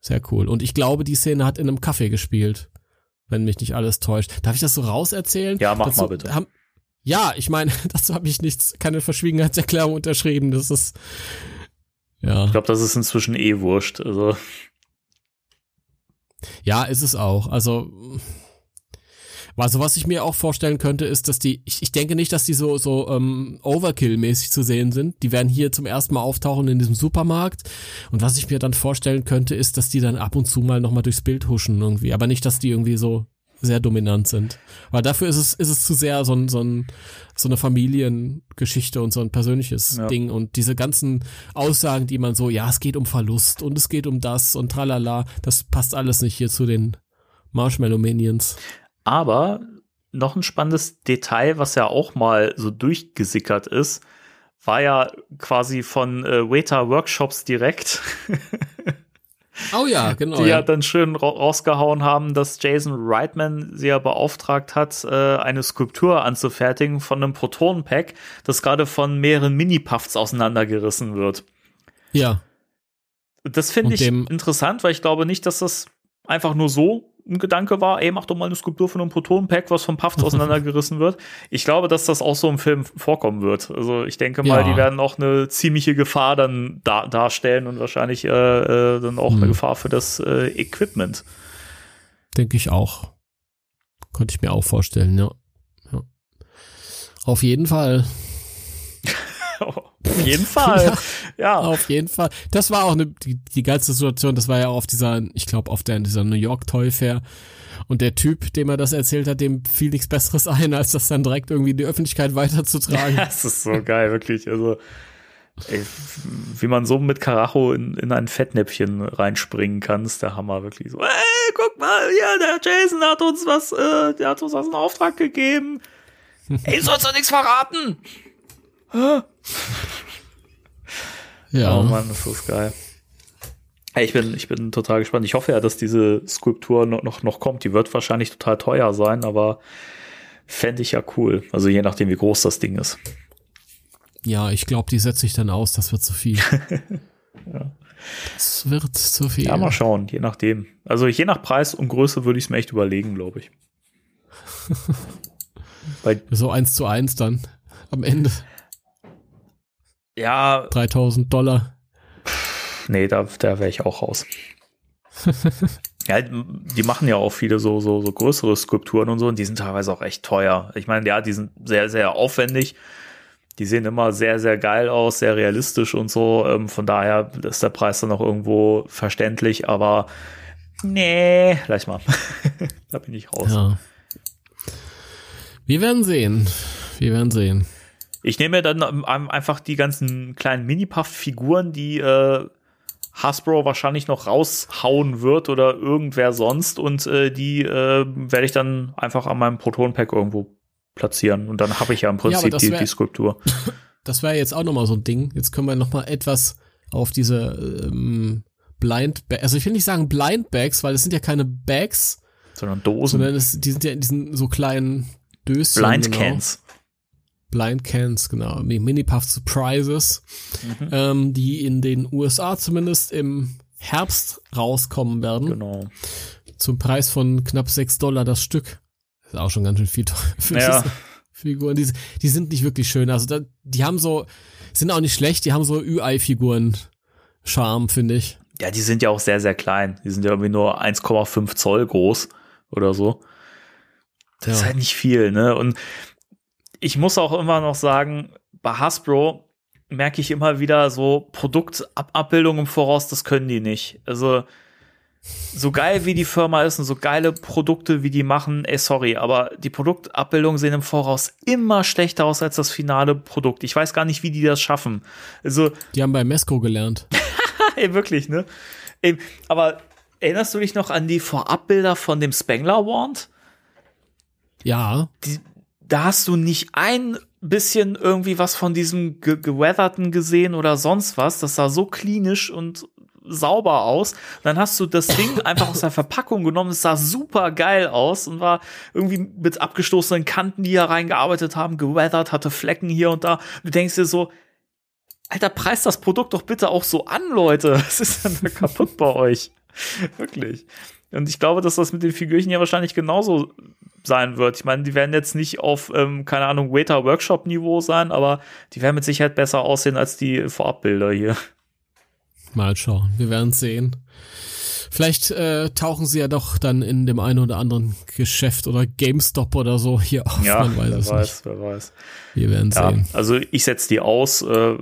Sehr cool. Und ich glaube, die Szene hat in einem Café gespielt, wenn mich nicht alles täuscht. Darf ich das so rauserzählen? Ja, mach dazu, mal bitte. Haben, ja, ich meine, dazu habe ich nichts, keine Verschwiegenheitserklärung unterschrieben. Das ist ja. Ich glaube, das ist inzwischen eh wurscht. Also ja, ist es auch. Also also was ich mir auch vorstellen könnte, ist, dass die, ich, ich denke nicht, dass die so, so ähm, Overkill-mäßig zu sehen sind. Die werden hier zum ersten Mal auftauchen in diesem Supermarkt. Und was ich mir dann vorstellen könnte, ist, dass die dann ab und zu mal nochmal durchs Bild huschen irgendwie. Aber nicht, dass die irgendwie so sehr dominant sind. Weil dafür ist es, ist es zu sehr so ein, so ein, so eine Familiengeschichte und so ein persönliches ja. Ding und diese ganzen Aussagen, die man so, ja, es geht um Verlust und es geht um das und tralala, das passt alles nicht hier zu den Marshmallow Minions. Aber noch ein spannendes Detail, was ja auch mal so durchgesickert ist, war ja quasi von äh, Waiter Workshops direkt. Oh ja, genau. Die ja, dann schön ra rausgehauen haben, dass Jason Reitman sie ja beauftragt hat, äh, eine Skulptur anzufertigen von einem Protonenpack, das gerade von mehreren Mini-Puffs auseinandergerissen wird. Ja. Das finde ich interessant, weil ich glaube nicht, dass das einfach nur so ein Gedanke war, ey, mach doch mal eine Skulptur von einem Protonenpack, was vom Puffs auseinandergerissen wird. Ich glaube, dass das auch so im Film vorkommen wird. Also ich denke mal, ja. die werden auch eine ziemliche Gefahr dann da darstellen und wahrscheinlich äh, äh, dann auch hm. eine Gefahr für das äh, Equipment. Denke ich auch. Könnte ich mir auch vorstellen, ja. ja. Auf jeden Fall. Auf jeden Fall. ja, ja, Auf jeden Fall. Das war auch eine, die, die geilste Situation. Das war ja auf dieser, ich glaube, auf der, dieser New York Toy Fair. Und der Typ, dem er das erzählt hat, dem fiel nichts Besseres ein, als das dann direkt irgendwie in die Öffentlichkeit weiterzutragen. das ist so geil, wirklich. Also, ey, wie man so mit Karacho in, in ein Fettnäpfchen reinspringen kann, ist der Hammer wirklich so. Ey, guck mal, ja, der Jason hat uns was, äh, der hat uns was in Auftrag gegeben. ey, sollst du nichts verraten? Ja. Oh Mann, das ist geil. Ich bin, ich bin total gespannt. Ich hoffe ja, dass diese Skulptur noch, noch, noch kommt. Die wird wahrscheinlich total teuer sein, aber fände ich ja cool. Also je nachdem, wie groß das Ding ist. Ja, ich glaube, die setze ich dann aus. Das wird zu viel. ja. Das wird zu viel. Ja, mal schauen, je nachdem. Also je nach Preis und Größe würde ich es mir echt überlegen, glaube ich. so eins zu eins dann am Ende. Ja. 3000 Dollar. Nee, da, da wäre ich auch raus. ja, die machen ja auch viele so, so, so größere Skulpturen und so und die sind teilweise auch echt teuer. Ich meine, ja, die sind sehr, sehr aufwendig. Die sehen immer sehr, sehr geil aus, sehr realistisch und so. Ähm, von daher ist der Preis dann auch irgendwo verständlich, aber nee, gleich mal. da bin ich raus. Ja. Wir werden sehen. Wir werden sehen. Ich nehme dann einfach die ganzen kleinen Mini-Puff-Figuren, die äh, Hasbro wahrscheinlich noch raushauen wird oder irgendwer sonst und äh, die äh, werde ich dann einfach an meinem Proton-Pack irgendwo platzieren und dann habe ich ja im Prinzip ja, die, wär, die Skulptur. Das wäre jetzt auch nochmal so ein Ding. Jetzt können wir nochmal etwas auf diese ähm, Blind Bags, also ich will nicht sagen Blind Bags, weil es sind ja keine Bags, sondern Dosen. Sondern es, die sind ja in diesen so kleinen Döschen. Blind genau. Cans. Blind Cans, genau, Mini-Puff Surprises, mhm. ähm, die in den USA zumindest im Herbst rauskommen werden. Genau. Zum Preis von knapp 6 Dollar das Stück. ist auch schon ganz schön viel für ja. diese Figuren. Die, die sind nicht wirklich schön. Also da, die haben so, sind auch nicht schlecht, die haben so Ü-Ei-Figuren Charme, finde ich. Ja, die sind ja auch sehr, sehr klein. Die sind ja irgendwie nur 1,5 Zoll groß oder so. Das ja. ist halt nicht viel, ne? Und ich muss auch immer noch sagen, bei Hasbro merke ich immer wieder so Produktabbildungen im Voraus, das können die nicht. Also so geil wie die Firma ist und so geile Produkte wie die machen, ey, sorry, aber die Produktabbildungen sehen im Voraus immer schlechter aus als das finale Produkt. Ich weiß gar nicht, wie die das schaffen. Also die haben bei Mesco gelernt. ey, wirklich, ne? Ey, aber erinnerst du dich noch an die Vorabbilder von dem Spengler Wand? Ja. Die, da hast du nicht ein bisschen irgendwie was von diesem ge geweatherten gesehen oder sonst was. Das sah so klinisch und sauber aus. Dann hast du das Ding einfach aus der Verpackung genommen. Es sah super geil aus und war irgendwie mit abgestoßenen Kanten, die hier reingearbeitet haben, geweathert, hatte Flecken hier und da. Du denkst dir so, Alter, preist das Produkt doch bitte auch so an, Leute. Was ist denn da kaputt bei euch? Wirklich. Und ich glaube, dass das mit den Figürchen ja wahrscheinlich genauso sein wird. Ich meine, die werden jetzt nicht auf, ähm, keine Ahnung, Waiter-Workshop-Niveau sein, aber die werden mit Sicherheit besser aussehen als die Vorabbilder hier. Mal schauen, wir werden sehen. Vielleicht äh, tauchen sie ja doch dann in dem einen oder anderen Geschäft oder GameStop oder so hier auf. Ja, Man weiß wer es weiß, nicht. wer weiß. Wir werden ja, sehen. Also ich setze die aus. Äh,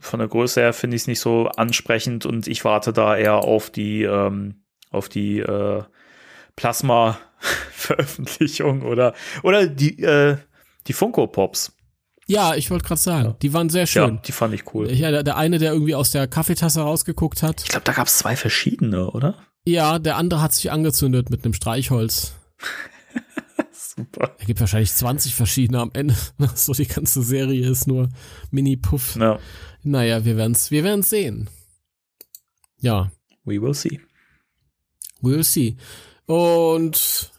von der Größe her finde ich es nicht so ansprechend und ich warte da eher auf die ähm, auf die äh, Plasma Veröffentlichung oder, oder die, äh, die Funko Pops. Ja, ich wollte gerade sagen, ja. die waren sehr schön. Ja, die fand ich cool. Ja, der, der eine, der irgendwie aus der Kaffeetasse rausgeguckt hat. Ich glaube, da gab es zwei verschiedene, oder? Ja, der andere hat sich angezündet mit einem Streichholz. Super. Er gibt wahrscheinlich 20 verschiedene am Ende. so die ganze Serie ist nur Mini-Puff. Ja. Naja, wir werden's, wir werden's sehen. Ja. We will see. We will see. Und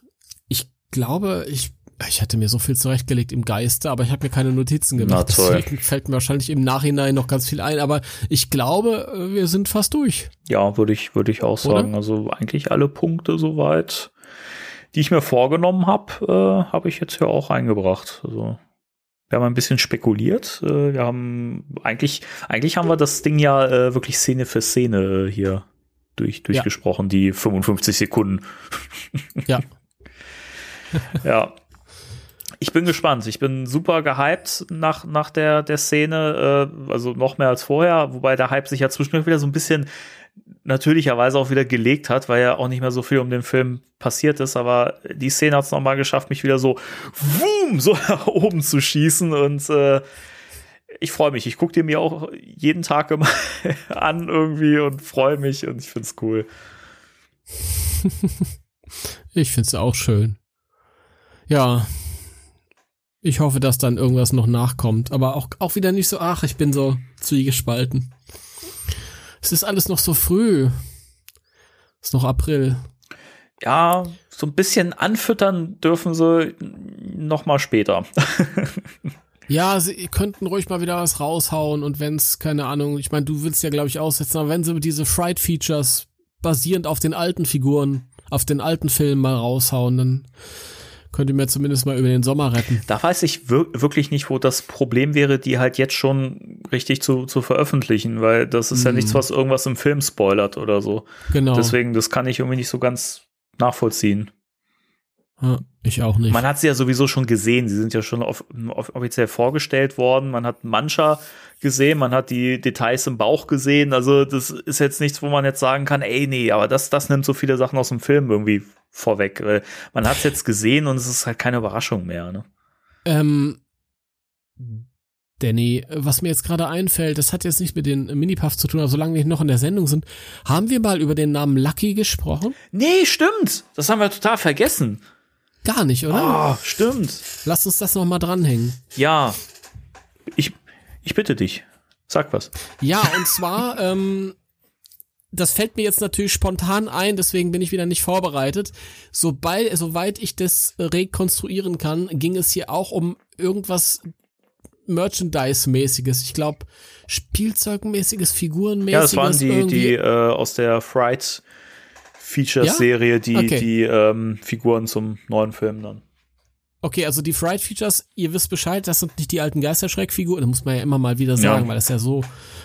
glaube, ich ich hatte mir so viel zurechtgelegt im Geiste, aber ich habe mir keine Notizen gemacht. Deswegen fällt mir wahrscheinlich im Nachhinein noch ganz viel ein. Aber ich glaube, äh, wir sind fast durch. Ja, würde ich, würde ich auch sagen. Oder? Also eigentlich alle Punkte soweit, die ich mir vorgenommen habe, äh, habe ich jetzt ja auch eingebracht. Also wir haben ein bisschen spekuliert. Äh, wir haben eigentlich, eigentlich haben wir das Ding ja äh, wirklich Szene für Szene hier durch, durchgesprochen, ja. die 55 Sekunden. Ja. ja. Ich bin gespannt. Ich bin super gehypt nach, nach der, der Szene, äh, also noch mehr als vorher, wobei der Hype sich ja zwischendurch wieder so ein bisschen natürlicherweise auch wieder gelegt hat, weil ja auch nicht mehr so viel um den Film passiert ist, aber die Szene hat es nochmal geschafft, mich wieder so, wum, so nach oben zu schießen und äh, ich freue mich. Ich gucke dir mir auch jeden Tag immer an irgendwie und freue mich und ich finde es cool. ich finde es auch schön. Ja. Ich hoffe, dass dann irgendwas noch nachkommt, aber auch, auch wieder nicht so, ach, ich bin so zwiegespalten. Es ist alles noch so früh. Es ist noch April. Ja, so ein bisschen anfüttern dürfen sie noch mal später. Ja, sie könnten ruhig mal wieder was raushauen und wenn's, keine Ahnung, ich meine, du willst ja, glaube ich, aussetzen, aber wenn sie diese Fright-Features basierend auf den alten Figuren, auf den alten Filmen mal raushauen, dann könnt ihr mir zumindest mal über den Sommer retten. Da weiß ich wir wirklich nicht, wo das Problem wäre, die halt jetzt schon richtig zu, zu veröffentlichen, weil das ist mm. ja nichts, mhm. was irgendwas im Film spoilert oder so. Genau. Deswegen, das kann ich irgendwie nicht so ganz nachvollziehen. Ich auch nicht. Man hat sie ja sowieso schon gesehen. Sie sind ja schon off offiziell vorgestellt worden. Man hat mancher gesehen, man hat die Details im Bauch gesehen. Also das ist jetzt nichts, wo man jetzt sagen kann, ey, nee, aber das, das nimmt so viele Sachen aus dem Film irgendwie vorweg. Man hat es jetzt gesehen und es ist halt keine Überraschung mehr. Ne? Ähm, Danny, was mir jetzt gerade einfällt, das hat jetzt nicht mit den Minipuffs zu tun, aber solange wir noch in der Sendung sind, haben wir mal über den Namen Lucky gesprochen? Nee, stimmt. Das haben wir total vergessen. Gar nicht, oder? Oh, stimmt. Lass uns das noch mal dranhängen. Ja. Ich, ich bitte dich. Sag was. Ja, und zwar, ähm, das fällt mir jetzt natürlich spontan ein, deswegen bin ich wieder nicht vorbereitet. Sobald, soweit ich das rekonstruieren kann, ging es hier auch um irgendwas Merchandise-mäßiges. Ich glaube, Spielzeugmäßiges, Figurenmäßiges. Ja, das waren die, die äh, aus der Fright Features-Serie, ja? die, okay. die ähm, Figuren zum neuen Film dann. Okay, also die Fright Features, ihr wisst Bescheid, das sind nicht die alten Geisterschreck-Figuren, das muss man ja immer mal wieder sagen, ja. weil das ja so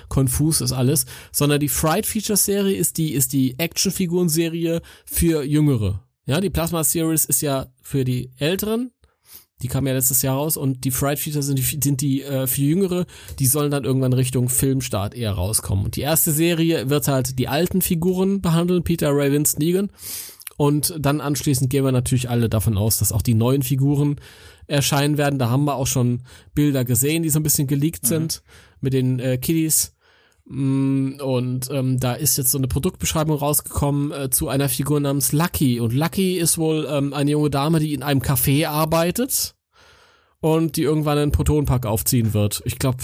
konfus ist alles, sondern die Fright Features Serie ist die, ist die Actionfiguren-Serie für Jüngere. Ja, die Plasma Series ist ja für die Älteren, die kam ja letztes Jahr raus und die Fright Features sind die, sind die äh, für Jüngere, die sollen dann irgendwann Richtung Filmstart eher rauskommen. Und die erste Serie wird halt die alten Figuren behandeln, Peter, Ray, Vince, Negan. Und dann anschließend gehen wir natürlich alle davon aus, dass auch die neuen Figuren erscheinen werden. Da haben wir auch schon Bilder gesehen, die so ein bisschen geleakt mhm. sind mit den äh, Kiddies. Mm, und ähm, da ist jetzt so eine Produktbeschreibung rausgekommen äh, zu einer Figur namens Lucky. Und Lucky ist wohl ähm, eine junge Dame, die in einem Café arbeitet und die irgendwann einen Protonpack aufziehen wird. Ich glaube,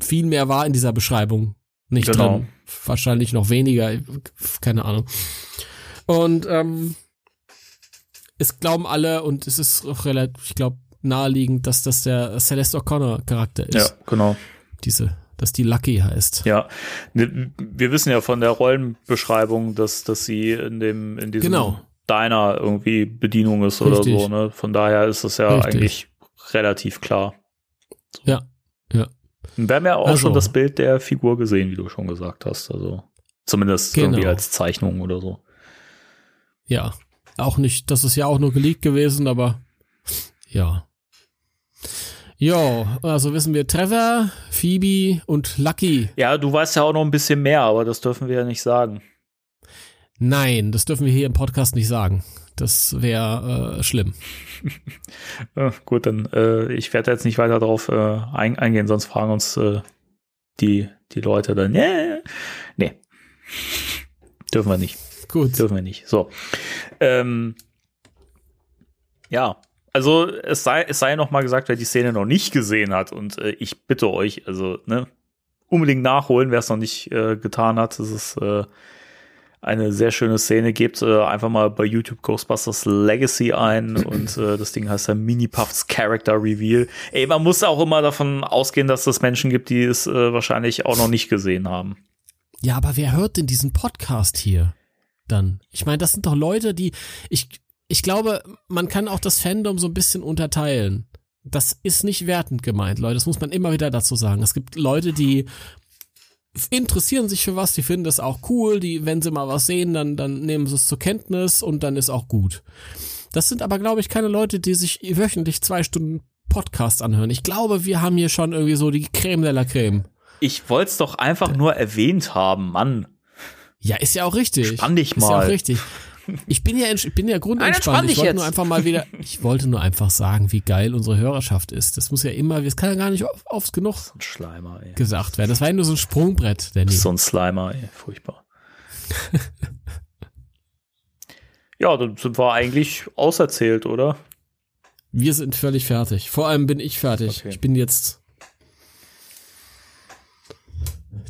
viel mehr war in dieser Beschreibung nicht genau. drin. Wahrscheinlich noch weniger, keine Ahnung. Und ähm, es glauben alle, und es ist auch relativ, ich glaube, naheliegend, dass das der Celeste O'Connor Charakter ist. Ja, genau. Diese dass die Lucky heißt. Ja, wir wissen ja von der Rollenbeschreibung, dass, dass sie in dem in diesem genau. Diner irgendwie Bedienung ist Richtig. oder so. Ne? Von daher ist das ja Richtig. eigentlich relativ klar. So. Ja, ja. Wir haben ja auch also. schon das Bild der Figur gesehen, wie du schon gesagt hast. Also zumindest genau. irgendwie als Zeichnung oder so. Ja, auch nicht, das ist ja auch nur geleakt gewesen, aber ja. Jo, also wissen wir Trevor, Phoebe und Lucky. Ja, du weißt ja auch noch ein bisschen mehr, aber das dürfen wir ja nicht sagen. Nein, das dürfen wir hier im Podcast nicht sagen. Das wäre äh, schlimm. ja, gut, dann äh, ich werde jetzt nicht weiter darauf äh, ein, eingehen, sonst fragen uns äh, die, die Leute dann, yeah. nee, dürfen wir nicht. Gut. Dürfen wir nicht. So. Ähm, ja, also es sei, es sei noch mal gesagt, wer die Szene noch nicht gesehen hat und äh, ich bitte euch, also ne, unbedingt nachholen, wer es noch nicht äh, getan hat. Das ist äh, eine sehr schöne Szene. Gebt äh, einfach mal bei YouTube Ghostbusters Legacy ein und äh, das Ding heißt dann Mini Puffs Character Reveal. Ey, man muss auch immer davon ausgehen, dass es Menschen gibt, die es äh, wahrscheinlich auch noch nicht gesehen haben. Ja, aber wer hört denn diesen Podcast hier dann? Ich meine, das sind doch Leute, die ich ich glaube, man kann auch das Fandom so ein bisschen unterteilen. Das ist nicht wertend gemeint, Leute. Das muss man immer wieder dazu sagen. Es gibt Leute, die interessieren sich für was, die finden das auch cool, die, wenn sie mal was sehen, dann, dann nehmen sie es zur Kenntnis und dann ist auch gut. Das sind aber, glaube ich, keine Leute, die sich wöchentlich zwei Stunden Podcast anhören. Ich glaube, wir haben hier schon irgendwie so die Creme de la Creme. Ich wollte es doch einfach nur erwähnt haben, Mann. Ja, ist ja auch richtig. Spann dich mal. Ist ja auch richtig. Ich bin ja, ich bin ja grundentspannt. Ich wollte jetzt. nur einfach mal wieder, ich wollte nur einfach sagen, wie geil unsere Hörerschaft ist. Das muss ja immer, das kann ja gar nicht oft, oft genug So ein Schleimer, ey. gesagt werden. Das war ja nur so ein Sprungbrett, Danny. So ein Slimer, ey. Furchtbar. ja, dann sind wir eigentlich auserzählt, oder? Wir sind völlig fertig. Vor allem bin ich fertig. Okay. Ich bin jetzt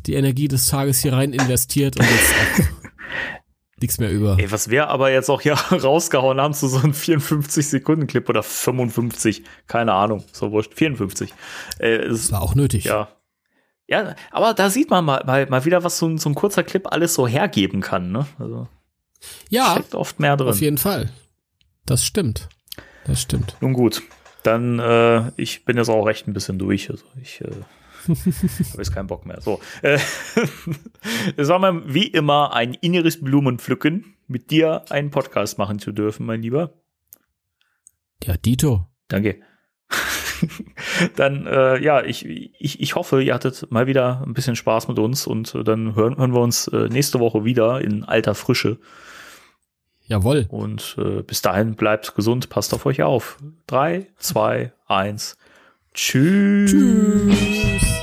die Energie des Tages hier rein investiert und jetzt nichts mehr über. Ey, was wir aber jetzt auch hier rausgehauen haben zu so einem 54-Sekunden-Clip oder 55, keine Ahnung, so wurscht, 54. Äh, Das war auch nötig. ja. Ja, aber da sieht man mal, mal, mal wieder, was so ein, so ein kurzer Clip alles so hergeben kann, ne? Also Ja, steckt oft mehr drin. auf jeden Fall. Das stimmt. Das stimmt. Nun gut, dann äh, ich bin jetzt auch recht ein bisschen durch. Also ich äh, habe jetzt keinen Bock mehr. So, es war mir wie immer ein inneres Blumenpflücken, mit dir einen Podcast machen zu dürfen, mein Lieber. Ja, Dito. Danke. dann äh, ja, ich, ich, ich hoffe, ihr hattet mal wieder ein bisschen Spaß mit uns und äh, dann hören, hören wir uns äh, nächste Woche wieder in alter Frische. Jawohl. Und äh, bis dahin bleibt gesund, passt auf euch auf. Drei, zwei, eins. Tschüss. Tschüss.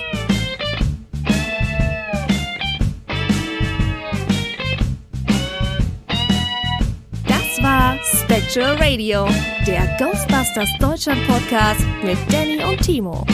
Spectral Radio, der Ghostbusters Deutschland Podcast mit Danny und Timo.